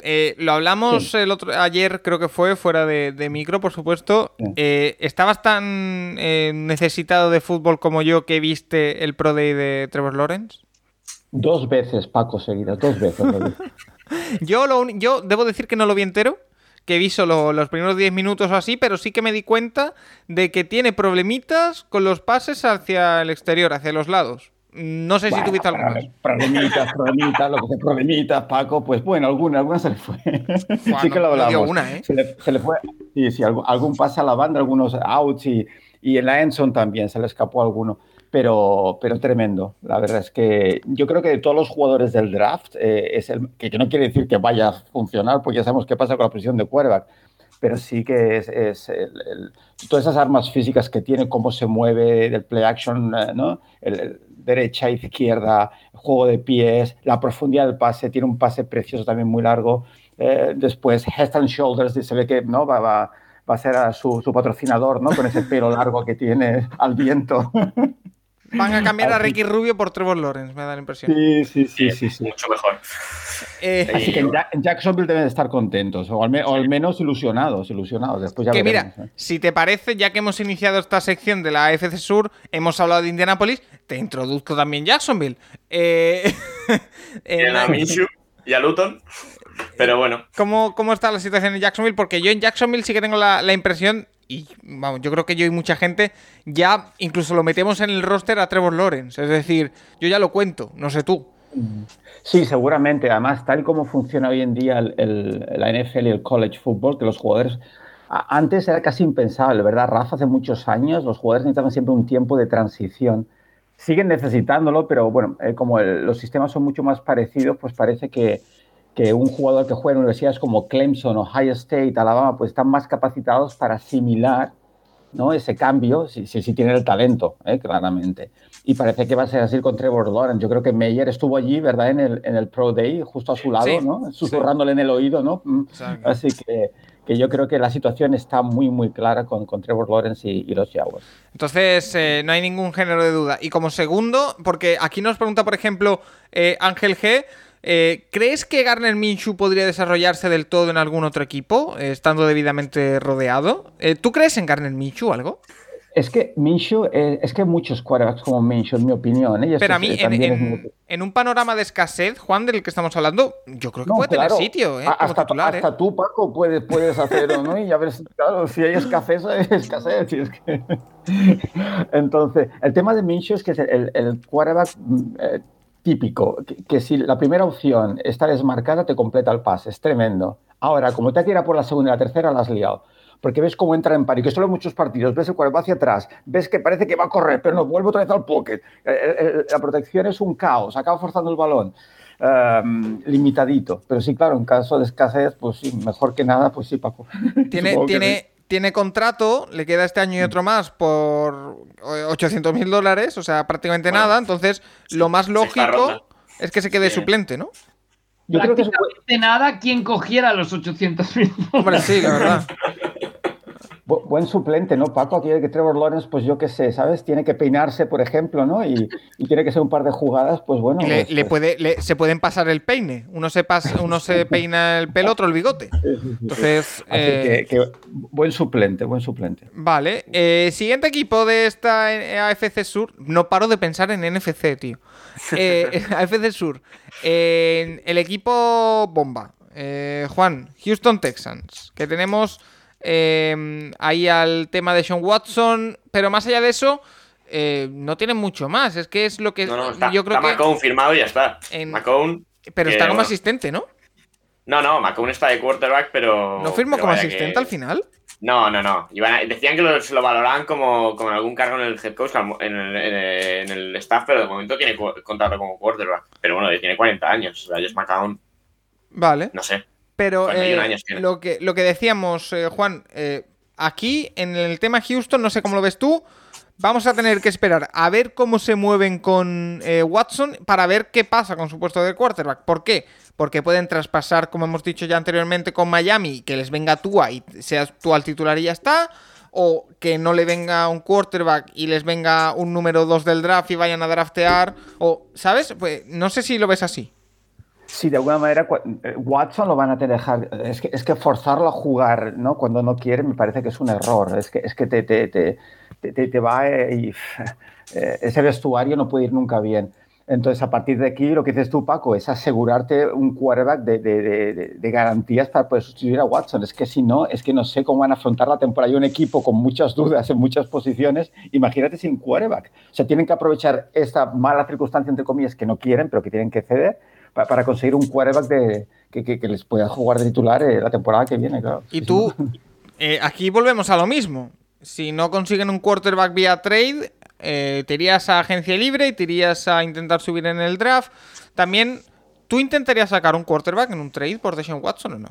eh, lo hablamos el otro ayer, creo que fue, fuera de, micro, por supuesto. Eh, ¿Estabas tan necesitado de fútbol como yo que viste el Pro Day de Trevor Lawrence? Dos veces, Paco, seguidas, dos veces. yo, lo, yo debo decir que no lo vi entero, que vi solo los primeros 10 minutos o así, pero sí que me di cuenta de que tiene problemitas con los pases hacia el exterior, hacia los lados. No sé si tuviste alguna. Problemitas, problemitas, lo que sea problemitas, Paco, pues bueno, alguna, alguna se le fue. sí que lo hablamos. Una, ¿eh? se, le, fue. Sí, sí, algún, algún pase a la banda, algunos outs y, y en la Enson también se le escapó alguno pero, pero tremendo. La verdad es que yo creo que de todos los jugadores del draft, eh, es el, que, no quiere decir que vaya a funcionar, porque ya sabemos qué pasa con la posición de quarterback, pero sí que es, es el, todas esas armas físicas que tiene, cómo se mueve del play action, eh, ¿no? El, derecha, izquierda, juego de pies, la profundidad del pase, tiene un pase precioso también muy largo. Eh, después, Head and Shoulders, se ve que ¿no? va, va, va a ser a su, su, patrocinador, ¿no? Con ese pelo largo que tiene al viento. Van a cambiar a Ricky Rubio por Trevor Lawrence, me da la impresión. Sí, sí, sí, sí. sí, Mucho mejor. Eh, Así que en, Jacksonville deben estar contentos, o al, menos ilusionados, ilusionados. Después ya que mira, ¿eh? si te parece, ya que hemos iniciado esta sección de la AFC Sur, hemos hablado de Indianapolis, te introduzco también Jacksonville. Eh, en a Minshew y a Luton. Pero bueno. ¿Cómo, ¿Cómo está la situación en Jacksonville? Porque yo en Jacksonville sí que tengo la, la impresión y vamos, yo creo que yo y mucha gente ya incluso lo metemos en el roster a Trevor Lawrence. Es decir, yo ya lo cuento, no sé tú. Sí, seguramente. Además, tal como funciona hoy en día el, la NFL y el college football, que los jugadores. Antes era casi impensable, ¿verdad? Rafa, hace muchos años los jugadores necesitaban siempre un tiempo de transición. Siguen necesitándolo, pero bueno, eh, como los sistemas son mucho más parecidos, pues parece que, que un jugador que juega en universidades como Clemson, o Ohio State, Alabama, pues están más capacitados para asimilar ¿no? ese cambio, si, si, tienen el talento, ¿eh? claramente. Y parece que va a ser así con Trevor Lawrence. Yo creo que Meyer estuvo allí, ¿verdad? En el, en el Pro Day, justo a su lado, ¿no? Susurrándole en el oído, ¿no? Mm. Así que, que, yo creo que la situación está muy, muy clara con, con Trevor Lawrence y, los Jaguars. Entonces, eh, no hay ningún género de duda. Y como segundo, porque aquí nos pregunta, por ejemplo, eh, Ángel G., eh, ¿Crees que Garner Minshew podría desarrollarse del todo en algún otro equipo, eh, estando debidamente rodeado? Eh, ¿Tú crees en Garner Minshew algo? Es que Minshew, es que hay muchos quarterbacks como Minshew, en mi opinión. Pero a mí, en, un panorama de escasez, Juan, del que estamos hablando, yo creo que puede tener sitio. hasta, hasta tú, Paco, puedes, puedes hacerlo, ¿no? Y ya ves, claro, si hay escasez, hay escasez. es que... Entonces, el tema de Minshew es que el, el quarterback típico, que, que si la primera opción está desmarcada, te completa el pase, es tremendo. Ahora, como te ha tirado por la segunda y la tercera, la has liado. Porque ves cómo entra en pari, que solo en muchos partidos, ves el cuerpo va hacia atrás, ves que parece que va a correr, pero no vuelve otra vez al pocket. Eh, eh, La protección es un caos, acaba forzando el balón. um, limitadito. Pero sí, claro, en caso de escasez, pues sí, mejor que nada, pues sí, Paco. Tiene, que tiene. Tiene contrato, le queda este año y otro más por 800 mil dólares, o sea, prácticamente Bueno, nada. Entonces, lo más lógico es que se quede Sí. suplente, ¿no? Yo creo que nada quien cogiera los 800 mil. Hombre, sí, la verdad. Bu- buen suplente, ¿no, Paco? Aquí que Trevor Lawrence, pues yo qué sé, ¿sabes? Tiene que peinarse, por ejemplo, ¿no? Y, y tiene que ser un par de jugadas, pues bueno. Le, pues- le pues- puede, le- se pueden pasar el peine. Uno se, pasa, uno se peina el pelo, otro el bigote. Entonces, Así eh, que, que buen suplente, buen suplente. Vale. eh, siguiente equipo de esta eh, AFC Sur. No paro de pensar en NFC, tío. Eh, AFC Sur. El equipo bomba. Juan, Houston Texans. Que tenemos eh, ahí al tema de Sean Watson. Pero más allá de eso, eh, no tienen mucho más. Es que es lo que No, no, está, yo creo está que. McCown firmado y ya está. en- McCown. Pero está como bueno, asistente, ¿no? No, no, McCown está de quarterback, pero. ¿No firmó pero como asistente que- al final? No, no, no. Iban a- decían que lo- se lo valoraban como, como en algún cargo en el head coach, en el, en staff, pero de momento tiene contrato como quarterback. Pero bueno, tiene 40 años. O sea, Josh McCown, Vale. no sé. Pero 41 eh, años lo, que, lo que decíamos, eh, Juan, eh, aquí en el tema Houston, no sé cómo lo ves tú, vamos a tener que esperar a ver cómo se mueven con eh, Watson para ver qué pasa con su puesto de quarterback. ¿Por qué? Porque pueden traspasar, como hemos dicho ya anteriormente, con Miami, que les venga Tua y seas tú al titular y ya está. O que no le venga un quarterback y les venga un número 2 del draft y vayan a draftear. O, ¿sabes? Pues no sé si lo ves así. Sí, de alguna manera eh, Watson lo van a tener dejar. Es que, es que forzarlo a jugar ¿no? cuando no quiere me parece que es un error. Es que, es que te, te, te, te- va eh, y eh, ese vestuario no puede ir nunca bien. Entonces, a partir de aquí, lo que dices tú, Paco, es asegurarte un quarterback de, de- de- de- garantías para poder sustituir a Watson. Es que si no, es que no sé cómo van a afrontar la temporada. Hay un equipo con muchas dudas en muchas posiciones. Imagínate sin quarterback. O sea, tienen que aprovechar esta mala circunstancia, entre comillas, que no quieren, pero que tienen que ceder para, conseguir un quarterback de, que, que- que les pueda jugar de titular eh, la temporada que viene, claro. Y tú, eh, aquí volvemos a lo mismo. Si no consiguen un quarterback vía trade, eh, te irías a agencia libre y te irías a intentar subir en el draft. También, ¿tú intentarías sacar un quarterback en un trade por Deshaun Watson o no?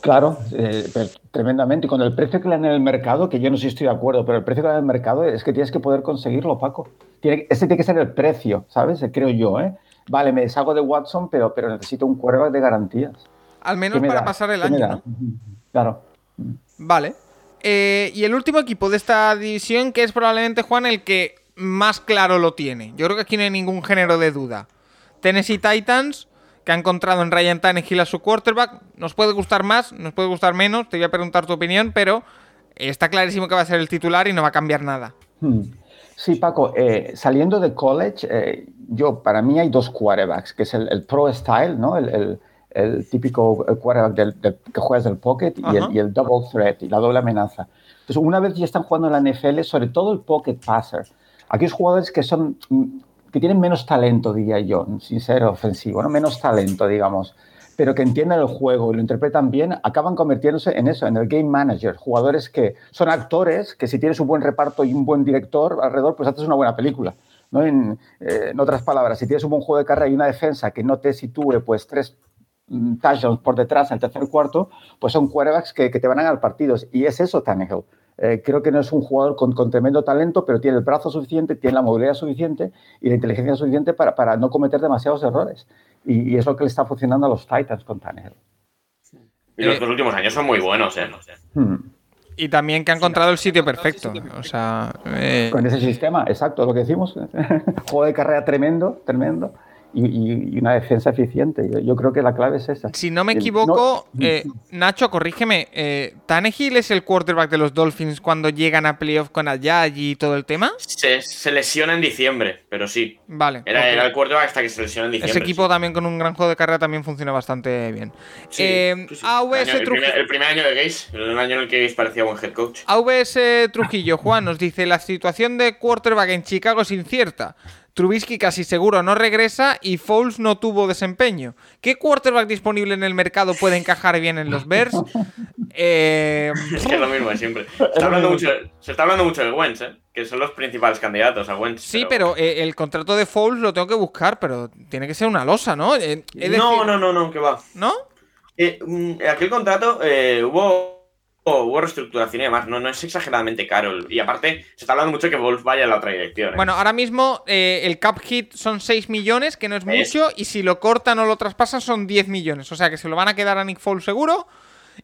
Claro, eh, pero tremendamente. Y con el precio que le dan en el mercado, que yo no sé si estoy de acuerdo, pero el precio que le dan en el mercado es que tienes que poder conseguirlo, Paco. Tiene, ese tiene que ser el precio, ¿sabes? Creo yo, ¿eh? Vale, me deshago de Watson, pero, pero necesito un quarterback de garantías. Al ¿Qué menos me para da? pasar el ¿Qué me año. Claro. Vale. Eh, y el último equipo de esta división, que es probablemente, Juan, el que más claro lo tiene. Yo creo que aquí no hay ningún género de duda. Tennessee Titans, que ha encontrado en Ryan Tannehill a su quarterback. Nos puede gustar más, nos puede gustar menos, te voy a preguntar tu opinión, pero está clarísimo que va a ser el titular y no va a cambiar nada. Hmm. Sí, Paco, eh, saliendo de college, eh, yo, para mí hay dos quarterbacks, que es el, el pro style, ¿no? El, el- el típico eh, quarterback del, del- que juegas del pocket y el, y el double threat, y la doble amenaza. Entonces, una vez ya están jugando en la NFL, sobre todo el pocket passer, aquellos jugadores que son, que tienen menos talento, diría yo, sin ser ofensivo, ¿no? Menos talento, digamos, pero que entienden el juego y lo interpretan bien, acaban convirtiéndose en eso, en el game manager, jugadores que son actores, que si tienes un buen reparto y un buen director alrededor, pues haces una buena película. ¿no? En, eh, otras palabras, si tienes un buen juego de carrera y una defensa que no te sitúe pues tres mm, touchdowns por detrás en el tercer cuarto, pues son quarterbacks que, te van a ganar partidos. Y es eso Tannehill. Eh, creo que no es un jugador con, tremendo talento, pero tiene el brazo suficiente, tiene la movilidad suficiente y la inteligencia suficiente para no cometer demasiados errores. Y, y es lo que le está funcionando a los Titans con Tannehill. Y los Eh, dos últimos años son muy buenos, ¿eh? No sé. Hmm. Y también que ha encontrado el sitio perfecto. O sea, eh, Con ese sistema, exacto, lo que decimos. juego de carrera tremendo, tremendo. Y, y- una defensa eficiente. Yo, yo creo que la clave es esa. si no me El- equivoco, no- eh, Nacho, corrígeme. Eh, ¿Tannehill es el quarterback de los Dolphins cuando llegan a playoff con Ayagi y todo el tema? Se, se lesiona en diciembre, pero sí. Vale. Era, el quarterback hasta que se lesiona en diciembre. Ese equipo sí. también con un gran juego de carrera también funciona bastante bien. Sí, Eh, sí, sí. AVS el, año- el Trujillo, primer, el primer año de Gaze, el año en el que Gaze parecía buen head coach. AVS Trujillo, Juan nos dice, la situación de quarterback en Chicago es incierta. Trubisky casi seguro no regresa y Foles no tuvo desempeño. ¿Qué quarterback disponible en el mercado puede encajar bien en los Bears? Eh, Es que es lo mismo de siempre. Se está hablando mucho, se está hablando mucho de Wentz, ¿eh? que son los principales candidatos a Wentz. sí, pero eh, el contrato de Foles lo tengo que buscar, pero tiene que ser una losa, ¿no? Eh, No, decir- no, no, no, que va. ¿No? Eh, mm, aquel contrato eh, hubo, hubo reestructuración y demás, no, no es exageradamente caro. Y aparte, se está hablando mucho que Wolf vaya en la otra dirección. ¿eh? Bueno, ahora mismo eh, el cap hit son 6 millones, que no es Es- mucho, y si lo cortan o lo traspasan son 10 millones. O sea que se lo van a quedar a Nick Foles seguro.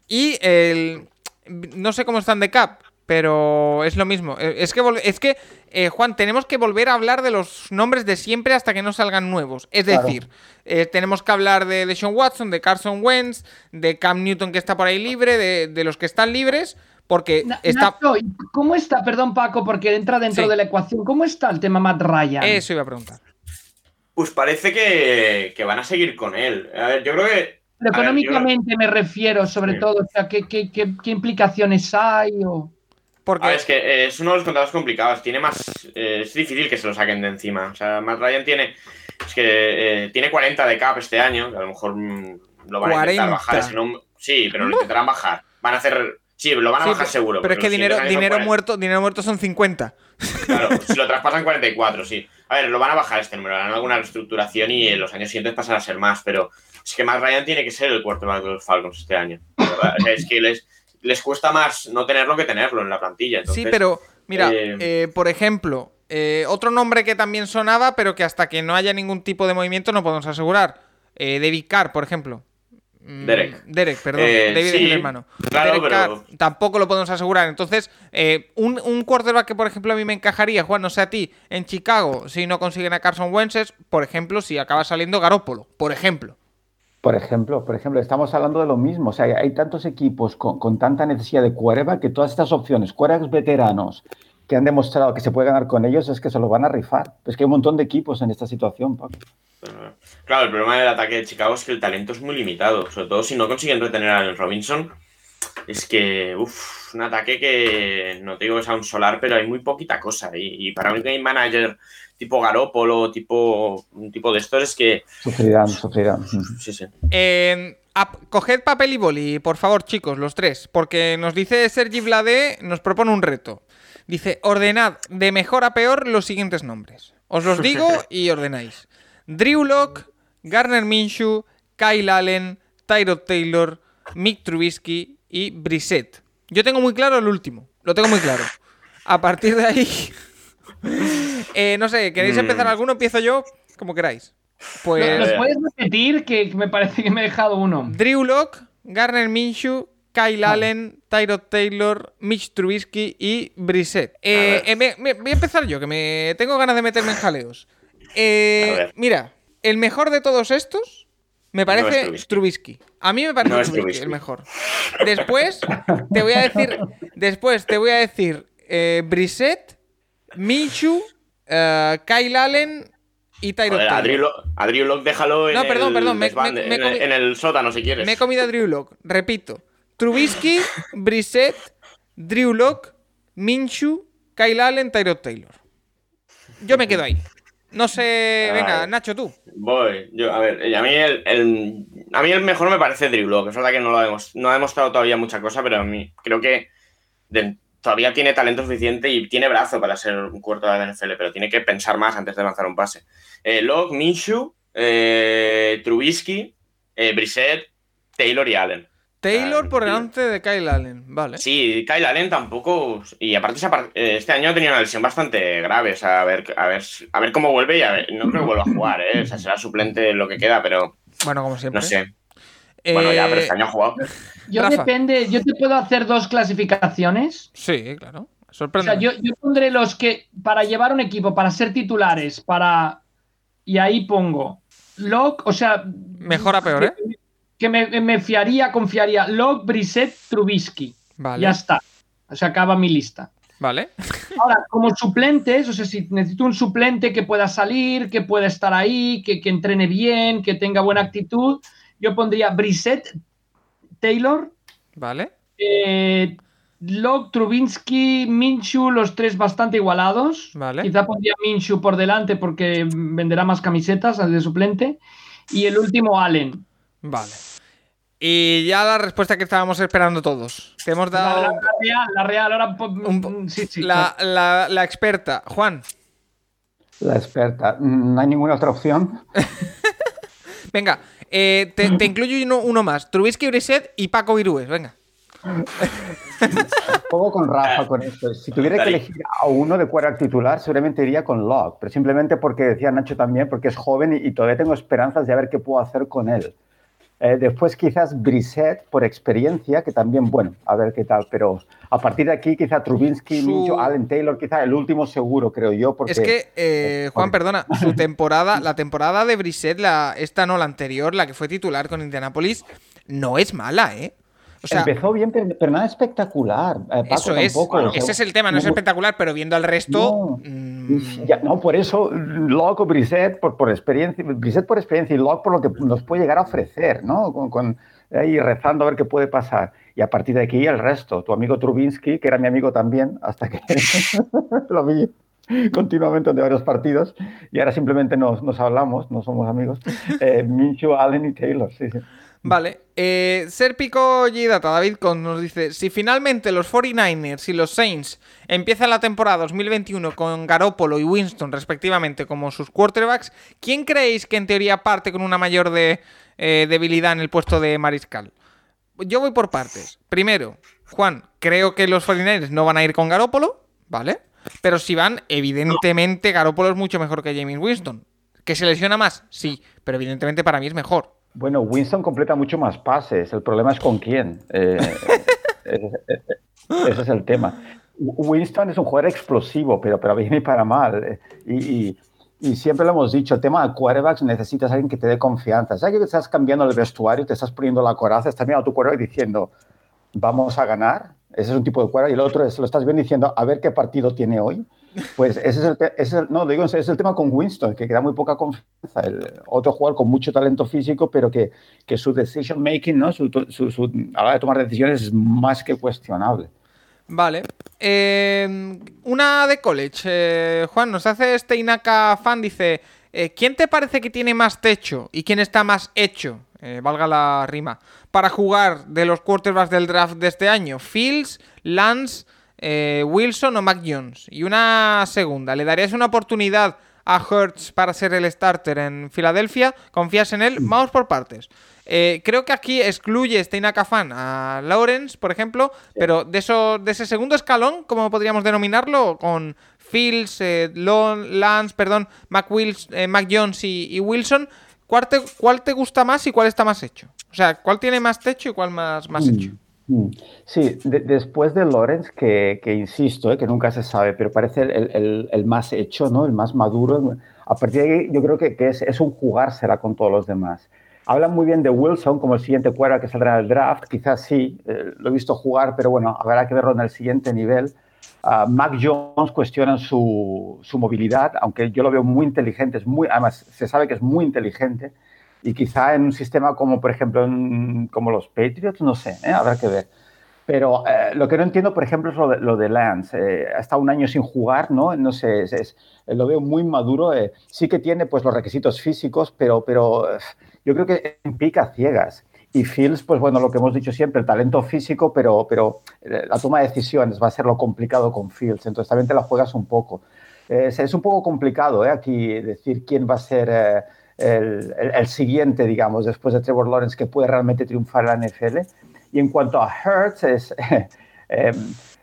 Y el. No sé cómo están de cap, pero es lo mismo. Eh, Es que, es que eh, Juan, tenemos que volver a hablar de los nombres de siempre hasta que no salgan nuevos. Es Claro. decir, eh, tenemos que hablar de, de Sean Watson, de Carson Wentz, de Cam Newton que está por ahí libre, de, de los que están libres, porque Na- está. Nacho, ¿y ¿cómo está? Perdón, Paco, porque entra dentro Sí. de la ecuación. ¿Cómo está el tema Matt Ryan? Eso iba a preguntar. Pues parece que, que van a seguir con él. A ver, yo creo que. Pero a ver, yo- económicamente me refiero, sobre Sí. todo. O sea, ¿qué, qué, qué, qué implicaciones hay? O... Porque. A ver, es que eh, es uno de los contratos complicados. Tiene más. eh, es difícil que se lo saquen de encima. O sea, Matt Ryan tiene. Es que eh, tiene 40 de cap este año. Que a lo mejor mm, lo van a 40. intentar bajar ese. Sí, pero lo intentarán bajar. Van a hacer. Sí, lo van a Sí, bajar pero- seguro. Pero es que dinero, dinero 40. muerto, dinero muerto son 50. Claro, si lo traspasan 44, sí. A ver, lo van a bajar este número, harán alguna reestructuración y en los años siguientes pasará a ser más, pero es que Matt Ryan tiene que ser el quarterback de los Falcons este año. O sea, es que les, les cuesta más no tenerlo que tenerlo en la plantilla. entonces, sí, pero mira, eh, eh, por ejemplo, eh, otro nombre que también sonaba, pero que hasta que no haya ningún tipo de movimiento no podemos asegurar. Eh, David Carr, por ejemplo. Mm, Derek. Derek, perdón. Eh, David es sí, el hermano. claro, Derek pero- Carr tampoco lo podemos asegurar. Entonces, eh, un, un quarterback que, por ejemplo, a mí me encajaría, Juan, no sé a ti, en Chicago, si no consiguen a Carson Wentz, es, por ejemplo, si acaba saliendo Garópolo, por ejemplo. Por ejemplo, por ejemplo, estamos hablando de lo mismo. O sea, hay tantos equipos con, con tanta necesidad de quarterback que todas estas opciones, quarterbacks veteranos que han demostrado que se puede ganar con ellos, es que se lo van a rifar. Es que hay un montón de equipos en esta situación, Paco. Claro, el problema del ataque de Chicago es que el talento es muy limitado, sobre todo si no consiguen retener a Robinson. Es que, uff, un ataque que no te digo que sea un solar, pero hay muy poquita cosa. Y, y para un game manager tipo Garópolo, tipo, un tipo de estos, es que. Sufrirán, sufrirán. Sí, sí. Eh, coged papel y boli, por favor, chicos, los tres. Porque nos dice Sergi Vlade, nos propone un reto. Dice, ordenad de mejor a peor los siguientes nombres. Os los digo y ordenáis. Drew Lock, Garner Minshew, Kyle Allen, Tyrod Taylor, Mick Trubisky y Brissett. Yo tengo muy claro el último. Lo tengo muy claro. A partir de ahí... eh, no sé, ¿queréis Mm. empezar alguno? Empiezo yo, como queráis. Pues... ¿Los puedes repetir? Que me parece que me he dejado uno. Drew Lock, Garner Minshew, Kyle Allen, Tyrod Taylor, Mitch Trubisky y Brissett. Eh, eh, me- me- voy a empezar yo, que me tengo ganas de meterme en jaleos. Eh, mira, el mejor de todos estos me parece Trubisky. Trubisky. A mí me parece No Trubisky, Trubisky. el mejor. Después te voy a decir, después te voy a decir eh, Brissett, Minshew, eh, Kyle Allen y Tyrod a Taylor. Drew Lock- a Drew Lock déjalo en, No, perdón, el perdón, me- desván- me- me en, comi- el, en el sótano si quieres. Me he comido a Drew Lock. Repito. Trubisky, Brissett, Drew Lock, Minshew, Kyle Allen, Tyrod Taylor. Yo me quedo ahí. No sé. Venga. Nacho, tú. Voy, yo, a ver, a mí el, el- a mí el mejor me parece Drew Lock. Es verdad que no lo hemos, no ha demostrado todavía mucha cosa, pero a mí creo que de- todavía tiene talento suficiente y tiene brazo para ser un cuarto de la NFL, pero tiene que pensar más antes de lanzar un pase. Eh, Lock, Minshew, eh, Trubisky, eh, Brissett, Taylor y Allen. Taylor Ah, por delante de Kyle Allen. Vale. Sí, Kyle Allen tampoco. Y aparte, eh, este año ha tenido una lesión bastante grave. O sea, a ver, a ver, a ver cómo vuelve y a ver, no creo que vuelva a jugar, ¿eh? O sea, será suplente lo que queda, pero Bueno, como siempre. no sé. Bueno, ya, pero Eh, este año ha jugado. Yo Rafa. depende, yo te puedo hacer dos clasificaciones. Sí, claro. O Sorprende. sea, yo, yo pondré los que para llevar un equipo, para ser titulares, para. Y ahí pongo Lock, o sea. Mejor a peor, ¿eh? Que me, me fiaría, confiaría. Lock, Brissett, Trubisky. Vale. Ya está. Se acaba mi lista. Vale. Ahora, como suplentes, o sea, si necesito un suplente que pueda salir, que pueda estar ahí, que, que entrene bien, que tenga buena actitud, yo pondría Brissett, Taylor, Vale. eh, Locke, Trubinsky, Minshu, los tres bastante igualados. Vale. Quizá pondría Minshu por delante porque venderá más camisetas al de suplente. Y el último, Allen. Vale. Y ya la respuesta que estábamos esperando todos. Te hemos La, dado la- la real, la real, ahora. un po- sí, sí. la, la- la experta. Juan, La experta. Mm, No hay ninguna otra opción. venga, eh, te, te incluyo uno, uno más. Trubisky, Brissett y Paco Virúes, venga. Pongo con Rafa con esto. Si tuviera que elegir a uno de quarterback titular, seguramente iría con Locke, pero simplemente porque decía Nacho también, porque es joven y, y todavía tengo esperanzas de ver qué puedo hacer con él. Eh, después quizás Brissett por experiencia, que también, bueno, a ver qué tal, pero a partir de aquí quizá Trubinsky, Su- Mincho, Allen Taylor, quizá el último seguro, creo yo, porque... Es que, eh, Juan, perdona, su temporada, la temporada de Brissett, la, esta no, la anterior, la que fue titular con Indianapolis, no es mala, ¿eh? O sea, Empezó bien, pero, pero nada espectacular. eh, Paco, eso es. tampoco, o sea, Ese es el tema, no es no- espectacular, pero viendo al resto. No. mm, Ya, no, por eso Locke o Brissett por, por experiencia, Brissett por experiencia y Locke por lo que nos puede llegar a ofrecer, ¿no? Con, con- ahí rezando a ver qué puede pasar. Y a partir de aquí el resto. Tu amigo Trubinsky, que era mi amigo también, hasta que lo vi continuamente de varios partidos y ahora simplemente nos, nos hablamos, no somos amigos. Eh, Minshew, Allen y Taylor, sí, sí. Vale. Eh, Serpico Gidata, David Con nos dice: Si finalmente los 49ers y los Saints empiezan la temporada 2021 con Garoppolo y Winston, respectivamente, como sus quarterbacks, ¿quién creéis que en teoría parte con una mayor eh, debilidad en el puesto de mariscal? Yo voy por partes. Primero, Juan, creo que los 49ers no van a ir con Garoppolo, ¿vale? Pero si van, evidentemente Garoppolo es mucho mejor que James Winston. ¿Que se lesiona más? Sí, pero evidentemente para mí es mejor. Bueno, Winston completa mucho más pases. El problema es con quién. Eh, ese, ese es el tema. Winston es un jugador explosivo, pero, pero bien y para mal. Y, y- y siempre lo hemos dicho, el tema de quarterbacks necesitas a alguien que te dé confianza. ¿Sabes que estás cambiando el vestuario, te estás poniendo la coraza, estás mirando a tu quarterback diciendo, vamos a ganar? Ese es un tipo de quarterback. Y el otro es, lo estás viendo diciendo, a ver qué partido tiene hoy. Pues ese es el, no, digo, es el tema con Winston, que da muy poca confianza. Otro jugador con mucho talento físico, pero que, su decision making, ¿no? Su, su- su- a la hora de tomar decisiones es más que cuestionable. Vale. Eh, una de college. Eh, Juan, nos hace este Inaka fan, dice, eh, ¿quién te parece que tiene más techo y quién está más hecho, valga la rima, para jugar de los quarterbacks del draft de este año? ¿Fields, Lance, eh, Wilson o Mac Jones? Y una segunda, ¿le darías una oportunidad a Hurts para ser el starter en Filadelfia? ¿Confías en él? Vamos por partes. Eh, creo que aquí excluye este Inaka fan a Lawrence, por ejemplo, pero de, eso, de ese segundo escalón, ¿cómo podríamos denominarlo? Con Fields, eh, Lon- Lance, perdón, Mac, Wills- eh, Mac Jones y, y Wilson, ¿cuál te, ¿cuál te gusta más y cuál está más hecho? O sea, ¿cuál tiene más techo y cuál más, más hecho? Mm. Sí, de- después de Lawrence, que, insisto, eh, que nunca se sabe, pero parece el, más hecho, ¿no? el más maduro. A partir de ahí, yo creo que, es, un jugársela con todos los demás. Hablan muy bien de Wilson como el siguiente cuadro que saldrá en el draft, quizás sí, eh, lo he visto jugar, pero bueno, habrá que verlo en el siguiente nivel. Ah, Mac Jones cuestiona su, su movilidad, aunque yo lo veo muy inteligente, es muy, además se sabe que es muy inteligente y quizá en un sistema como, por ejemplo, en- como los Patriots, no sé, ¿eh? habrá que ver. Pero eh, lo que no entiendo, por ejemplo, es lo de, lo de Lance. Eh, ha estado un año sin jugar, ¿no? No sé, es- es- lo veo muy maduro. eh, sí que tiene pues, los requisitos físicos, pero, pero eh, yo creo que pica ciegas. Y Fields, pues bueno, lo que hemos dicho siempre, el talento físico, pero, pero eh, la toma de decisiones va a ser lo complicado con Fields. Entonces también te la juegas un poco. Eh, es, es un poco complicado ¿eh? aquí decir quién va a ser eh, el, el- siguiente, digamos, después de Trevor Lawrence, que puede realmente triunfar en la NFL. Y en cuanto a Hertz, es, eh,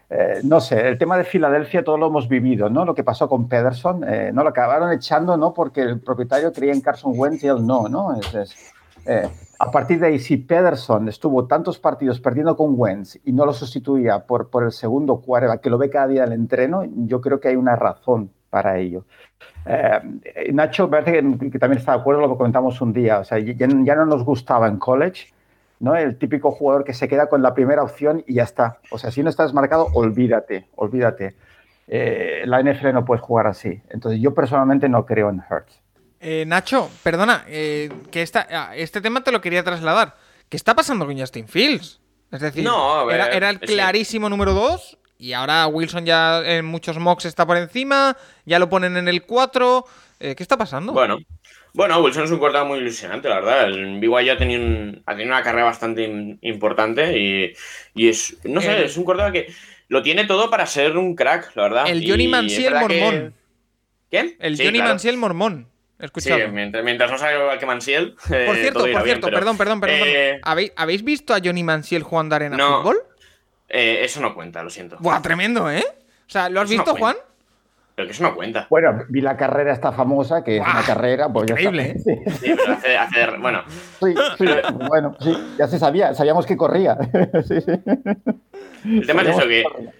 eh, no sé, el tema de Filadelfia todo lo hemos vivido, ¿no? Lo que pasó con Pederson, eh, no lo acabaron echando, ¿no? Porque el propietario creía en Carson Wentz y él no, ¿no? Es, a partir de ahí, si Pederson estuvo tantos partidos perdiendo con Wentz y no lo sustituía por, por el segundo quarterback, que lo ve cada día en el entreno, yo creo que hay una razón para ello. Eh, Nacho parece que, que también está de acuerdo, lo comentamos un día, o sea, ya, ya no nos gustaba en college, ¿no? El típico jugador que se queda con la primera opción y ya está. O sea, si no estás marcado, olvídate, olvídate. Eh, la NFL no puedes jugar así. Entonces, yo personalmente no creo en Hurts. Eh, Nacho, perdona, eh, que esta, ah, este tema te lo quería trasladar. ¿Qué está pasando con Justin Fields? Es decir, No, ver, era, era el que- clarísimo número 2 y ahora Wilson ya en muchos mocks está por encima, ya lo ponen en el 4. Eh, ¿Qué está pasando? Bueno, bueno, Wilson es un quarterback muy ilusionante, la verdad. El BYU ha tenido, un- ha tenido una carrera bastante im- importante y, y es, no sé, El- es un quarterback que lo tiene todo para ser un crack, la verdad. el Johnny Manziel que- mormón. ¿Quién? El Sí, Johnny claro. Manziel mormón. Sí, Escuchadlo. mientras, mientras no salga igual que Mansiel. por eh, cierto, por bien, cierto, pero, perdón, perdón, perdón. eh, ¿Habéis, visto a Johnny Manziel jugando arena No. fútbol? Eh, eso no cuenta, lo siento. Buah, tremendo, ¿eh? O sea, ¿lo has Eso no visto, Juan? Pero que eso no cuenta. Bueno, vi la carrera esta famosa, que es una carrera, pues Increíble, está. ¿eh? Sí, pero hace, hace- bueno, Sí, sí, bueno, sí, ya se sabía, sabíamos que corría. Sí, sí. el tema es eso, que corría.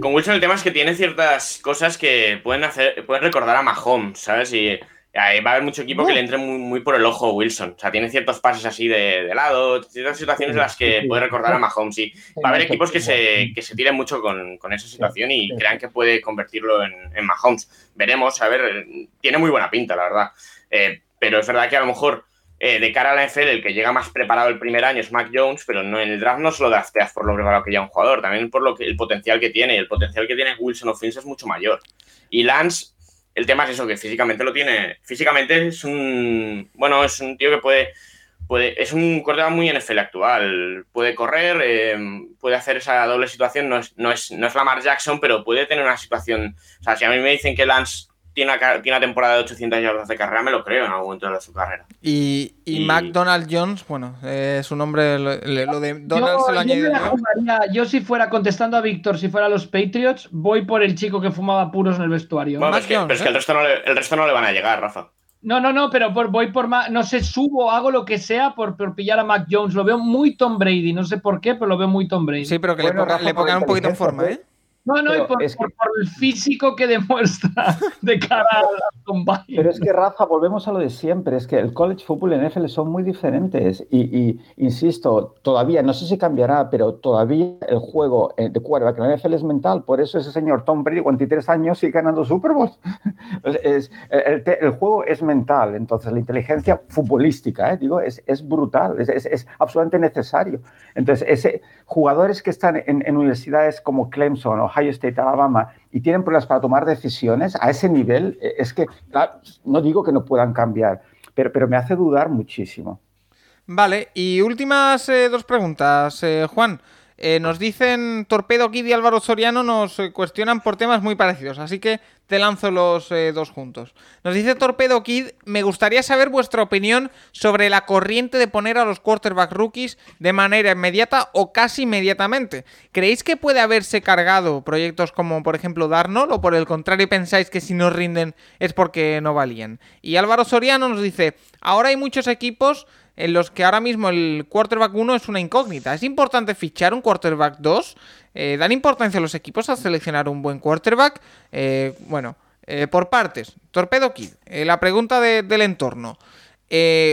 con Wilson el tema es que tiene ciertas cosas que pueden hacer, pueden recordar a Mahomes, ¿sabes? Y va a haber mucho equipo que le entre muy, muy por el ojo a Wilson. O sea, tiene ciertos pases así de, de lado, ciertas situaciones en las que puede recordar a Mahomes. Y va a haber equipos que se, que se tiren mucho con, con esa situación y crean que puede convertirlo en, en Mahomes. Veremos, a ver, tiene muy buena pinta, la verdad. Eh, pero es verdad que a lo mejor eh, de cara a la NFL, el que llega más preparado el primer año es Mac Jones, pero no en el draft no solo drafteas por lo preparado que ya un jugador, también por lo que, el potencial que tiene. El potencial que tiene Wilson Offense es mucho mayor. Y Lance, el tema es eso, que físicamente lo tiene. Físicamente es un. Bueno, es un tío que puede. puede es un quarterback muy NFL actual. Puede correr, eh, puede hacer esa doble situación. No es, no, es, no es Lamar Jackson, pero puede tener una situación. O sea, si a mí me dicen que Lance tiene una, tiene una temporada de 800 yardas de carrera, me lo creo en algún momento de su carrera. Y, y Y- McDonald Jones, bueno, eh, su nombre, lo, de Donald yo, se lo añadido yo. jugaría- yo si fuera contestando a Víctor, si fuera los Patriots, voy por el chico que fumaba puros en el vestuario. Bueno, es que, Jones, pero es que ¿eh? el, resto no le, el resto no le van a llegar, Rafa. No, no, no, pero por- voy por más, no sé, subo, hago lo que sea por, por pillar a Mac Jones. Lo veo muy Tom Brady, no sé por qué, pero lo veo muy Tom Brady. Sí, pero que Bueno, le, pongan un poquito en forma, ¿eh? No, no, y por, es que- por- por el físico que demuestra de cara a la combine. Pero es que, Rafa, volvemos a lo de siempre. Es que el college football y el NFL son muy diferentes. Y, y, insisto, todavía, no sé si cambiará, pero todavía el juego eh, de quarterback en la NFL es mental. Por eso ese señor Tom Brady, 43 años, sigue ganando Super Bowls. Es- el, el- el juego es mental. Entonces, la inteligencia futbolística, eh, digo, es, es brutal, es, es- absolutamente necesario. Entonces, ese, jugadores que están en, en universidades como Clemson, Ohio State, Alabama, y tienen problemas para tomar decisiones a ese nivel, eh, es que, no digo que no puedan cambiar, pero, pero me hace dudar muchísimo. Vale, y últimas eh, dos preguntas, eh, Juan. Eh, nos dicen Torpedo Kid y Álvaro Soriano nos eh, cuestionan por temas muy parecidos, así que te lanzo los eh, dos juntos. Nos dice Torpedo Kid, me gustaría saber vuestra opinión sobre la corriente de poner a los quarterback rookies de manera inmediata o casi inmediatamente. ¿Creéis que puede haberse cargado proyectos como por ejemplo Darnold o por el contrario pensáis que si no rinden es porque no valían? Y Álvaro Soriano nos dice, ahora hay muchos equipos en los que ahora mismo el quarterback 1 es una incógnita. ¿Es importante fichar un quarterback 2? Eh, ¿Dan importancia a los equipos a seleccionar un buen quarterback? Eh, bueno, eh, por partes. Torpedo Kid, eh, la pregunta de- del entorno.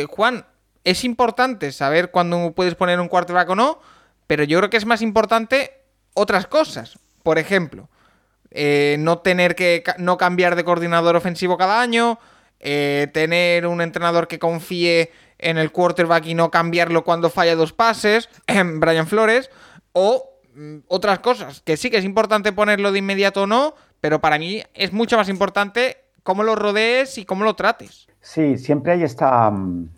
Juan, es importante saber cuándo puedes poner un quarterback o no, pero yo creo que es más importante otras cosas. Por ejemplo, no tener que no cambiar de coordinador ofensivo cada año, tener un entrenador que confíe en el quarterback y no cambiarlo cuando falla dos pases, Brian Flores, o mm, otras cosas, que sí que es importante ponerlo de inmediato o no, pero para mí es mucho más importante cómo lo rodees y cómo lo trates. Sí, siempre hay esta, mm,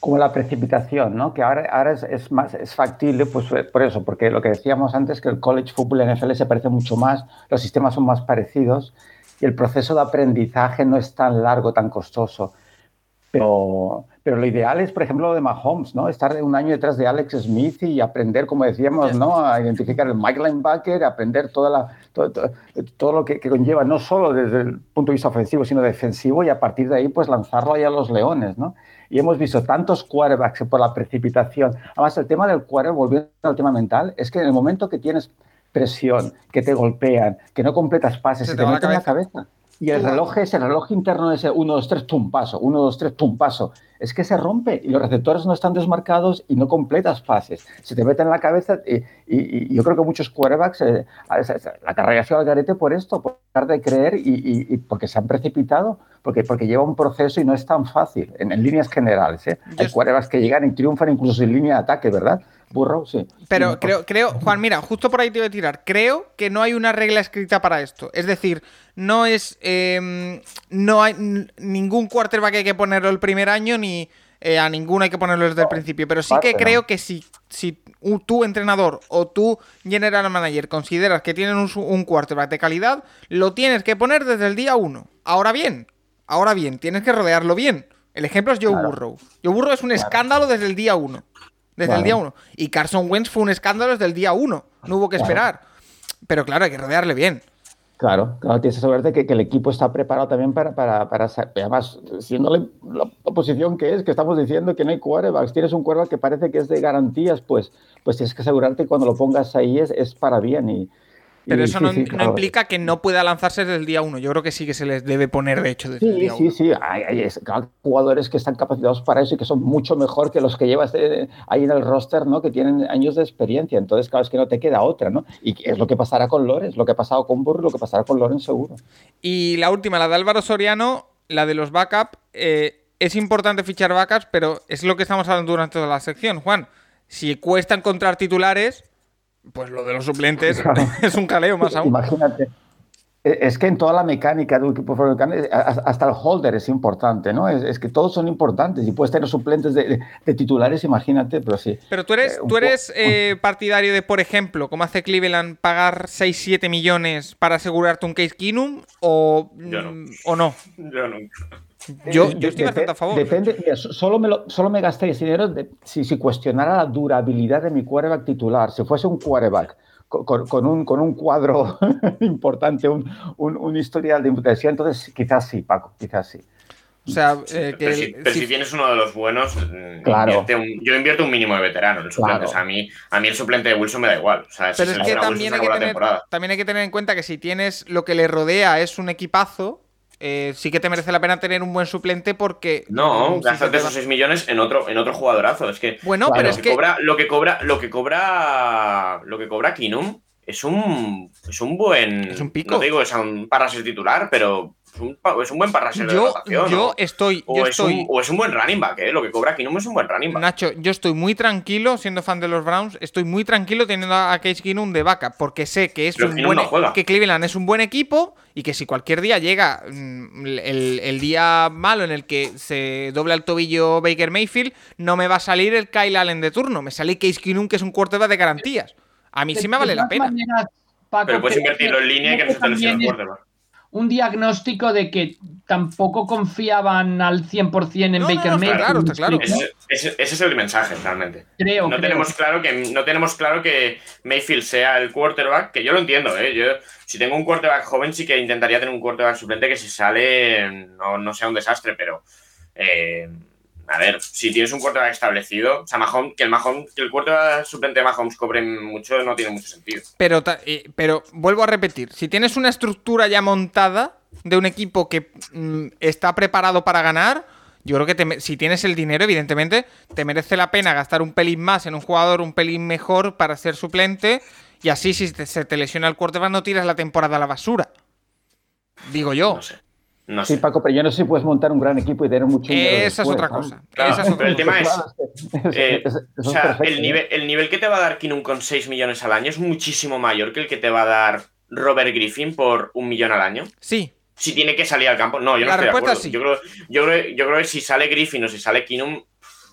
como la precipitación, ¿no? Que ahora, ahora es, más es factible, pues eh, por eso, porque lo que decíamos antes, que el college football y NFL se parece mucho más, los sistemas son más parecidos y el proceso de aprendizaje no es tan largo, tan costoso. Pero, pero lo ideal es, por ejemplo, lo de Mahomes, ¿no? Estar un año detrás de Alex Smith y aprender, como decíamos, ¿no? A identificar el Mike Linebacker, aprender toda la, todo, todo, todo lo que, que, conlleva, no solo desde el punto de vista ofensivo, sino defensivo, y a partir de ahí, pues lanzarlo ahí a los leones, ¿no? Y hemos visto tantos quarterbacks por la precipitación. Además, el tema del quarterback, volviendo al tema mental, es que en el momento que tienes presión, que te golpean, que no completas pases, se, te, te mete en la cabeza. Y el reloj es el reloj interno ese 1, 2, 3, pum, paso, 1, 2, 3, pum, paso. Es que se rompe y los receptores no están desmarcados y no completas pases. Se te mete en la cabeza y, y, y yo creo que muchos quarterbacks, eh, la carrera ha sido al garete por esto, por dejar de creer y, y, porque se han precipitado, porque, porque lleva un proceso y no es tan fácil, en, en líneas generales. ¿eh? Hay quarterbacks que llegan y triunfan incluso sin línea de ataque, ¿verdad? Burrow, sí. Pero Sí, creo, creo, Juan, mira, justo por ahí te voy a tirar. Creo que no hay una regla escrita para esto. Es decir, no es. eh, no hay ningún quarterback que hay que ponerlo el primer año, ni eh, a ninguno hay que ponerlo desde el principio. Pero sí que creo ¿no? que si, si tu entrenador o tu general manager consideras que tienen un, un quarterback de calidad, lo tienes que poner desde el día uno. Ahora bien, ahora bien, tienes que rodearlo bien. El ejemplo es Joe Claro. Burrow. Joe Burrow es un escándalo desde el día uno. Desde el día uno. Y Carson Wentz fue un escándalo desde el día uno. No hubo que esperar. Pero claro, hay que rodearle bien. Claro, claro, tienes que asegurarte que, que el equipo está preparado también para, para, para además, siendo la, la posición que es, que estamos diciendo que no hay quarterbacks, tienes un quarterback que parece que es de garantías, pues, pues tienes que asegurarte que cuando lo pongas ahí es, es para bien. Y, Pero y eso sí, no, sí, no claro. implica que no pueda lanzarse desde el día uno. Yo creo que sí que se les debe poner, de hecho, desde el Sí, día sí, uno. sí, hay, jugadores que están capacitados para eso y que son mucho mejor que los que llevas eh, ahí en el roster, ¿no? Que tienen años de experiencia. Entonces, claro, es que no te queda otra, ¿no? Y es lo que pasará con Lorenz, lo que ha pasado con Burr, lo que pasará con Lorenz seguro. Y la última, la de Álvaro Soriano, la de los backup. eh, es importante fichar backups, pero es lo que estamos hablando durante toda la sección. Juan, si cuesta encontrar titulares, pues lo de los suplentes Claro. es un caleo más aún. Imagínate. E- Es que en toda la mecánica de un equipo americano, hasta el holder es importante, ¿no? Es, es que todos son importantes y puedes tener suplentes de, de- de titulares, imagínate, pero sí. Pero tú eres, Eh, tú eres eh, partidario de, por ejemplo, como hace Cleveland, pagar 6-7 millones para asegurarte un Case Keenum o, no. o no. Yo nunca. Yo, Eh, yo estoy bastante a favor. Depende, mira, solo, me lo- solo me gastaría ese dinero de- si, si cuestionara la durabilidad de mi quarterback titular. Si fuese un quarterback con, un, con un cuadro importante, un, un, un historial de imputación, entonces quizás sí, Paco, quizás sí. O sea, eh, que Pero, el- si, pero si- si tienes uno de los buenos, mm, Claro. invierte un- yo invierto un mínimo de veterano en el suplente. Claro. O sea, a mí, a mí el suplente de Wilson me da igual. O sea, si Pero se es que también hay que, tener, también hay que tener en cuenta que si tienes lo que le rodea es un equipazo, eh, sí que te merece la pena tener un buen suplente porque... No, si se gástate te va- esos 6 millones en otro, en otro jugadorazo. Es que Bueno, Claro. pero es que, que... cobra, lo que cobra, lo que cobra, lo que cobra Kinum es un, es un buen, Es un pico. no te digo es un para ser titular, pero es un, es un buen para ser de Yo, rotación. yo ¿no? estoy... o, Yo es estoy... un, o es un buen running back, ¿eh? Lo que cobra Kinum es un buen running back. Nacho, yo estoy muy tranquilo, siendo fan de los Browns, estoy muy tranquilo teniendo a Case Keenum de backup, porque sé que es Pero un buen no juega. que Cleveland es un buen equipo y que si cualquier día llega mm, el, el día malo en el que se dobla el tobillo Baker Mayfield, no me va a salir el Kyle Allen de turno, me sale Case Keenum que es un quarterback de garantías. A mí sí me vale la pena. maneras, Paco, pero puedes invertirlo en línea y que no se te lesione el quarterback. Un diagnóstico de que tampoco confiaban al 100% en No, no, Baker no, está Mayfield. claro, está claro. ¿no? Ese, ese- ese es el mensaje, realmente. Creo, no creo. tenemos claro que no tenemos claro que Mayfield sea el quarterback, que yo lo entiendo, ¿eh? Yo, si tengo un quarterback joven, sí que intentaría tener un quarterback suplente que si sale no, no sea un desastre, pero eh, a ver, si tienes un quarterback establecido, o sea, Mahomes, que el Mahomes, que el quarterback suplente de Mahomes cobre mucho no tiene mucho sentido. Pero, eh, pero vuelvo a repetir, si tienes una estructura ya montada de un equipo que mm, está preparado para ganar, yo creo que te si tienes el dinero, evidentemente, te merece la pena gastar un pelín más en un jugador un pelín mejor para ser suplente y así si te- se te lesiona el quarterback no tiras la temporada a la basura. Digo yo. No sé. No Sí, sé. Paco, pero yo no sé si puedes montar un gran equipo y tener mucho dinero Esa es otra ¿no? cosa. Claro, Esa es otra pero el tema es, Claro, es- es- eso o es sea, perfecto, el nivel, el nivel que te va a dar Kinum con 6 millones al año es muchísimo mayor que el que te va a dar Robert Griffin por un millón al año. Sí, Si tiene que salir al campo. No, yo no La estoy de acuerdo. sí. Yo, creo, yo, creo, yo creo que si sale Griffin o si sale Kinum,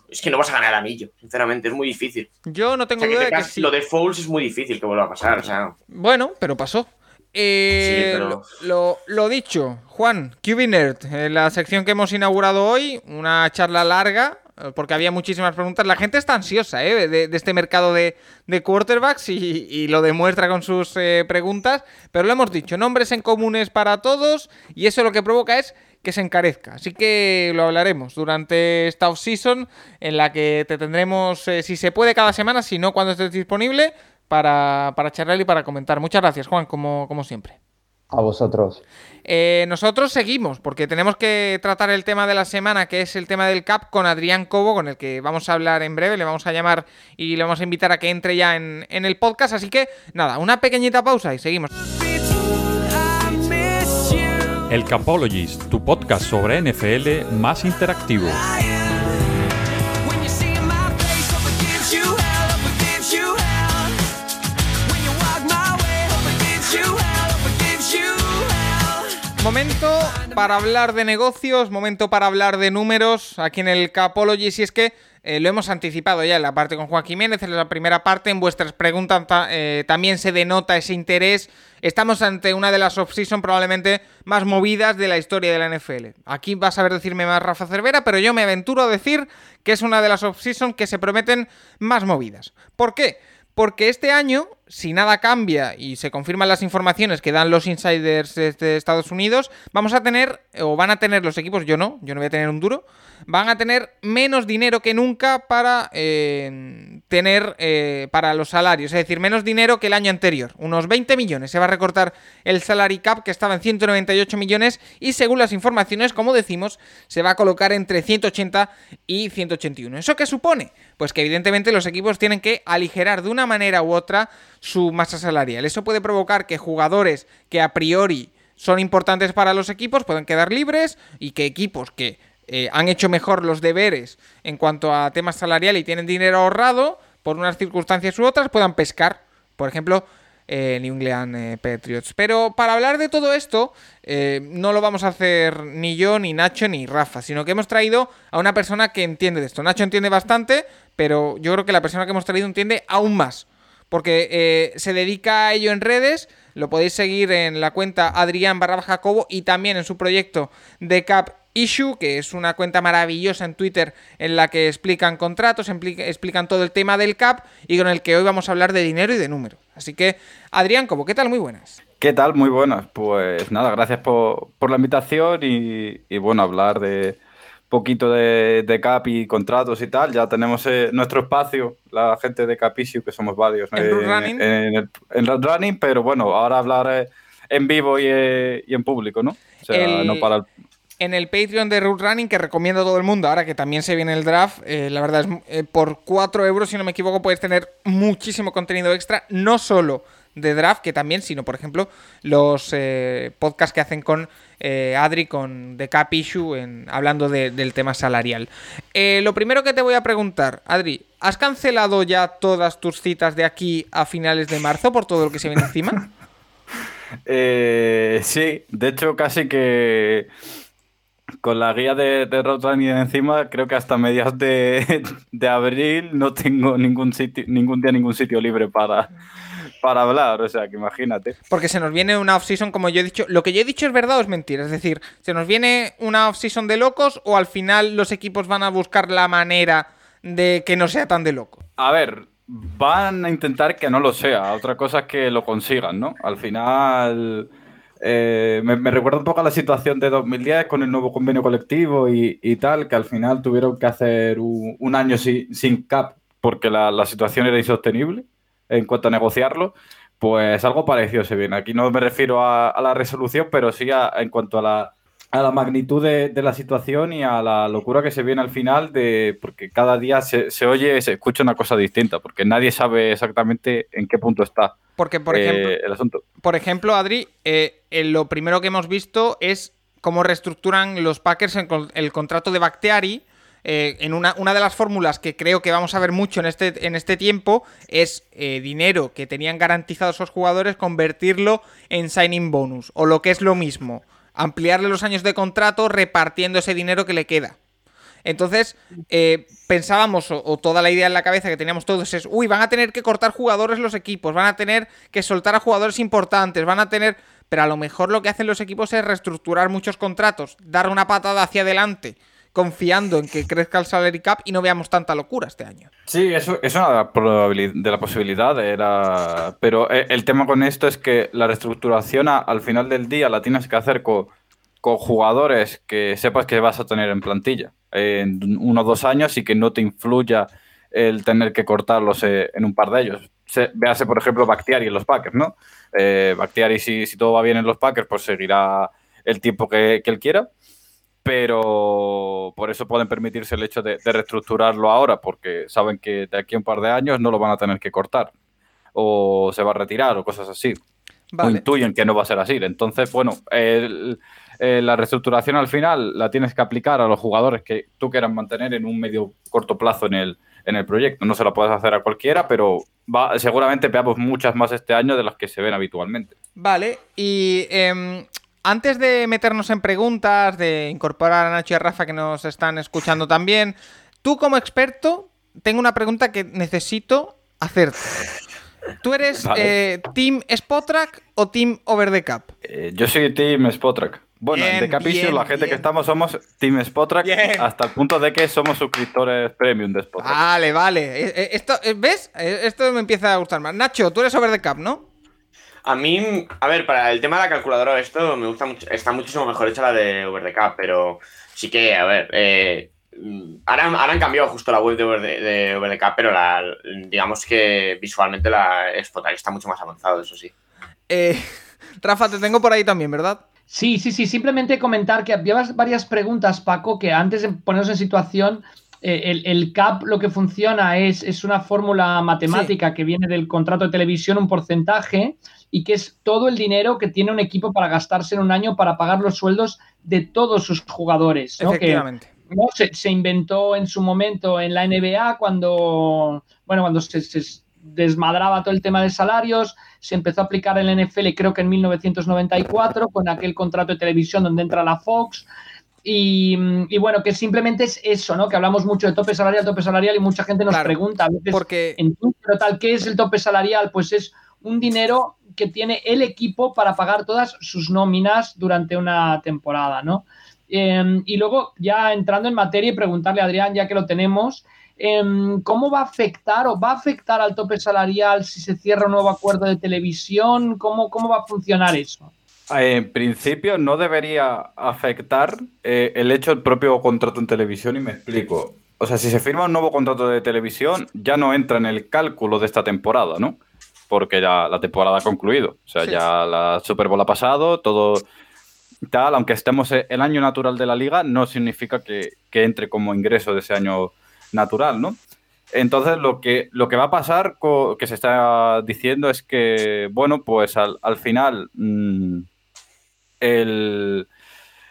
es que no vas a ganar el anillo. Sinceramente, es muy difícil. yo no O tengo sea, que duda de que sí. Lo de Fouls es muy difícil que vuelva a pasar. O sea, Bueno, pero pasó. Eh, Sí, pero- lo, lo- dicho, Juan, QB Nerd, eh, la sección que hemos inaugurado hoy, una charla larga, eh, porque había muchísimas preguntas. La gente está ansiosa eh, de, de este mercado de, de quarterbacks y, y lo demuestra con sus eh, preguntas, pero lo hemos dicho, nombres en comunes para todos y eso lo que provoca es que se encarezca. Así que lo hablaremos durante esta off-season en la que te tendremos, eh, si se puede, cada semana, si no, cuando estés disponible, para, para charlar y para comentar. Muchas gracias, Juan, como, como siempre. A vosotros. Eh, nosotros seguimos, porque tenemos que tratar el tema de la semana, que es el tema del CAP, con Adrián Cobo, con el que vamos a hablar en breve, le vamos a llamar y le vamos a invitar a que entre ya en, en el podcast. Así que, nada, una pequeñita pausa y seguimos. El Capologist, tu podcast sobre NFL más interactivo. Momento para hablar de negocios, momento para hablar de números aquí en el Capology. Si es que eh, lo hemos anticipado ya en la parte con Juan Jiménez, en la primera parte, en vuestras preguntas eh, también se denota ese interés. Estamos ante una de las off-season probablemente más movidas de la historia de la NFL. Aquí vas a ver decirme más Rafa Cervera, pero yo me aventuro a decir que es una de las off-season que se prometen más movidas. ¿Por qué? Porque este año, si nada cambia y se confirman las informaciones que dan los insiders de Estados Unidos, vamos a tener, o van a tener los equipos, yo no, yo no voy a tener un duro, van a tener menos dinero que nunca para eh, tener eh, para los salarios, es decir, menos dinero que el año anterior, unos 20 millones. Se va a recortar el salary cap que estaba en 198 millones y según las informaciones, como decimos, se va a colocar entre 180 y 181. ¿Eso qué supone? Pues que evidentemente los equipos tienen que aligerar de una manera u otra su masa salarial. Eso puede provocar que jugadores que a priori son importantes para los equipos puedan quedar libres y que equipos que eh, han hecho mejor los deberes en cuanto a temas salarial y tienen dinero ahorrado, por unas circunstancias u otras, puedan pescar. Por ejemplo, eh, New England eh, Patriots. Pero para hablar de todo esto, no lo vamos a hacer ni yo, ni Nacho, ni Rafa, sino que hemos traído a una persona que entiende de esto. Nacho entiende bastante, pero yo creo que la persona que hemos traído entiende aún más. Porque se dedica a ello en redes, lo podéis seguir en la cuenta Adrián barra Jacobo y también en su proyecto de Cap Issue, que es una cuenta maravillosa en Twitter en la que explican contratos, explican todo el tema del CAP y con el que hoy vamos a hablar de dinero y de número. Así que, Adrián, ¿cómo? ¿Qué tal? Muy buenas. ¿Qué tal? Muy buenas. Pues nada, gracias por, la invitación y, bueno, hablar de poquito de, CAP y contratos y tal. Ya tenemos eh, nuestro espacio, la gente de Cap Issue, que somos varios en, eh, running? en, en Running, pero bueno, ahora hablar eh, en vivo y, en público, ¿no? O sea, no para el en el Patreon de Root Running, que recomiendo a todo el mundo, ahora que también se viene el draft, eh, la verdad es eh, por 4 euros, si no me equivoco, puedes tener muchísimo contenido extra, no solo de draft, que también, sino por ejemplo los eh, podcasts que hacen con Adri, con The Cap Issue, hablando del tema salarial. lo primero que te voy a preguntar, Adri, ¿has cancelado ya todas tus citas de aquí a finales de marzo por todo lo que se viene encima? sí, de hecho casi que con la guía de, de Roadrunning encima, creo que hasta mediados de, abril no tengo ningún sitio, ningún día ningún sitio libre para, para hablar, o sea, que imagínate. Porque se nos viene una off-season, como yo he dicho, lo que yo he dicho es verdad o es mentira, es decir, se nos viene una off-season de locos o al final los equipos van a buscar la manera de que no sea tan de loco. A ver, van a intentar que no lo sea, otra cosa es que lo consigan, ¿no? Al final eh, me, recuerda un poco a la situación de 2010 con el nuevo convenio colectivo y, tal, que al final tuvieron que hacer un, año sin, CAP porque la, situación era insostenible en cuanto a negociarlo. Pues algo parecido se viene. Aquí no me refiero a, la resolución, pero sí en cuanto a la, a la magnitud de, la situación y a la locura que se viene al final, de porque cada día se, se oye, se escucha una cosa distinta, porque nadie sabe exactamente en qué punto está. Porque, por eh, ejemplo, el asunto. Por ejemplo, Adri, eh, lo primero que hemos visto es cómo reestructuran los Packers en el contrato de Bacteari. Eh, en una, una, de las fórmulas que creo que vamos a ver mucho en este, en este tiempo es dinero que tenían garantizados esos jugadores, convertirlo en signing bonus. O lo que es lo mismo, ampliarle los años de contrato repartiendo ese dinero que le queda. Entonces, eh, pensábamos, o, toda la idea en la cabeza que teníamos todos es, uy, van a tener que cortar jugadores los equipos, van a tener que soltar a jugadores importantes, van a tener... Pero a lo mejor lo que hacen los equipos es reestructurar muchos contratos, dar una patada hacia adelante, confiando en que crezca el salary cap y no veamos tanta locura este año. Sí, eso es una de la posibilidad, era... pero eh, el tema con esto es que la reestructuración al final del día la tienes que hacer con con jugadores que sepas que vas a tener en plantilla en uno o dos años y que no te influya el tener que cortarlos eh, en un par de ellos. Se, véase, por ejemplo, Bactiari en los Packers, ¿no? Eh, Bactiari, si, si, todo va bien en los Packers, pues seguirá el tiempo que, él quiera, pero por eso pueden permitirse el hecho de, reestructurarlo ahora, porque saben que de aquí a un par de años no lo van a tener que cortar, o se va a retirar, o cosas así. O intuyen que no va a ser así. Entonces, bueno, el, la reestructuración al final la tienes que aplicar a los jugadores que tú quieras mantener en un medio corto plazo en el, en el proyecto. No se la puedes hacer a cualquiera, pero va, seguramente veamos muchas más este año de las que se ven habitualmente. Vale, y em, antes de meternos en preguntas, de incorporar a Nacho y a Rafa que nos están escuchando también, tú como experto, tengo una pregunta que necesito hacerte. ¿Tú eres Vale. eh, Team Spotrack o Team Over the Cap? Eh, yo soy Team Spotrack. Bueno, Bien, en The Capicio bien, la gente bien. que estamos somos Team Spotrack Bien. hasta el punto de que somos suscriptores premium de Spotrack. Vale, vale. Eh, eh, Esto, eh, ¿Ves? Eh, Esto me empieza a gustar más. Nacho, tú eres Over the Cap, ¿no? A mí, a ver, para el tema de la calculadora, esto me gusta mucho. Está muchísimo mejor hecha la de Over the Cap, pero sí que, a ver, eh, ahora, ahora han cambiado justo la web de Over the, de Over the Cap, pero la, digamos que visualmente la Spotrack está mucho más avanzado, eso sí. Eh, Rafa, te tengo por ahí también, ¿verdad? Sí, sí, sí. Simplemente comentar que había varias preguntas, Paco, que antes de ponernos en situación, eh, el, el CAP lo que funciona es, es una fórmula matemática que viene del contrato de televisión, un porcentaje, y que es todo el dinero que tiene un equipo para gastarse en un año para pagar los sueldos de todos sus jugadores. ¿no? Que, Efectivamente. ¿no? Se, se inventó en su momento en la NBA cuando, bueno, cuando se, se desmadraba todo el tema de salarios, se empezó a aplicar en la NFL creo que en 1994 con aquel contrato de televisión donde entra la Fox. Y, y bueno, que simplemente es eso, ¿no? Que hablamos mucho de tope salarial, tope salarial y mucha gente nos Claro, pregunta a veces Porque en Twitter tal, ¿qué es el tope salarial? Pues es un dinero que tiene el equipo para pagar todas sus nóminas durante una temporada, ¿no? Eh, y luego, ya entrando en materia y preguntarle a Adrián, ya que lo tenemos, eh, ¿cómo va a afectar o va a afectar al tope salarial si se cierra un nuevo acuerdo de televisión? ¿Cómo, cómo va a funcionar eso? En principio no debería afectar eh, el hecho del propio contrato en televisión y me explico. O sea, si se firma un nuevo contrato de televisión, ya no entra en el cálculo de esta temporada, ¿no? Porque ya la temporada ha concluido. O sea, Sí. ya la Super Bowl ha pasado, todo tal, aunque estemos en el año natural de la liga, no significa que, que entre como ingreso de ese año natural, ¿no? Entonces, lo que, lo que va a pasar, que se está diciendo, es que, bueno, pues al, al final mm, el,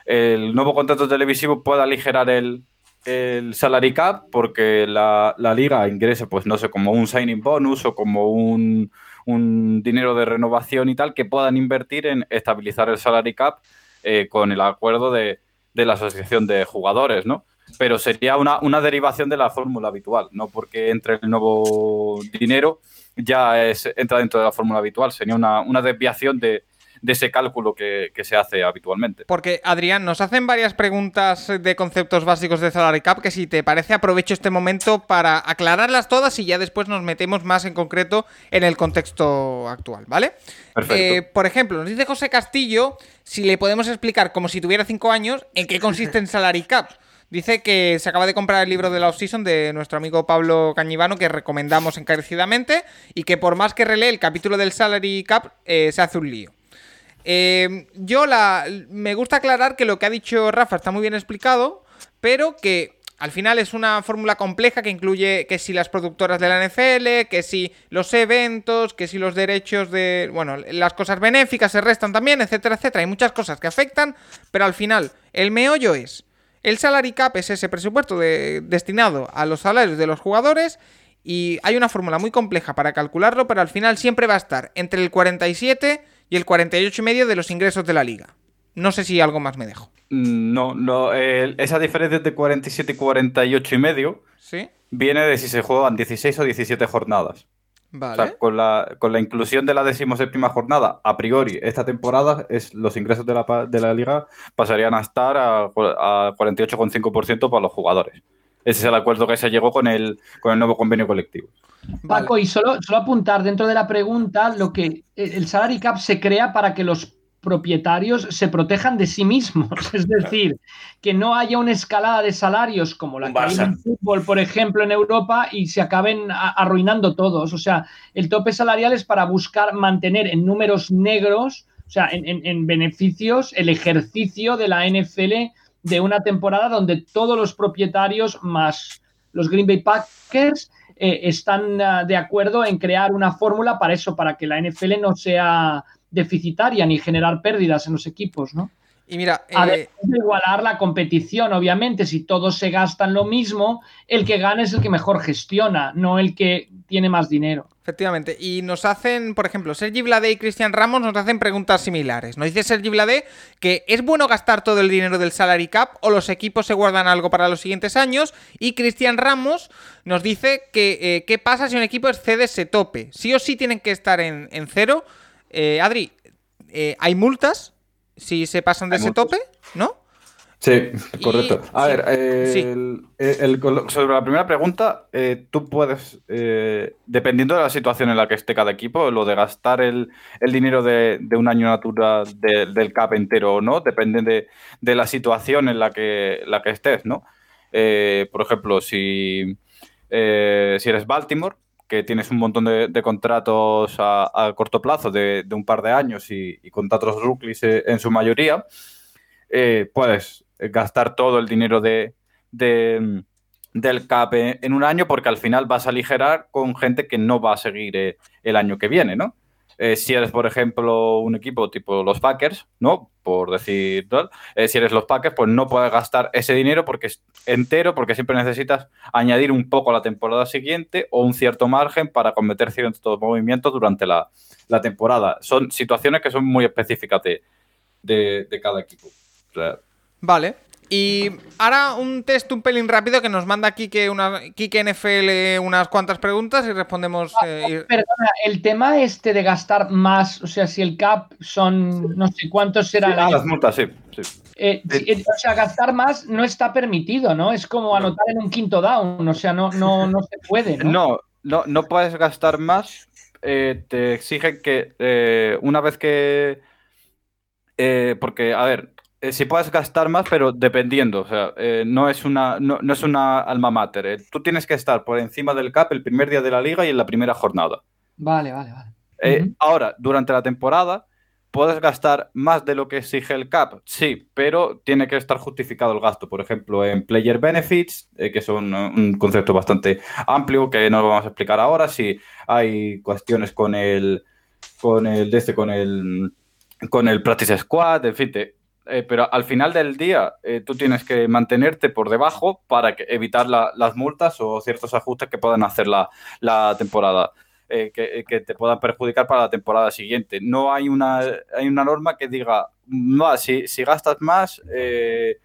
el nuevo contrato televisivo pueda aligerar el, el salary cap porque la, la liga ingrese, pues no sé, como un signing bonus o como un, un dinero de renovación y tal, que puedan invertir en estabilizar el salary cap eh, con el acuerdo de, de la asociación de jugadores, ¿no? Pero sería una, una derivación de la fórmula habitual, no porque entre el nuevo dinero ya es, entra dentro de la fórmula habitual, sería una, una desviación de, de ese cálculo que, que se hace habitualmente. Porque, Adrián, nos hacen varias preguntas de conceptos básicos de Salary Cap que si te parece aprovecho este momento para aclararlas todas y ya después nos metemos más en concreto en el contexto actual, ¿vale? Perfecto. Eh, por ejemplo, nos dice José Castillo si le podemos explicar, como si tuviera cinco años, en qué consiste en Salary Cap. Dice que se acaba de comprar el libro de la off-season de nuestro amigo Pablo Cañivano, que recomendamos encarecidamente, y que por más que relee el capítulo del Salary Cap, eh, se hace un lío. Eh, yo la, me gusta aclarar que lo que ha dicho Rafa está muy bien explicado, pero que al final es una fórmula compleja que incluye que si las productoras de la NFL, que si los eventos, que si los derechos de... Bueno, las cosas benéficas se restan también, etcétera, etcétera. Hay muchas cosas que afectan, pero al final el meollo es... El salary cap es ese presupuesto de- destinado a los salarios de los jugadores y hay una fórmula muy compleja para calcularlo, pero al final siempre va a estar entre el 47 y el 48 y medio de los ingresos de la liga. No sé si algo más me dejo. Mm, No, no eh, esa diferencia de 47 y 48 y medio ¿Sí? viene de si se juegan 16 o 17 jornadas. O Vale. sea, con la, con la inclusión de la decimoséptima jornada, a priori, esta temporada, es, los ingresos de la, de la liga pasarían a estar a, a 48,5% para los jugadores. Ese es el acuerdo que se llegó con el, con el nuevo convenio colectivo. Vale. Paco, y solo, solo apuntar dentro de la pregunta, lo que el salary cap se crea para que los propietarios se protejan de sí mismos. Es decir, que no haya una escalada de salarios como la que hay en fútbol, por ejemplo, en Europa y se acaben arruinando todos. O sea, el tope salarial es para buscar mantener en números negros, o sea, en, en- en beneficios, el ejercicio de la NFL de una temporada donde todos los propietarios más los Green Bay Packers eh, están ah, de acuerdo en crear una fórmula para eso, para que la NFL no sea deficitaria ni generar pérdidas en los equipos, ¿no? Y mira, eh, Además de igualar la competición, obviamente, si todos se gastan lo mismo, el que gana es el que mejor gestiona, no el que tiene más dinero. Efectivamente. Y nos hacen, por ejemplo, Sergi Vlade y Cristian Ramos nos hacen preguntas similares. Nos dice Sergi Vlade que es bueno gastar todo el dinero del salary cap o los equipos se guardan algo para los siguientes años. Y Cristian Ramos nos dice que eh, qué pasa si un equipo excede ese tope. Sí o sí tienen que estar en, en cero. Eh, Adri, eh, ¿hay multas si se pasan de ¿Hay ese multas? tope? ¿No? Sí, correcto. A sí, ver, eh, sí. el- el- el- sobre la primera pregunta, eh, tú puedes, eh, dependiendo de la situación en la que esté cada equipo, lo de gastar el, el dinero de, de un año natural de- del cap entero o no, depende de, de la situación en la que, la que estés, ¿no? Eh, por ejemplo, si, eh, si eres Baltimore, que tienes un montón de, de contratos a, a corto plazo de, de un par de años y, y contratos rookies eh, en su mayoría, eh, puedes gastar todo el dinero de, de- del CAP en un año porque al final vas a aligerar con gente que no va a seguir eh, el año que viene, ¿no? Eh, si eres, por ejemplo, un equipo tipo los Packers, ¿no? Por decir tal, eh, si eres los Packers, pues no puedes gastar ese dinero porque es entero, porque siempre necesitas añadir un poco a la temporada siguiente o un cierto margen para cometer ciertos movimientos durante la, la temporada. Son situaciones que son muy específicas de, de- cada equipo. Vale. Y ahora un test un pelín rápido que nos manda Kike, una, Kike NFL unas cuantas preguntas y respondemos. eh, y- Perdona, el tema este de gastar más, o sea, si el cap son no sé cuántos será Ah, la las multas, sí. sí. Eh, eh, o sea, gastar más no está permitido, ¿no? Es como anotar en un quinto down, o sea, no, no, no se puede, ¿no? No, no, no puedes gastar más. eh, te exigen que eh, una vez que. eh, porque, a ver, eh, si puedes gastar más, pero dependiendo. O sea, eh, no, es una, no, no es una alma mater. eh. Tú tienes que estar por encima del cap el primer día de la liga y en la primera jornada. Vale, vale, vale. Ahora, durante la temporada, ¿puedes gastar más de lo que exige el cap? Sí, pero tiene que estar justificado el gasto. Por ejemplo, en Player Benefits, que son un concepto bastante amplio que no lo vamos a explicar ahora. Si hay cuestiones con el, con el, este, con el, con el Practice Squad, en fin, te- eh, pero al final del día eh, tú tienes que mantenerte por debajo para que- evitar la- las multas o ciertos ajustes que puedan hacer la, temporada eh, que, que te puedan perjudicar para la temporada siguiente. No hay una, hay una norma que diga, no, si, si gastas más, eh,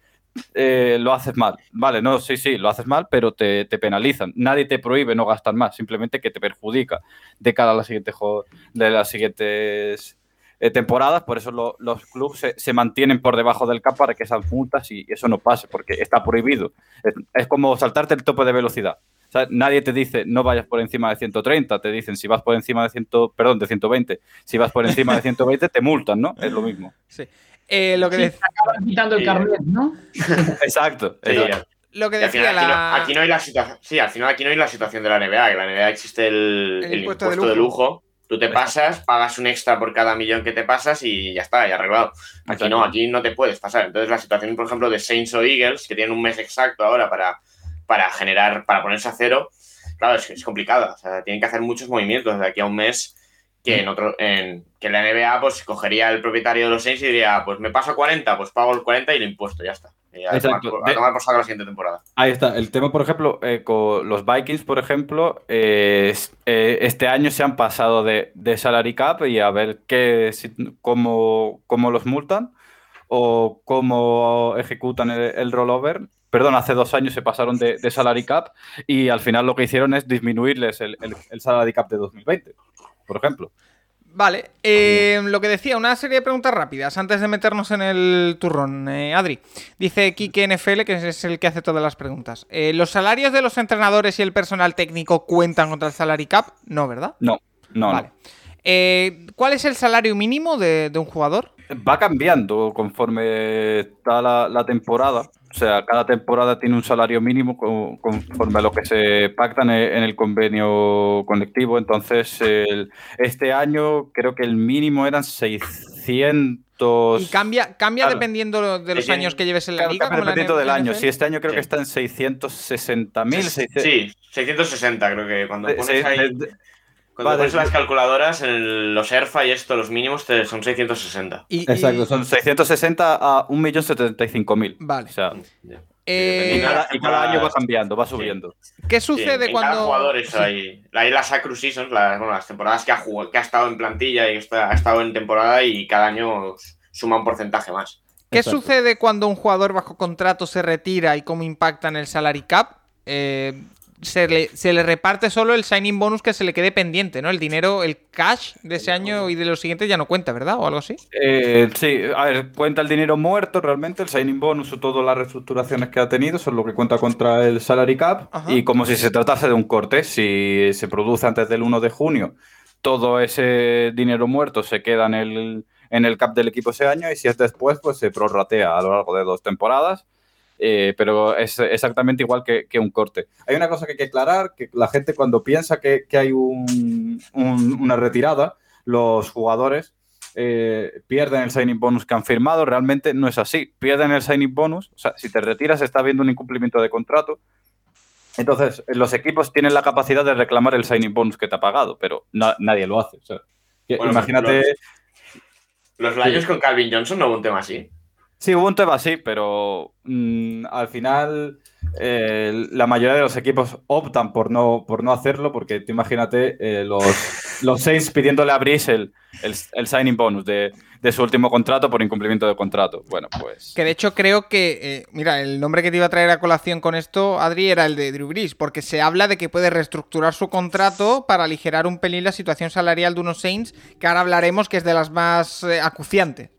eh, lo haces mal. Vale, no, sí, sí, lo haces mal, pero te, penalizan. Nadie te prohíbe no gastar más, simplemente que te perjudica de cara a la siguiente jo- de las siguientes eh, temporadas. Por eso lo- los clubes se, se mantienen por debajo del cap para que esas multas y eso no pase, porque está prohibido. Es, es como saltarte el tope de velocidad. O sea, nadie te dice no vayas por encima de 130, te dicen si vas por encima de 100, perdón, de 120, si vas por encima de 120 te multan, ¿no? Es lo mismo. sí. Eh, lo, que Sí, de- te acaban quitando el Sí. carnet, ¿no? Exacto. Sí, exacto. lo que decía final aquí, la. no, aquí no hay la situación. Sí, al final aquí no hay la situación de la NBA. Que la NBA existe el, El el impuesto impuesto, de de, lujo. Tú te pasas, pagas un extra por cada millón que te pasas y ya está, ya arreglado. Aquí no, aquí no te puedes pasar. Entonces la situación, por ejemplo, de Saints o Eagles, que tienen un mes exacto ahora para, para generar, para ponerse a cero, claro, es, es complicada. O sea, tienen que hacer muchos movimientos de aquí a un mes que en otro, en, que la NBA, pues cogería el propietario de los Saints y diría, pues me paso a 40, pues pago el 40 y lo impuesto, ya está. Y a, tomar, Exacto. a tomar por saco la siguiente temporada. Ahí está. El tema, por ejemplo, eh, con los Vikings, por ejemplo, eh, es- eh, este año se han pasado de, de salary cap y a ver qué, si- cómo, cómo los multan o cómo ejecutan el, el rollover. Perdón, hace dos años se pasaron de, de salary cap y al final lo que hicieron es disminuirles el, el- el salary cap de 2020, por ejemplo. Vale, eh, lo que decía, una serie de preguntas rápidas antes de meternos en el turrón. Eh, Adri, dice Kike NFL, que es el que hace todas las preguntas. Eh, ¿Los salarios de los entrenadores y el personal técnico cuentan contra el salary cap? No, ¿verdad? No, no, vale. no. Eh, ¿Cuál es el salario mínimo de, de un jugador? Va cambiando conforme está la, la temporada. O sea, cada temporada tiene un salario mínimo co- conforme a lo que se pactan en en el convenio colectivo. Entonces, el- este año creo que el mínimo eran 600. Y cambia, cambia Claro. dependiendo de los años que lleves en la Claro, liga. dependiendo del año. Sí, este año creo que Sí. está en 660.000. Sí, 600 Sí, 660 creo que cuando pones, sí, ahí, de- cuando va pones las calculadoras, los ERFA y esto, los mínimos te- son 660. Y- y- Exacto, son 660 a 1.075.000. Vale. O sea, Eh, Y cada, y cada año va cambiando, va subiendo. ¿Qué sucede cuando. Cada jugador eso Sí. hay. Hay las Acru Seasons, las, bueno, las temporadas que ha, jugado, que ha estado en plantilla y está- ha estado en temporada y cada año suma un porcentaje más. ¿Qué Exacto. sucede cuando un jugador bajo contrato se retira y cómo impacta en el salary cap? Eh, se, le, se le reparte solo el signing bonus que se le quede pendiente, ¿no? El dinero, el cash de ese año y de los siguientes ya no cuenta, ¿verdad? O algo así. Eh, sí, a ver, cuenta el dinero muerto realmente, el signing bonus o todas las reestructuraciones que ha tenido, son lo que cuenta contra el salary cap. Ajá. Y como si se tratase de un corte, si se produce antes del 1 de junio, todo ese dinero muerto se queda en el, en el cap del equipo ese año y si es después, pues se prorratea a lo largo de dos temporadas. Eh, pero es exactamente igual que, que un corte. Hay una cosa que hay que aclarar, que la gente cuando piensa que, que hay un- un- una retirada, los jugadores eh, pierden el signing bonus que han firmado, realmente no es así. Pierden el signing bonus, o sea, si te retiras está habiendo un incumplimiento de contrato. Entonces, los equipos tienen la capacidad de reclamar el signing bonus que te ha pagado, pero na- nadie lo hace. o sea, que- Bueno, imagínate, Los Lions con Calvin Johnson no hubo un tema así. Sí, hubo un tema así, pero mm, al final eh, la mayoría de los equipos optan por no, por no hacerlo, porque tú imagínate eh, los, los Saints pidiéndole a Brice el, el, el signing bonus de, de su último contrato por incumplimiento de contrato. Bueno, pues... Que de hecho creo que, eh, mira, el nombre que te iba a traer a colación con esto, Adri, era el de Drew Brees, porque se habla de que puede reestructurar su contrato para aligerar un pelín la situación salarial de unos Saints, que ahora hablaremos que es de las más acuciantes.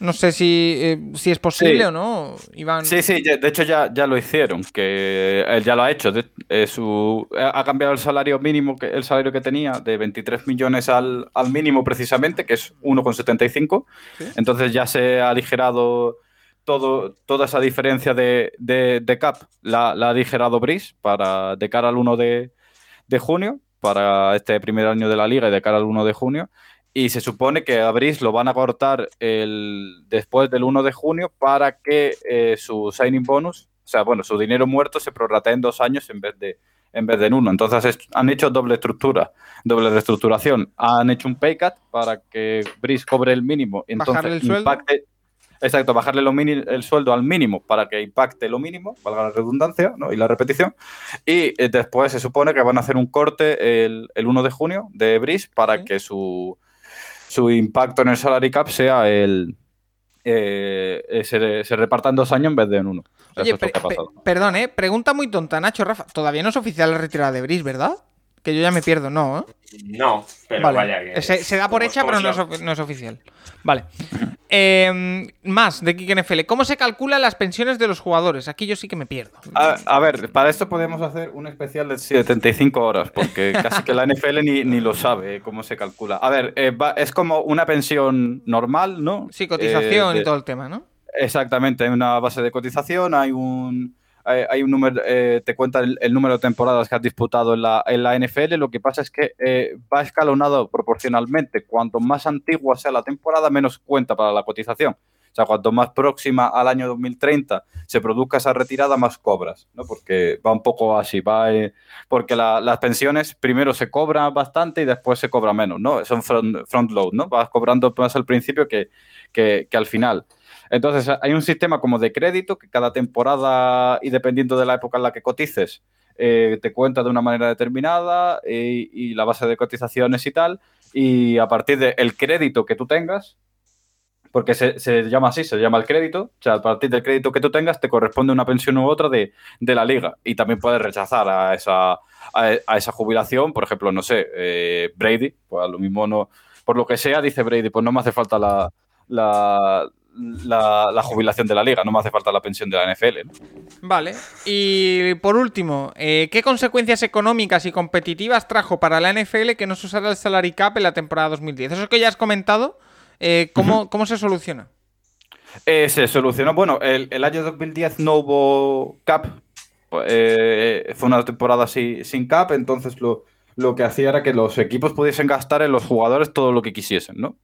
No sé si, eh, si es posible Sí. o no, Iván. Sí, sí, de hecho ya, ya lo hicieron, que él ya lo ha hecho. de- eh, su, ha cambiado el salario mínimo, que, el salario que tenía de 23 millones al, al mínimo precisamente, que es 1,75. Entonces ya se ha aligerado todo, toda esa diferencia de, de- de cap, la, la ha aligerado Brice para, de cara al 1 de, de junio, para este primer año de la liga y de cara al 1 de junio. Y se supone que a Brice lo van a cortar el, después del 1 de junio para que eh, su signing bonus, o sea, bueno, su dinero muerto se prorratee en dos años en vez de, en vez de en uno. Entonces es- han hecho doble estructura, doble reestructuración. Han hecho un pay cut para que Brice cobre el mínimo. Entonces Bajarle el sueldo. impacte. Exacto, bajarle lo mini- el sueldo al mínimo para que impacte lo mínimo, valga la redundancia ¿no? y la repetición. Y eh, después se supone que van a hacer un corte el, el 1 de junio de Brice para Sí. que su, su impacto en el salary cap sea el. eh, eh, se, se reparta en dos años en vez de en uno. Oye, perdón, ¿eh? Pregunta muy tonta, Nacho, Rafa. Todavía no es oficial la retirada de Brice, ¿verdad? Que yo ya me pierdo, ¿no? ¿eh? No, pero vale. vaya que. se, se da por hecha, pero no es, no es oficial. Vale. Eh, más de Kike NFL. ¿Cómo se calculan las pensiones de los jugadores? Aquí yo sí que me pierdo. A, a ver, para esto podemos hacer un especial de 75 horas, porque casi que la NFL ni, ni lo sabe eh, cómo se calcula. A ver, eh, va- es como una pensión normal, ¿no? Sí, cotización Eh, de- y todo el tema, ¿no? Exactamente, hay una base de cotización, hay un, hay, hay un número, eh, te cuenta el, el número de temporadas que has disputado en la, en la NFL. Lo que pasa es que eh, va escalonado proporcionalmente. Cuanto más antigua sea la temporada, menos cuenta para la cotización. O sea, cuanto más próxima al año 2030 se produzca esa retirada, más cobras, ¿no? Porque va un poco así, va, eh, porque la- las pensiones primero se cobran bastante y después se cobra menos, ¿no? Son front, front load, ¿no? Vas cobrando más al principio que, que, que al final. Entonces, hay un sistema como de crédito que cada temporada y dependiendo de la época en la que cotices, eh, te cuenta de una manera determinada eh, y la base de cotizaciones y tal. Y a partir del crédito que tú tengas, porque se, llama así, se llama el crédito, o sea, a partir del crédito que tú tengas te corresponde una pensión u otra de, de la liga. Y también puedes rechazar a esa, a, a esa jubilación, por ejemplo, no sé, eh, Brady, pues a lo mismo no, por lo que sea, dice Brady, pues no me hace falta la, la, la, la jubilación de la liga, no me hace falta la pensión de la NFL. ¿no? Vale. Y por último, eh, ¿qué consecuencias económicas y competitivas trajo para la NFL que no se usara el salary cap en la temporada 2010? Eso que ya has comentado, eh, ¿cómo, ¿cómo se soluciona? Eh, se solucionó. Bueno, el, el año 2010 no hubo cap. eh, fue una temporada sin, sin cap, entonces lo, lo que hacía era que los equipos pudiesen gastar en los jugadores todo lo que quisiesen, ¿no?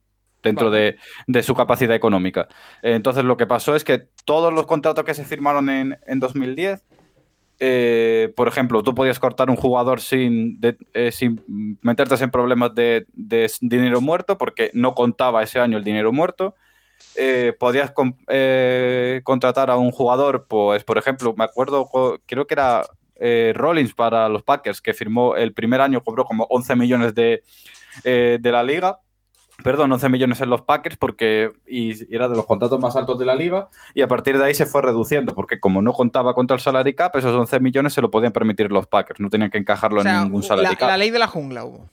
Dentro Vale. de, de su capacidad económica. Entonces lo que pasó es que todos los contratos que se firmaron en, en 2010, eh, por ejemplo, tú podías cortar un jugador sin, de- eh, sin meterte en problemas de, de dinero muerto porque no contaba ese año el dinero muerto. eh, podías contratar a un jugador, pues, por ejemplo, me acuerdo, creo que era eh, Rollins para los Packers, que firmó el primer año, cobró como 11 millones de, eh, de la liga. Perdón, 11 millones en los Packers porque y era de los contratos más altos de la liga y a partir de ahí se fue reduciendo porque como no contaba contra el salary cap, esos 11 millones se lo podían permitir los Packers, no tenían que encajarlo O sea, en ningún salary la, cap. la ley de la jungla hubo.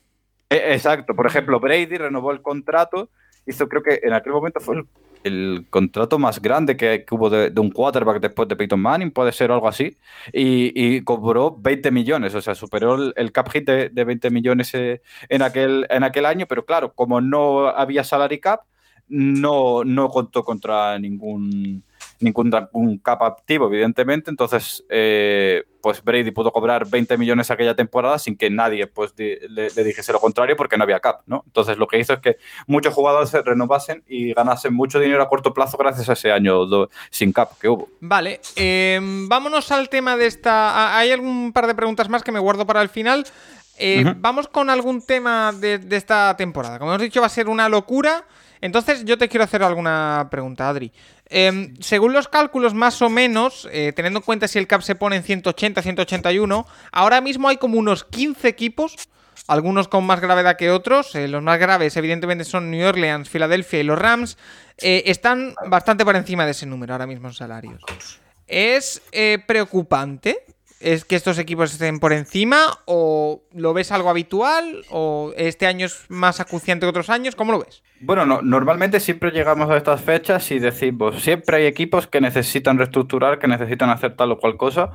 Eh, Exacto, por ejemplo, Brady renovó el contrato, hizo creo que en aquel momento fue el, el contrato más grande que, hubo de, un quarterback después de Peyton Manning, puede ser algo así, y, cobró 20 millones, o sea, superó el, el cap hit de, de 20 millones eh, en, aquel, en aquel año, pero claro, como no había salary cap, no, no contó contra ningún ningún un cap activo, evidentemente. Entonces, eh, pues Brady pudo cobrar 20 millones aquella temporada sin que nadie pues, di- le, le dijese lo contrario porque no había cap, ¿no? Entonces, lo que hizo es que muchos jugadores se renovasen y ganasen mucho dinero a corto plazo gracias a ese año do- sin cap que hubo. Vale, eh, vámonos al tema de esta. Hay algún par de preguntas más que me guardo para el final. Eh. Vamos con algún tema de, de esta temporada. Como hemos dicho, va a ser una locura. Entonces, yo te quiero hacer alguna pregunta, Adri. Eh, según los cálculos, más o menos, eh, teniendo en cuenta si el cap se pone en 180, 181, ahora mismo hay como unos 15 equipos, algunos con más gravedad que otros. eh, los más graves, evidentemente, son New Orleans, Filadelfia y los Rams. eh, están bastante por encima de ese número ahora mismo en salarios. ¿Es preocupante? ¿Es que estos equipos estén por encima? ¿O lo ves algo habitual? ¿O este año es más acuciante que otros años? ¿Cómo lo ves? Bueno, no- normalmente siempre llegamos a estas fechas y decimos, siempre hay equipos que necesitan reestructurar, que necesitan hacer tal o cual cosa,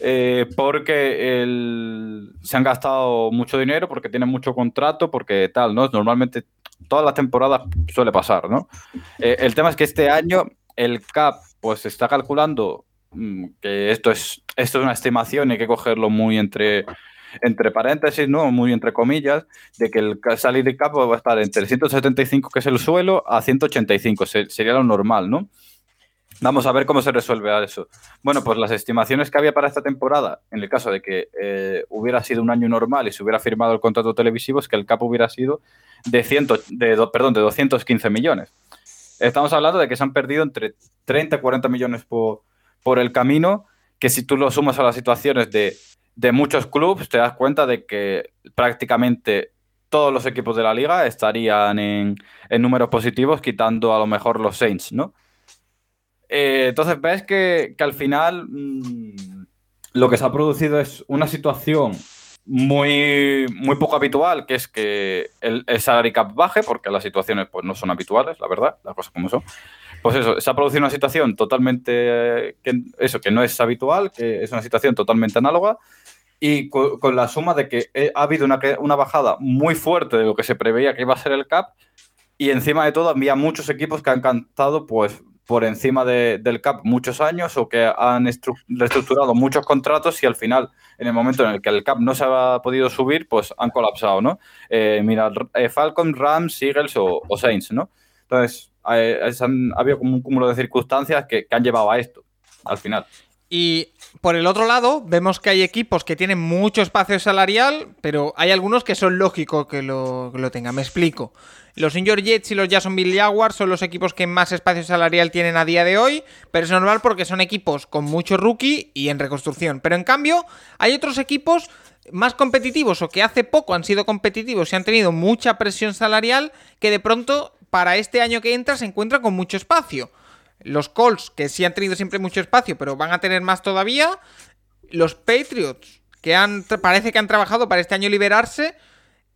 eh, porque el- se han gastado mucho dinero, porque tienen mucho contrato, porque tal, ¿no? Normalmente todas las temporadas suele pasar, ¿no? Eh, el tema es que este año el CAP pues está calculando que esto es, esto es una estimación y hay que cogerlo muy entre, entre paréntesis, ¿no? Muy entre comillas, de que el salary cap va a estar entre 175, que es el suelo, a 185, se- sería lo normal, ¿no? Vamos a ver cómo se resuelve eso. Bueno, pues las estimaciones que había para esta temporada, en el caso de que eh, hubiera sido un año normal y se hubiera firmado el contrato televisivo, es que el cap hubiera sido de, 100, de, do- perdón, de 215 millones. Estamos hablando de que se han perdido entre 30 y 40 millones por, por el camino, que si tú lo sumas a las situaciones de, de muchos clubes, te das cuenta de que prácticamente todos los equipos de la liga estarían en, en números positivos, quitando a lo mejor los Saints, ¿no? Eh, entonces ves que, que al final mm, lo que se ha producido es una situación muy, muy poco habitual, que es que el, el salary cap baje, porque las situaciones pues, no son habituales, la verdad, las cosas como son. Pues eso, se ha producido una situación totalmente, eh, que, eso, que no es habitual, que es una situación totalmente análoga, y co- con, la suma de que eh, ha habido una, una bajada muy fuerte de lo que se preveía que iba a ser el cap, y encima de todo había muchos equipos que han cantado pues por encima de- del cap muchos años o que han estru- reestructurado muchos contratos y al final, en el momento en el que el cap no se ha podido subir, pues han colapsado, ¿no? Eh, mira, eh, Falcon, Rams, Eagles o, o Saints, ¿no? Entonces, eh, ha habido como un cúmulo de circunstancias que, han llevado a esto, al final. Y por el otro lado, vemos que hay equipos que tienen mucho espacio salarial, pero hay algunos que son lógicos que lo, lo tengan. Me explico. Los New York Jets y los Jacksonville Jaguars son los equipos que más espacio salarial tienen a día de hoy, pero es normal porque son equipos con mucho rookie y en reconstrucción. Pero en cambio, hay otros equipos más competitivos o que hace poco han sido competitivos y han tenido mucha presión salarial que de pronto para este año que entra se encuentran con mucho espacio. Los Colts, que sí han tenido siempre mucho espacio, pero van a tener más todavía. Los Patriots, que han, parece que han trabajado para este año liberarse.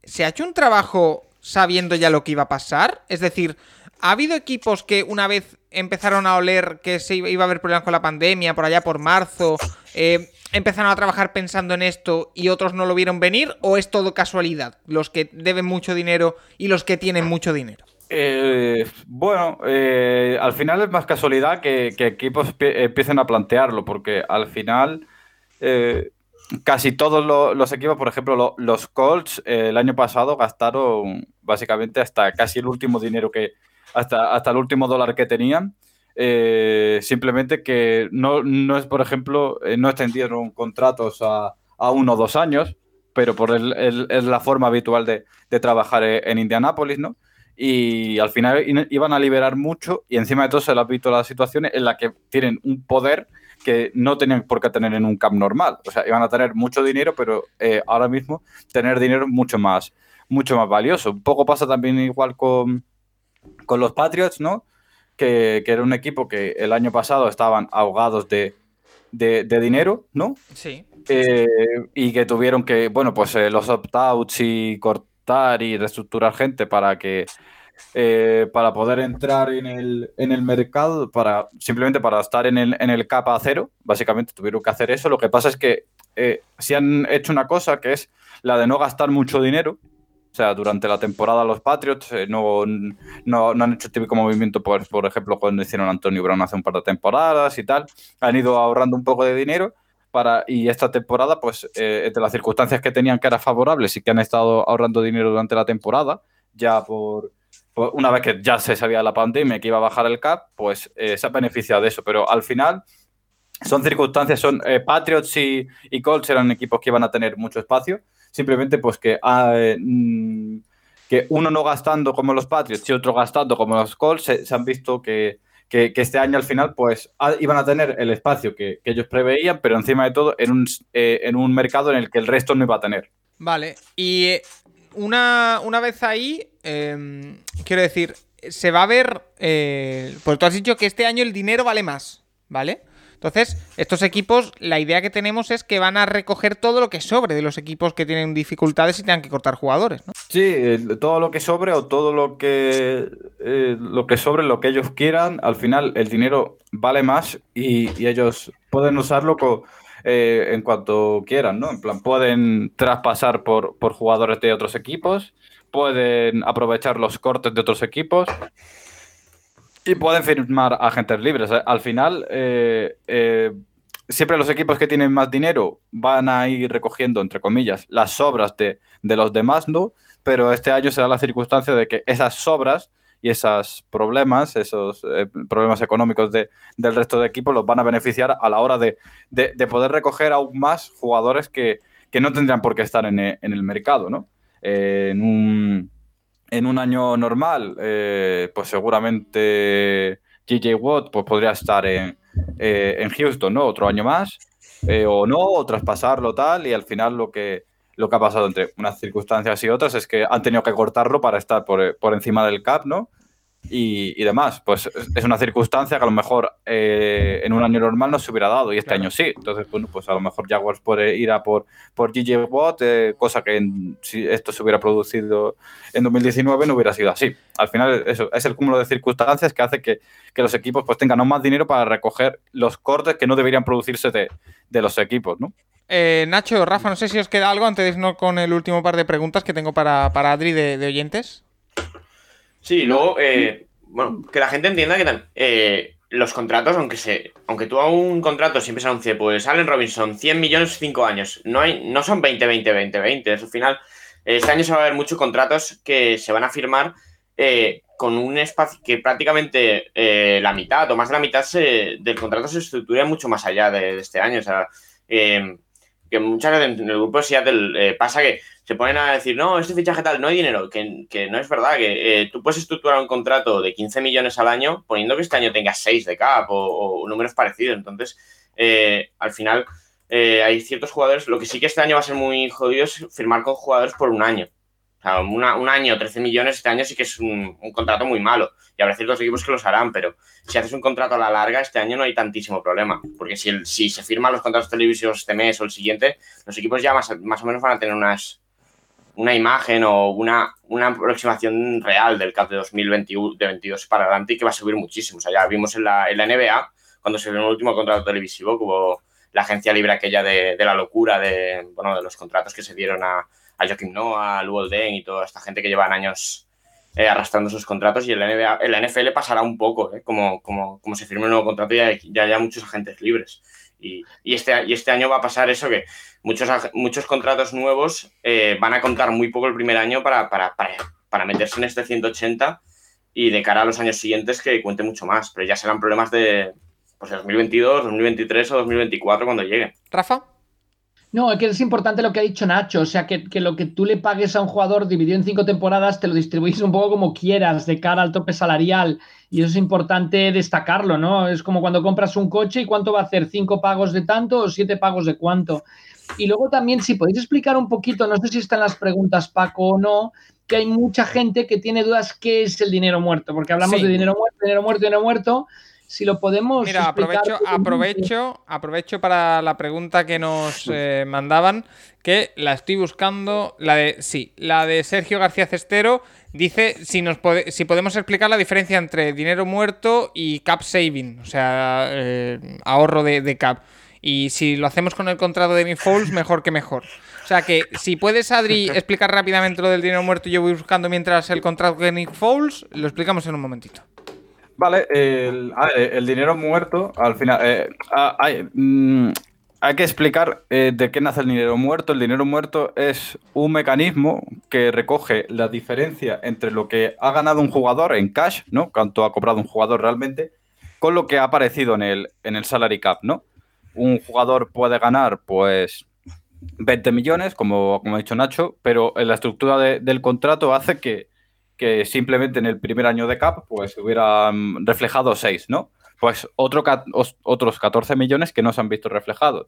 ¿Se ha hecho un trabajo sabiendo ya lo que iba a pasar? Es decir, ¿ha habido equipos que una vez empezaron a oler que se iba iba a haber problemas con la pandemia, por allá por marzo, eh, empezaron a trabajar pensando en esto y otros no lo vieron venir? ¿O es todo casualidad? Los que deben mucho dinero y los que tienen mucho dinero. Eh, bueno, eh, al final es más casualidad que, equipos pie- empiecen a plantearlo, porque al final eh, casi todos lo- los equipos, por ejemplo, lo- los Colts el año pasado gastaron básicamente hasta casi el último dinero que, hasta, hasta el último dólar que tenían. simplemente que no, no es, por ejemplo, no extendieron contratos a, uno o dos años, pero por el- es la forma habitual de, de trabajar en Indianápolis, ¿no? Y al final iban a liberar mucho y encima de todo se ha visto las situaciones en las que tienen un poder que no tenían por qué tener en un camp normal. O sea, iban a tener mucho dinero, pero eh, ahora mismo tener dinero mucho más, mucho más valioso. Un poco pasa también igual con, con los Patriots, ¿no? Que, que era un equipo que el año pasado estaban ahogados de, de- de dinero, ¿no? Sí. Eh, y que tuvieron que, bueno, pues eh, los opt-outs y cortar y reestructurar gente para que eh, para poder entrar en el, en el mercado, para simplemente para estar en el, en el cap a cero, básicamente tuvieron que hacer eso. Lo que pasa es que eh, si han hecho una cosa que es la de no gastar mucho dinero. O sea, durante la temporada los Patriots eh, no, no, no han hecho el típico movimiento, por, por ejemplo, cuando hicieron Antonio Brown hace un par de temporadas y tal. Han ido ahorrando un poco de dinero para, y esta temporada, pues, eh, entre las circunstancias que tenían que eran favorables y que han estado ahorrando dinero durante la temporada, ya por, por- una vez que ya se sabía la pandemia que iba a bajar el cap, pues eh, se ha beneficiado de eso. Pero al final son circunstancias, son eh, Patriots y, y Colts eran equipos que iban a tener mucho espacio. Simplemente, pues que, ah, eh, mm, que uno no gastando como los Patriots y otro gastando como los Colts, se, se han visto que, que, este año al final, pues ah, iban a tener el espacio que, ellos preveían, pero encima de todo en un, eh, en un mercado en el que el resto no iba a tener. Vale. Y eh, una, una vez ahí, eh, quiero decir, se va a ver. eh, pues tú has dicho que este año el dinero vale más, ¿vale? Entonces, estos equipos, la idea que tenemos es que van a recoger todo lo que sobre de los equipos que tienen dificultades y tengan que cortar jugadores, ¿no? Sí, el- todo lo que sobre o todo lo que eh, lo que sobre, lo que ellos quieran, al final el dinero vale más y, ellos pueden usarlo eh, en cuanto quieran, ¿no? En plan, pueden traspasar por, por jugadores de otros equipos, pueden aprovechar los cortes de otros equipos y pueden firmar agentes libres. Al final, eh, eh, siempre los equipos que tienen más dinero van a ir recogiendo, entre comillas, las sobras de, de los demás, ¿no? Pero este año se da la circunstancia de que esas sobras y esos problemas, esos eh, problemas económicos de, del resto de equipos los van a beneficiar a la hora de, de- de poder recoger aún más jugadores que, que no tendrían por qué estar en, en el mercado, ¿no? En, un, en un año normal, eh, pues seguramente GJ Watt pues, podría estar en, eh, en Houston, ¿no? Otro año más, eh, o no, o traspasarlo tal, y al final lo que, lo que ha pasado entre unas circunstancias y otras es que han tenido que cortarlo para estar por, por encima del cap, ¿no? Y, y demás. Pues es- una circunstancia que a lo mejor eh, en un año normal no se hubiera dado y este Claro. año sí. Entonces, bueno, pues a lo mejor Jaguars puede ir a por, por GJ Watt, eh, cosa que en- si esto se hubiera producido en 2019 no hubiera sido así. Al final, eso es el cúmulo de circunstancias que hace que, que los equipos pues tengan aún más dinero para recoger los cortes que no deberían producirse de, de los equipos, ¿no? Eh, Nacho, Rafa, no sé si os queda algo antes de irnos con el último par de preguntas que tengo para, para Adri de, de oyentes. Sí, luego, eh, bueno, que la gente entienda que eh, los contratos, aunque se, aunque tú a un contrato siempre se anuncie, pues Allen Robinson, 100 millones, 5 años, no, hay, no son 20, 20, 20, 20. Al final, este año se va a ver muchos contratos que se van a firmar eh, con un espacio que prácticamente la mitad o más de la mitad del contrato se estructura mucho más allá de, este año. O sea, que muchas veces en el grupo de Seattle pasa que se ponen a decir, no, este fichaje tal, no hay dinero, que, que no es verdad, que eh, tú puedes estructurar un contrato de 15 millones al año poniendo que este año tengas 6 de cap o, o números parecidos. Entonces, eh, al final, eh, hay ciertos jugadores, lo que sí que este año va a ser muy jodido es firmar con jugadores por un año. O sea, un año, 13 millones este año sí que es un, un contrato muy malo. Y habrá ciertos equipos que los harán, pero si haces un contrato a la larga, este año no hay tantísimo problema. Porque si, el- si se firman los contratos televisivos este mes o el siguiente, los equipos ya más, más o menos van a tener unas, una imagen o una, una aproximación real del cap de 2021 de 22 para adelante y que va a subir muchísimo. O ya vimos en la, en la NBA, cuando se firmó el último contrato televisivo, que hubo la agencia libre aquella de, de la locura de, bueno, de los contratos que se dieron a, a Joaquim Noah, a Luol Deng y toda esta gente que llevan años eh, arrastrando esos contratos y en la, NBA, en la NFL pasará un poco, eh, como, como, como se firme un nuevo contrato y ya, ya haya muchos agentes libres. Y, este, y este año va a pasar eso que muchos, muchos contratos nuevos eh, van a contar muy poco el primer año para, para, para, para meterse en este 180 y de cara a los años siguientes que cuente mucho más, pero ya serán problemas de pues, 2022, 2023 o 2024 cuando lleguen. Rafa. No, es que es importante lo que ha dicho Nacho, o sea, que, que, lo que tú le pagues a un jugador dividido en cinco temporadas, te lo distribuís un poco como quieras, de cara al tope salarial, y eso es importante destacarlo, ¿no? Es como cuando compras un coche y cuánto va a hacer, cinco pagos de tanto o siete pagos de cuánto. Y luego también, si podéis explicar un poquito, no sé si están las preguntas, Paco, o no, que hay mucha gente que tiene dudas qué es el dinero muerto, porque hablamos Sí. de dinero muerto, dinero muerto, dinero muerto. Si lo podemos. Mira, aprovecho, aprovecho, aprovecho para la pregunta que nos eh, mandaban, que la estoy buscando, la de, sí, la de Sergio García Cestero, dice si, nos pode- si podemos explicar la diferencia entre dinero muerto y cap saving, o sea, eh, ahorro de, de cap. Y si lo hacemos con el contrato de Nick Foles, mejor que mejor. O sea que, si puedes, Adri, explicar rápidamente lo del dinero muerto yo voy buscando mientras el contrato de Nick Foles, lo explicamos en un momentito. Vale, el, dinero muerto, al final, eh, hay, mm, hay que explicar eh, de qué nace el dinero muerto. El dinero muerto es un mecanismo que recoge la diferencia entre lo que ha ganado un jugador en cash, ¿no? Cuánto ha cobrado un jugador realmente, con lo que ha aparecido en el, en el salary cap, ¿no? Un jugador puede ganar, pues, 20 millones, como, como ha dicho Nacho, pero en la estructura de- del contrato hace que, que simplemente en el primer año de CAP pues hubieran reflejado 6, ¿no? Pues otro, otros 14 millones que no se han visto reflejados.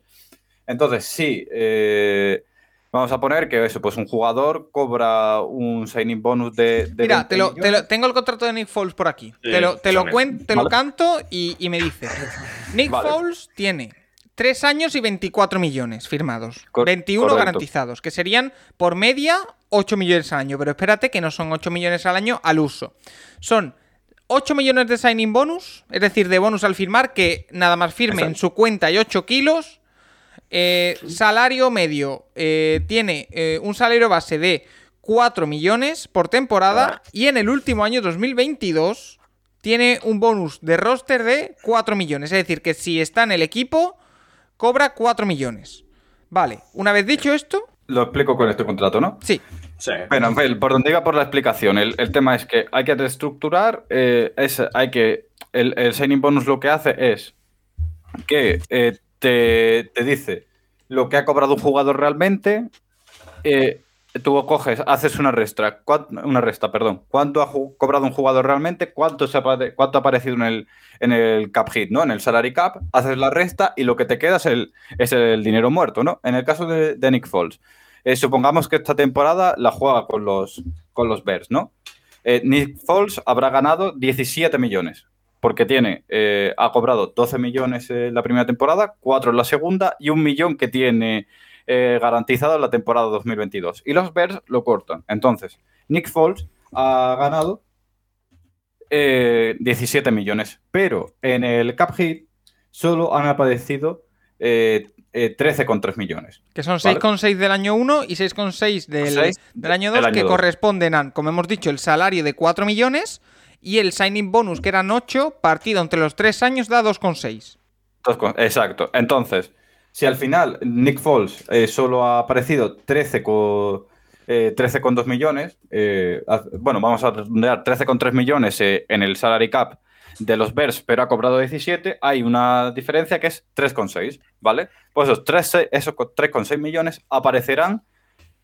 Entonces, sí, eh, vamos a poner que eso, pues un jugador cobra un signing bonus de... de Mira, 20 te lo, te lo- millones. tengo el contrato de Nick Foles por aquí. Sí, te lo, te lo, cuen- te lo canto y, y me dices. Nick Vale. Foles tiene 3 años y 24 millones firmados. Cor- 21 correcto. garantizados, que serían por media 8 millones al año. Pero espérate que no son 8 millones al año al uso. Son 8 millones de signing bonus, es decir, de bonus al firmar, que nada más firme en Exacto. su cuenta y 8 kilos. Eh, salario medio. eh, tiene eh, un salario base de 4 millones por temporada. Y en el último año, 2022, tiene un bonus de roster de 4 millones. Es decir, que si está en el equipo, cobra 4 millones. Vale, una vez dicho esto, Lo explico con este contrato, ¿no? sí. Sí. Bueno, el- por donde iba por la explicación, el, el tema es que hay que reestructurar, eh, es, hay que, el, el signing bonus lo que hace es que eh, te, te dice lo que ha cobrado un jugador realmente, eh, tú coges, haces una resta, una resta, perdón, cuánto ha cobrado un jugador realmente, cuánto, se apare- cuánto ha aparecido en el, en el cap hit, ¿no? En el salary cap, haces la resta y lo que te queda es el, es el dinero muerto, ¿no? En el caso de, de Nick Foles, eh, supongamos que esta temporada la juega con los, con los Bears, ¿no? Eh, Nick Foles habrá ganado 17 millones, porque tiene, eh, ha cobrado 12 millones en la primera temporada, 4 en la segunda y un millón que tiene eh, garantizado en la temporada 2022. Y los Bears lo cortan. Entonces, Nick Foles ha ganado eh, 17 millones, pero en el cap hit solo han aparecido eh, eh, 13,3 millones. Que son Vale. 6,6 del año 1 y 6,6 del, Seis del año del 2, año que dos. corresponden a, como hemos dicho, el salario de 4 millones y el signing bonus, que eran 8, partido entre los 3 años, da 2,6. Dos con- Exacto. Entonces, si al final Nick Foles eh, solo ha aparecido 13 con, eh, 13,2 millones, eh, bueno, vamos a redondear 13,3 millones eh, en el salary cap de los Bears, pero ha cobrado 17, hay una diferencia que es 3,6, ¿vale? Pues esos 3, esos co- 3,6 millones aparecerán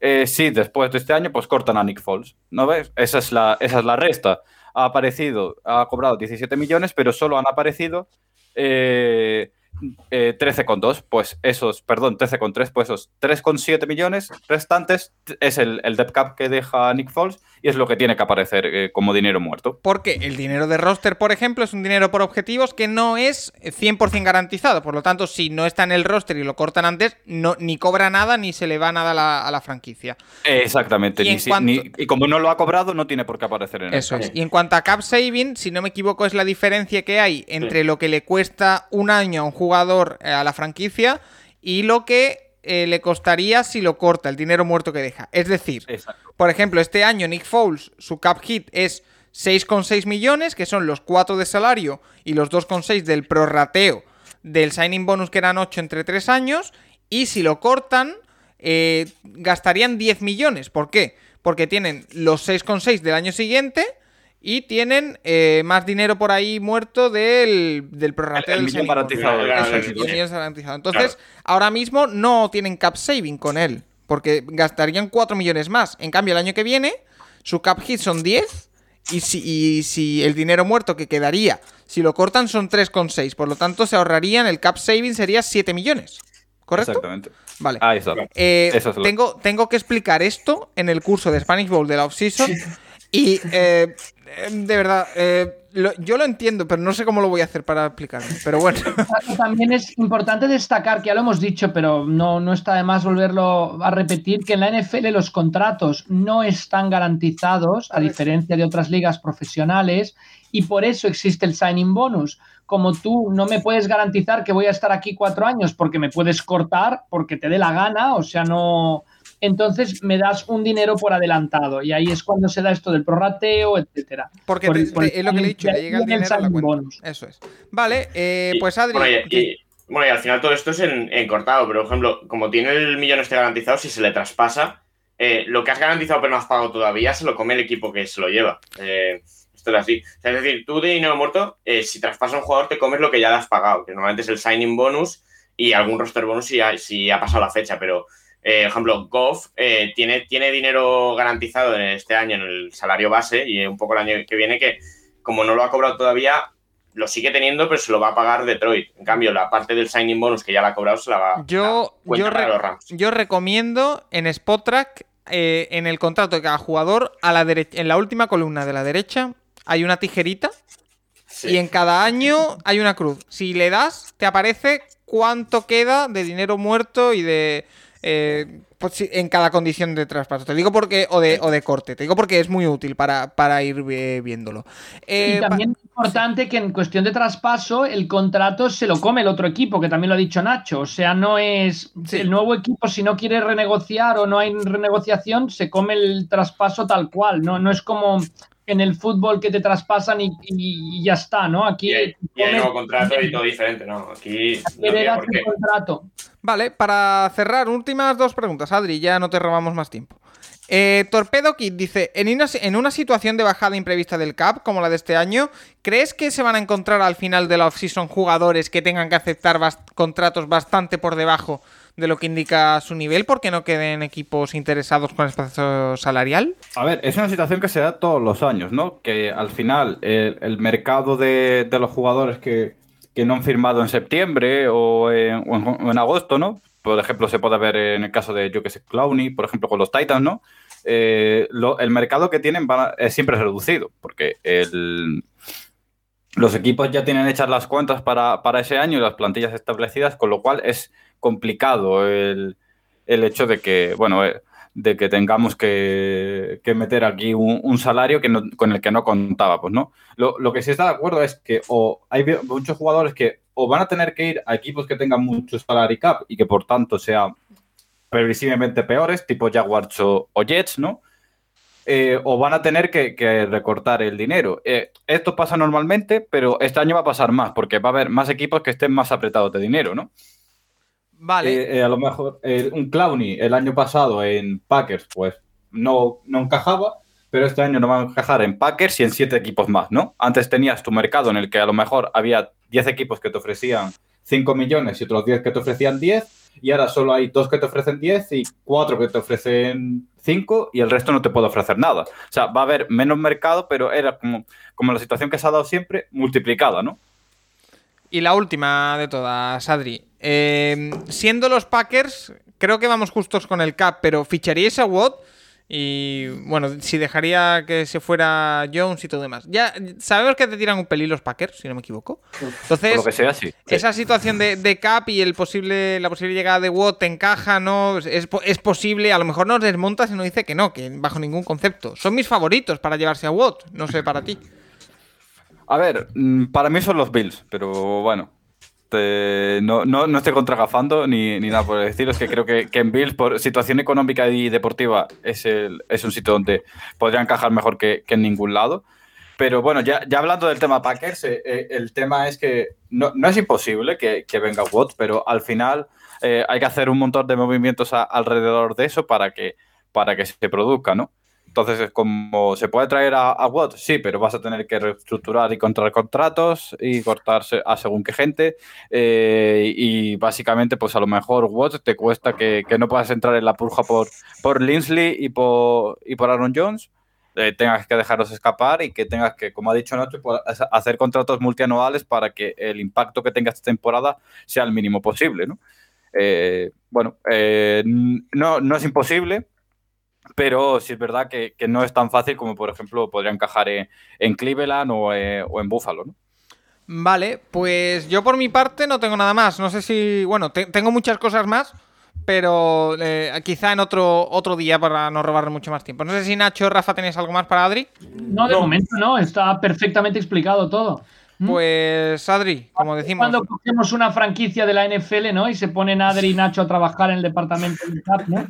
eh, si después de este año pues cortan a Nick Foles, ¿no ves? Esa es la, esa es la resta. Ha aparecido, ha cobrado 17 millones, pero solo han aparecido eh, eh, 13,2, pues esos, perdón, 13,3, pues esos 3,7 millones restantes es el, el depth cap que deja Nick Foles y es lo que tiene que aparecer eh, como dinero muerto. Porque el dinero de roster, por ejemplo, es un dinero por objetivos que no es 100% garantizado. Por lo tanto, si no está en el roster y lo cortan antes, no, ni cobra nada ni se le va nada a la, a la franquicia. Exactamente, Y ni en si- cuanto- ni- y como no lo ha cobrado, no tiene por qué aparecer en el Eso es. Y en cuanto a cap saving, si no me equivoco, es la diferencia que hay entre lo que le cuesta un año a un jugador eh, a la franquicia y lo que eh, le costaría si lo corta, el dinero muerto que deja. Es decir, Exacto. por ejemplo, este año Nick Foles, su cap hit es 6,6 millones, que son los 4 de salario y los 2,6 del prorrateo del signing bonus que eran 8 entre 3 años. Y si lo cortan, eh, gastarían 10 millones. ¿Por qué? Porque tienen los 6,6 del año siguiente y tienen eh, más dinero por ahí muerto del, del prorrateo El del millón garantizado. Eso el sí. millón. Entonces, ahora mismo no tienen cap saving con él, porque gastarían 4 millones más. En cambio, el año que viene, su cap hit son 10, y si, y si el dinero muerto que quedaría, si lo cortan, son 3,6. Por lo tanto, se ahorrarían, el cap saving sería 7 millones. ¿Correcto? Exactamente. Vale. Ahí está. Eh, Eso es lo- tengo, tengo que explicar esto en el curso de Spanish Bowl de la offseason. Y eh, eh, de verdad, eh, lo- yo lo entiendo, pero no sé cómo lo voy a hacer para explicarlo. Pero bueno, También es importante destacar, que ya lo hemos dicho, pero no, no está de más volverlo a repetir, que en la NFL los contratos no están garantizados, a diferencia de otras ligas profesionales, y por eso existe el signing bonus. Como tú no me puedes garantizar que voy a estar aquí cuatro años porque me puedes cortar, porque te dé la gana, o sea, no... Entonces me das un dinero por adelantado y ahí es cuando se da esto del prorrateo, etcétera. porque Por- te- por te- es lo que le he dicho, le llega el dinero a la signing cuenta. bonus. Eso es. Vale, eh, Y- pues Adri. Bueno, y, ¿qué- y- bueno, y al final todo esto es en, en cortado, pero por ejemplo, como tiene el millón este garantizado, si se le traspasa, eh, lo que has garantizado pero no has pagado todavía se lo come el equipo que se lo lleva. Eh, esto es así. O sea, es decir, tú de dinero muerto, eh, si traspasa a un jugador, te comes lo que ya le has pagado, que normalmente es el signing bonus y algún roster bonus si ha, si ha pasado la fecha, pero. Eh, por ejemplo, Goff eh, tiene, tiene dinero garantizado en este año en el salario base y un poco el año que viene que, como no lo ha cobrado todavía, lo sigue teniendo, pero se lo va a pagar Detroit. En cambio, la parte del signing bonus que ya la ha cobrado se la va Yo, yo, re- los Rams. yo recomiendo en Spotrack, eh, en el contrato de cada jugador, a la derecha, en la última columna de la derecha, hay una tijerita Sí. y en cada año hay una cruz. Si le das, te aparece cuánto queda de dinero muerto y de. Eh, pues en cada condición de traspaso. Te digo porque. O de, o de corte. Te digo porque es muy útil para, para ir eh, viéndolo. Eh, y también es importante que en cuestión de traspaso el contrato se lo come el otro equipo, que también lo ha dicho Nacho. O sea, no es Sí. el nuevo equipo, si no quiere renegociar o no hay renegociación, se come el traspaso tal cual. No, no es como en el fútbol que te traspasan y, y- y ya está, ¿no? Aquí Y hay, y hay nuevo contrato y todo diferente, ¿no? Aquí no tiene heredas por el qué. contrato. Vale, para cerrar, últimas dos preguntas, Adri, ya no te robamos más tiempo. Eh, Torpedo Kid dice, en una, situación de bajada imprevista del CAP, como la de este año, ¿crees que se van a encontrar al final de la offseason jugadores que tengan que aceptar contratos bastante por debajo de lo que indica su nivel porque no queden equipos interesados con espacio salarial? A ver, es una situación que se da todos los años, ¿no? Que al final el, mercado de los jugadores que, que no han firmado en septiembre o en, o en- agosto, ¿no? Por ejemplo, se puede ver en el caso de, yo que sé, Clowney, por ejemplo, con los Titans, ¿no? Eh, el mercado que tienen va- es siempre reducido, porque los equipos ya tienen hechas las cuentas para, para ese año y las plantillas establecidas, con lo cual es complicado el, el hecho de que, bueno, eh, de que tengamos que, que meter aquí un, salario que no- con el que no contábamos, ¿no? Lo, lo que sí está de acuerdo es que o hay muchos jugadores que o van a tener que ir a equipos que tengan mucho salary cap y que por tanto sean previsiblemente peores, tipo Jaguars o, Jets, ¿no? Eh, o van a tener que, que recortar el dinero. Eh, esto pasa normalmente, pero este año va a pasar más, porque va a haber más equipos que estén más apretados de dinero, ¿no? Vale. Eh, eh, a lo mejor eh, un Clowney el año pasado en Packers, pues no, no encajaba, pero este año no va a encajar en Packers y en siete equipos más, ¿no? Antes tenías tu mercado en el que a lo mejor había 10 equipos que te ofrecían 5 millones y otros 10 que te ofrecían 10, y ahora solo hay dos que te ofrecen 10 y cuatro que te ofrecen 5 y el resto no te puede ofrecer nada. O sea, va a haber menos mercado, pero era como, como la situación que se ha dado siempre multiplicada, ¿no? Y la última de todas, Adri. Eh, siendo los Packers, creo que vamos justos con el cap, pero ¿ficharíais a Watt? Y bueno, si dejaría que se fuera Jones y todo demás. Ya sabemos que te tiran un pelín los Packers, si no me equivoco. Entonces, lo que sea, sí. Sí. esa situación de, de cap y el posible, la posible llegada de Watt te encaja, ¿no? Es, es posible, a lo mejor nos desmontas y nos dice que no, que bajo ningún concepto. Son mis favoritos para llevarse a Watt, no sé para ti. A ver, mm, para mí son los Bills, pero bueno. Te- no, no, no estoy contragafando ni, ni nada por decir. Es que creo que, que en Bills, por situación económica y deportiva, es, el, es un sitio donde podría encajar mejor que, que en ningún lado. Pero bueno, ya, ya hablando del tema Packers, eh, eh, el tema es que no, no es imposible que, que venga Watt, pero al final eh, hay que hacer un montón de movimientos alrededor de eso para que, para que se produzca, ¿no? Entonces es como, ¿se puede traer a, a? Sí, pero vas a tener que reestructurar y contratar contratos y cortarse a según qué gente. Eh, y básicamente, pues a lo mejor Watt te cuesta que, que no puedas entrar en la purja por, por Linsley y por, y por Aaron Jones. eh, tengas que dejarlos escapar y que tengas que, como ha dicho Nacho, pues, hacer contratos multianuales para que el impacto que tenga esta temporada sea el mínimo posible, ¿no? Eh, bueno, eh, no, no es imposible, pero sí es verdad que, que, no es tan fácil como, por ejemplo, podría encajar en, en Cleveland o, eh, o, en Buffalo, ¿no? Vale, pues yo por mi parte no tengo nada más. No sé si, bueno, te, tengo muchas cosas más, pero eh, quizá en otro, otro día para no robar mucho más tiempo. No sé si Nacho o Rafa tenéis algo más para Adri. No, de no. momento no, está perfectamente explicado todo. Pues Adri, como decimos. Cuando cogemos una franquicia de la NFL, ¿no? Y se ponen Adri y Nacho a trabajar en el departamento de CAP, ¿no?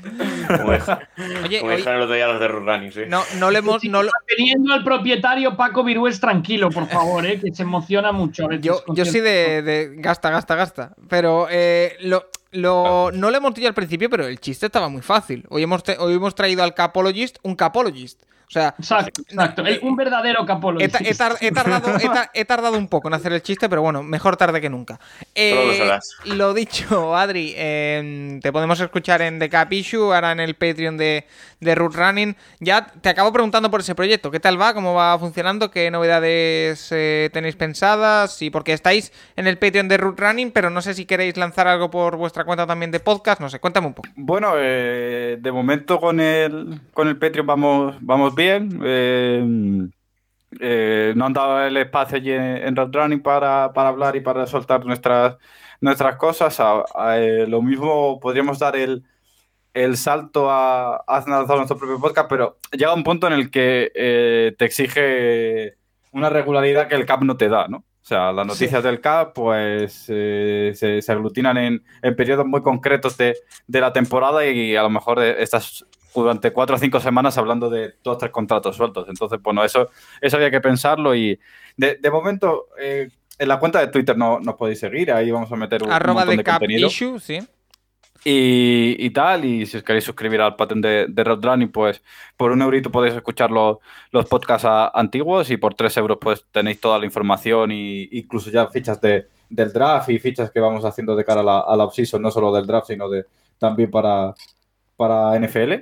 Oye, como dijeron los de los de Running, sí. No, no le hemos. No lo... Teniendo al propietario Paco Virués tranquilo, por favor, ¿eh? que se emociona mucho. A veces yo, yo sí de, de, gasta, gasta, gasta. Pero eh, lo, lo, no lo hemos dicho al principio, pero el chiste estaba muy fácil. Hoy hemos, hoy hemos traído al Capologist un Capologist. O sea, exacto, exacto. Eh, un verdadero capologist. He, he, tar, he, tardado, he, tardado, un poco en hacer el chiste, pero bueno, mejor tarde que nunca. Eh, lo, lo dicho, Adri, eh, te podemos escuchar en The Cap Issue, ahora en el Patreon de, de Root Running. Ya te acabo preguntando por ese proyecto. ¿Qué tal va? ¿Cómo va funcionando? ¿Qué novedades eh, tenéis pensadas? Y porque estáis en el Patreon de Root Running, pero no sé si queréis lanzar algo por vuestra cuenta también de podcast. No sé, cuéntame un poco. Bueno, eh, de momento con el, con el Patreon vamos, vamos bien. Eh, eh, no han dado el espacio allí en, en Road Running para, para, hablar y para soltar nuestras, nuestras cosas. A, a, eh, lo mismo podríamos dar el, el salto a, a lanzar nuestro propio podcast, pero llega un punto en el que eh, te exige una regularidad que el CAP no te da, ¿no? O sea, las noticias sí. del CAP pues eh, se, se, aglutinan en, en, periodos muy concretos de, de, la temporada y a lo mejor estás durante cuatro o cinco semanas hablando de dos tres contratos sueltos. Entonces, bueno, eso, eso había que pensarlo y de, de momento eh, en la cuenta de Twitter no nos podéis seguir, ahí vamos a meter un, Arroba montón de, de contenido. Issue, sí. Y, y, tal, y si os queréis suscribir al Patreon de, de Roadrunning, pues por un eurito podéis escuchar los, los podcasts a, antiguos y por tres euros pues tenéis toda la información y incluso ya fichas de, del draft y fichas que vamos haciendo de cara a la, a la no solo del draft, sino de también para, para NFL.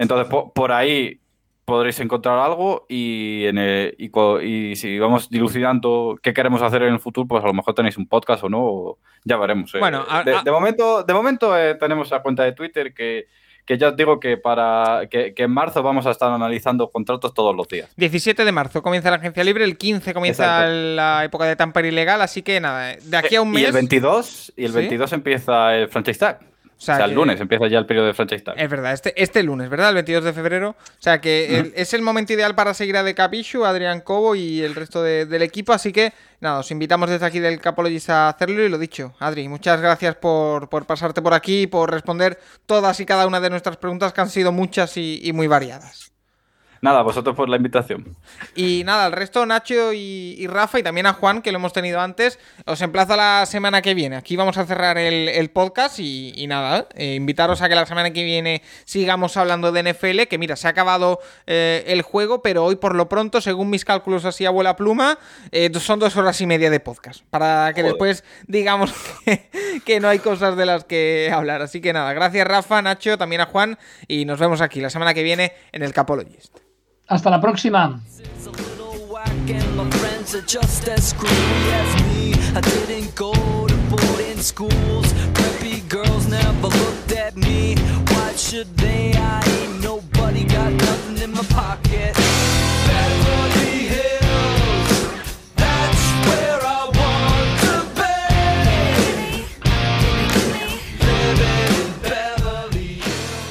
Entonces, por, por ahí podréis encontrar algo y, en el, y, y, si vamos dilucidando qué queremos hacer en el futuro, pues a lo mejor tenéis un podcast o no, o ya veremos. Eh. Bueno, a, de, de, momento, de momento eh, tenemos la cuenta de Twitter que, que ya os digo que para que, que, en marzo vamos a estar analizando contratos todos los días. 17 de marzo comienza la agencia libre, el 15 comienza Exacto. la época de tamper ilegal, así que nada, de aquí a un mes... Y el 22, y el 22 ¿Sí? empieza el franchise tag. O sea, o sea el lunes empieza ya el periodo de franchise tag. Es verdad, este, este lunes, ¿verdad? El 22 de febrero. O sea que uh -huh. el, es el momento ideal para seguir a The Capichu, Adrián Cobo y el resto de, del equipo. Así que, nada, os invitamos desde aquí del Capologist a hacerlo y lo dicho. Adri, muchas gracias por, por pasarte por aquí y por responder todas y cada una de nuestras preguntas que han sido muchas y, y muy variadas. Nada, vosotros por la invitación. Y nada, al resto, Nacho y, y, Rafa, y también a Juan, que lo hemos tenido antes, os emplazo la semana que viene. Aquí vamos a cerrar el, el podcast y, y nada, eh, invitaros a que la semana que viene sigamos hablando de NFL, que mira, se ha acabado eh, el juego, pero hoy por lo pronto, según mis cálculos así a vuela pluma, eh, son dos horas y media de podcast, para que Joder. después digamos que, que no hay cosas de las que hablar. Así que nada, gracias Rafa, Nacho, también a Juan, y nos vemos aquí la semana que viene en el Capologist. Hasta la próxima. should they? I ain't nobody got nothing in my pocket.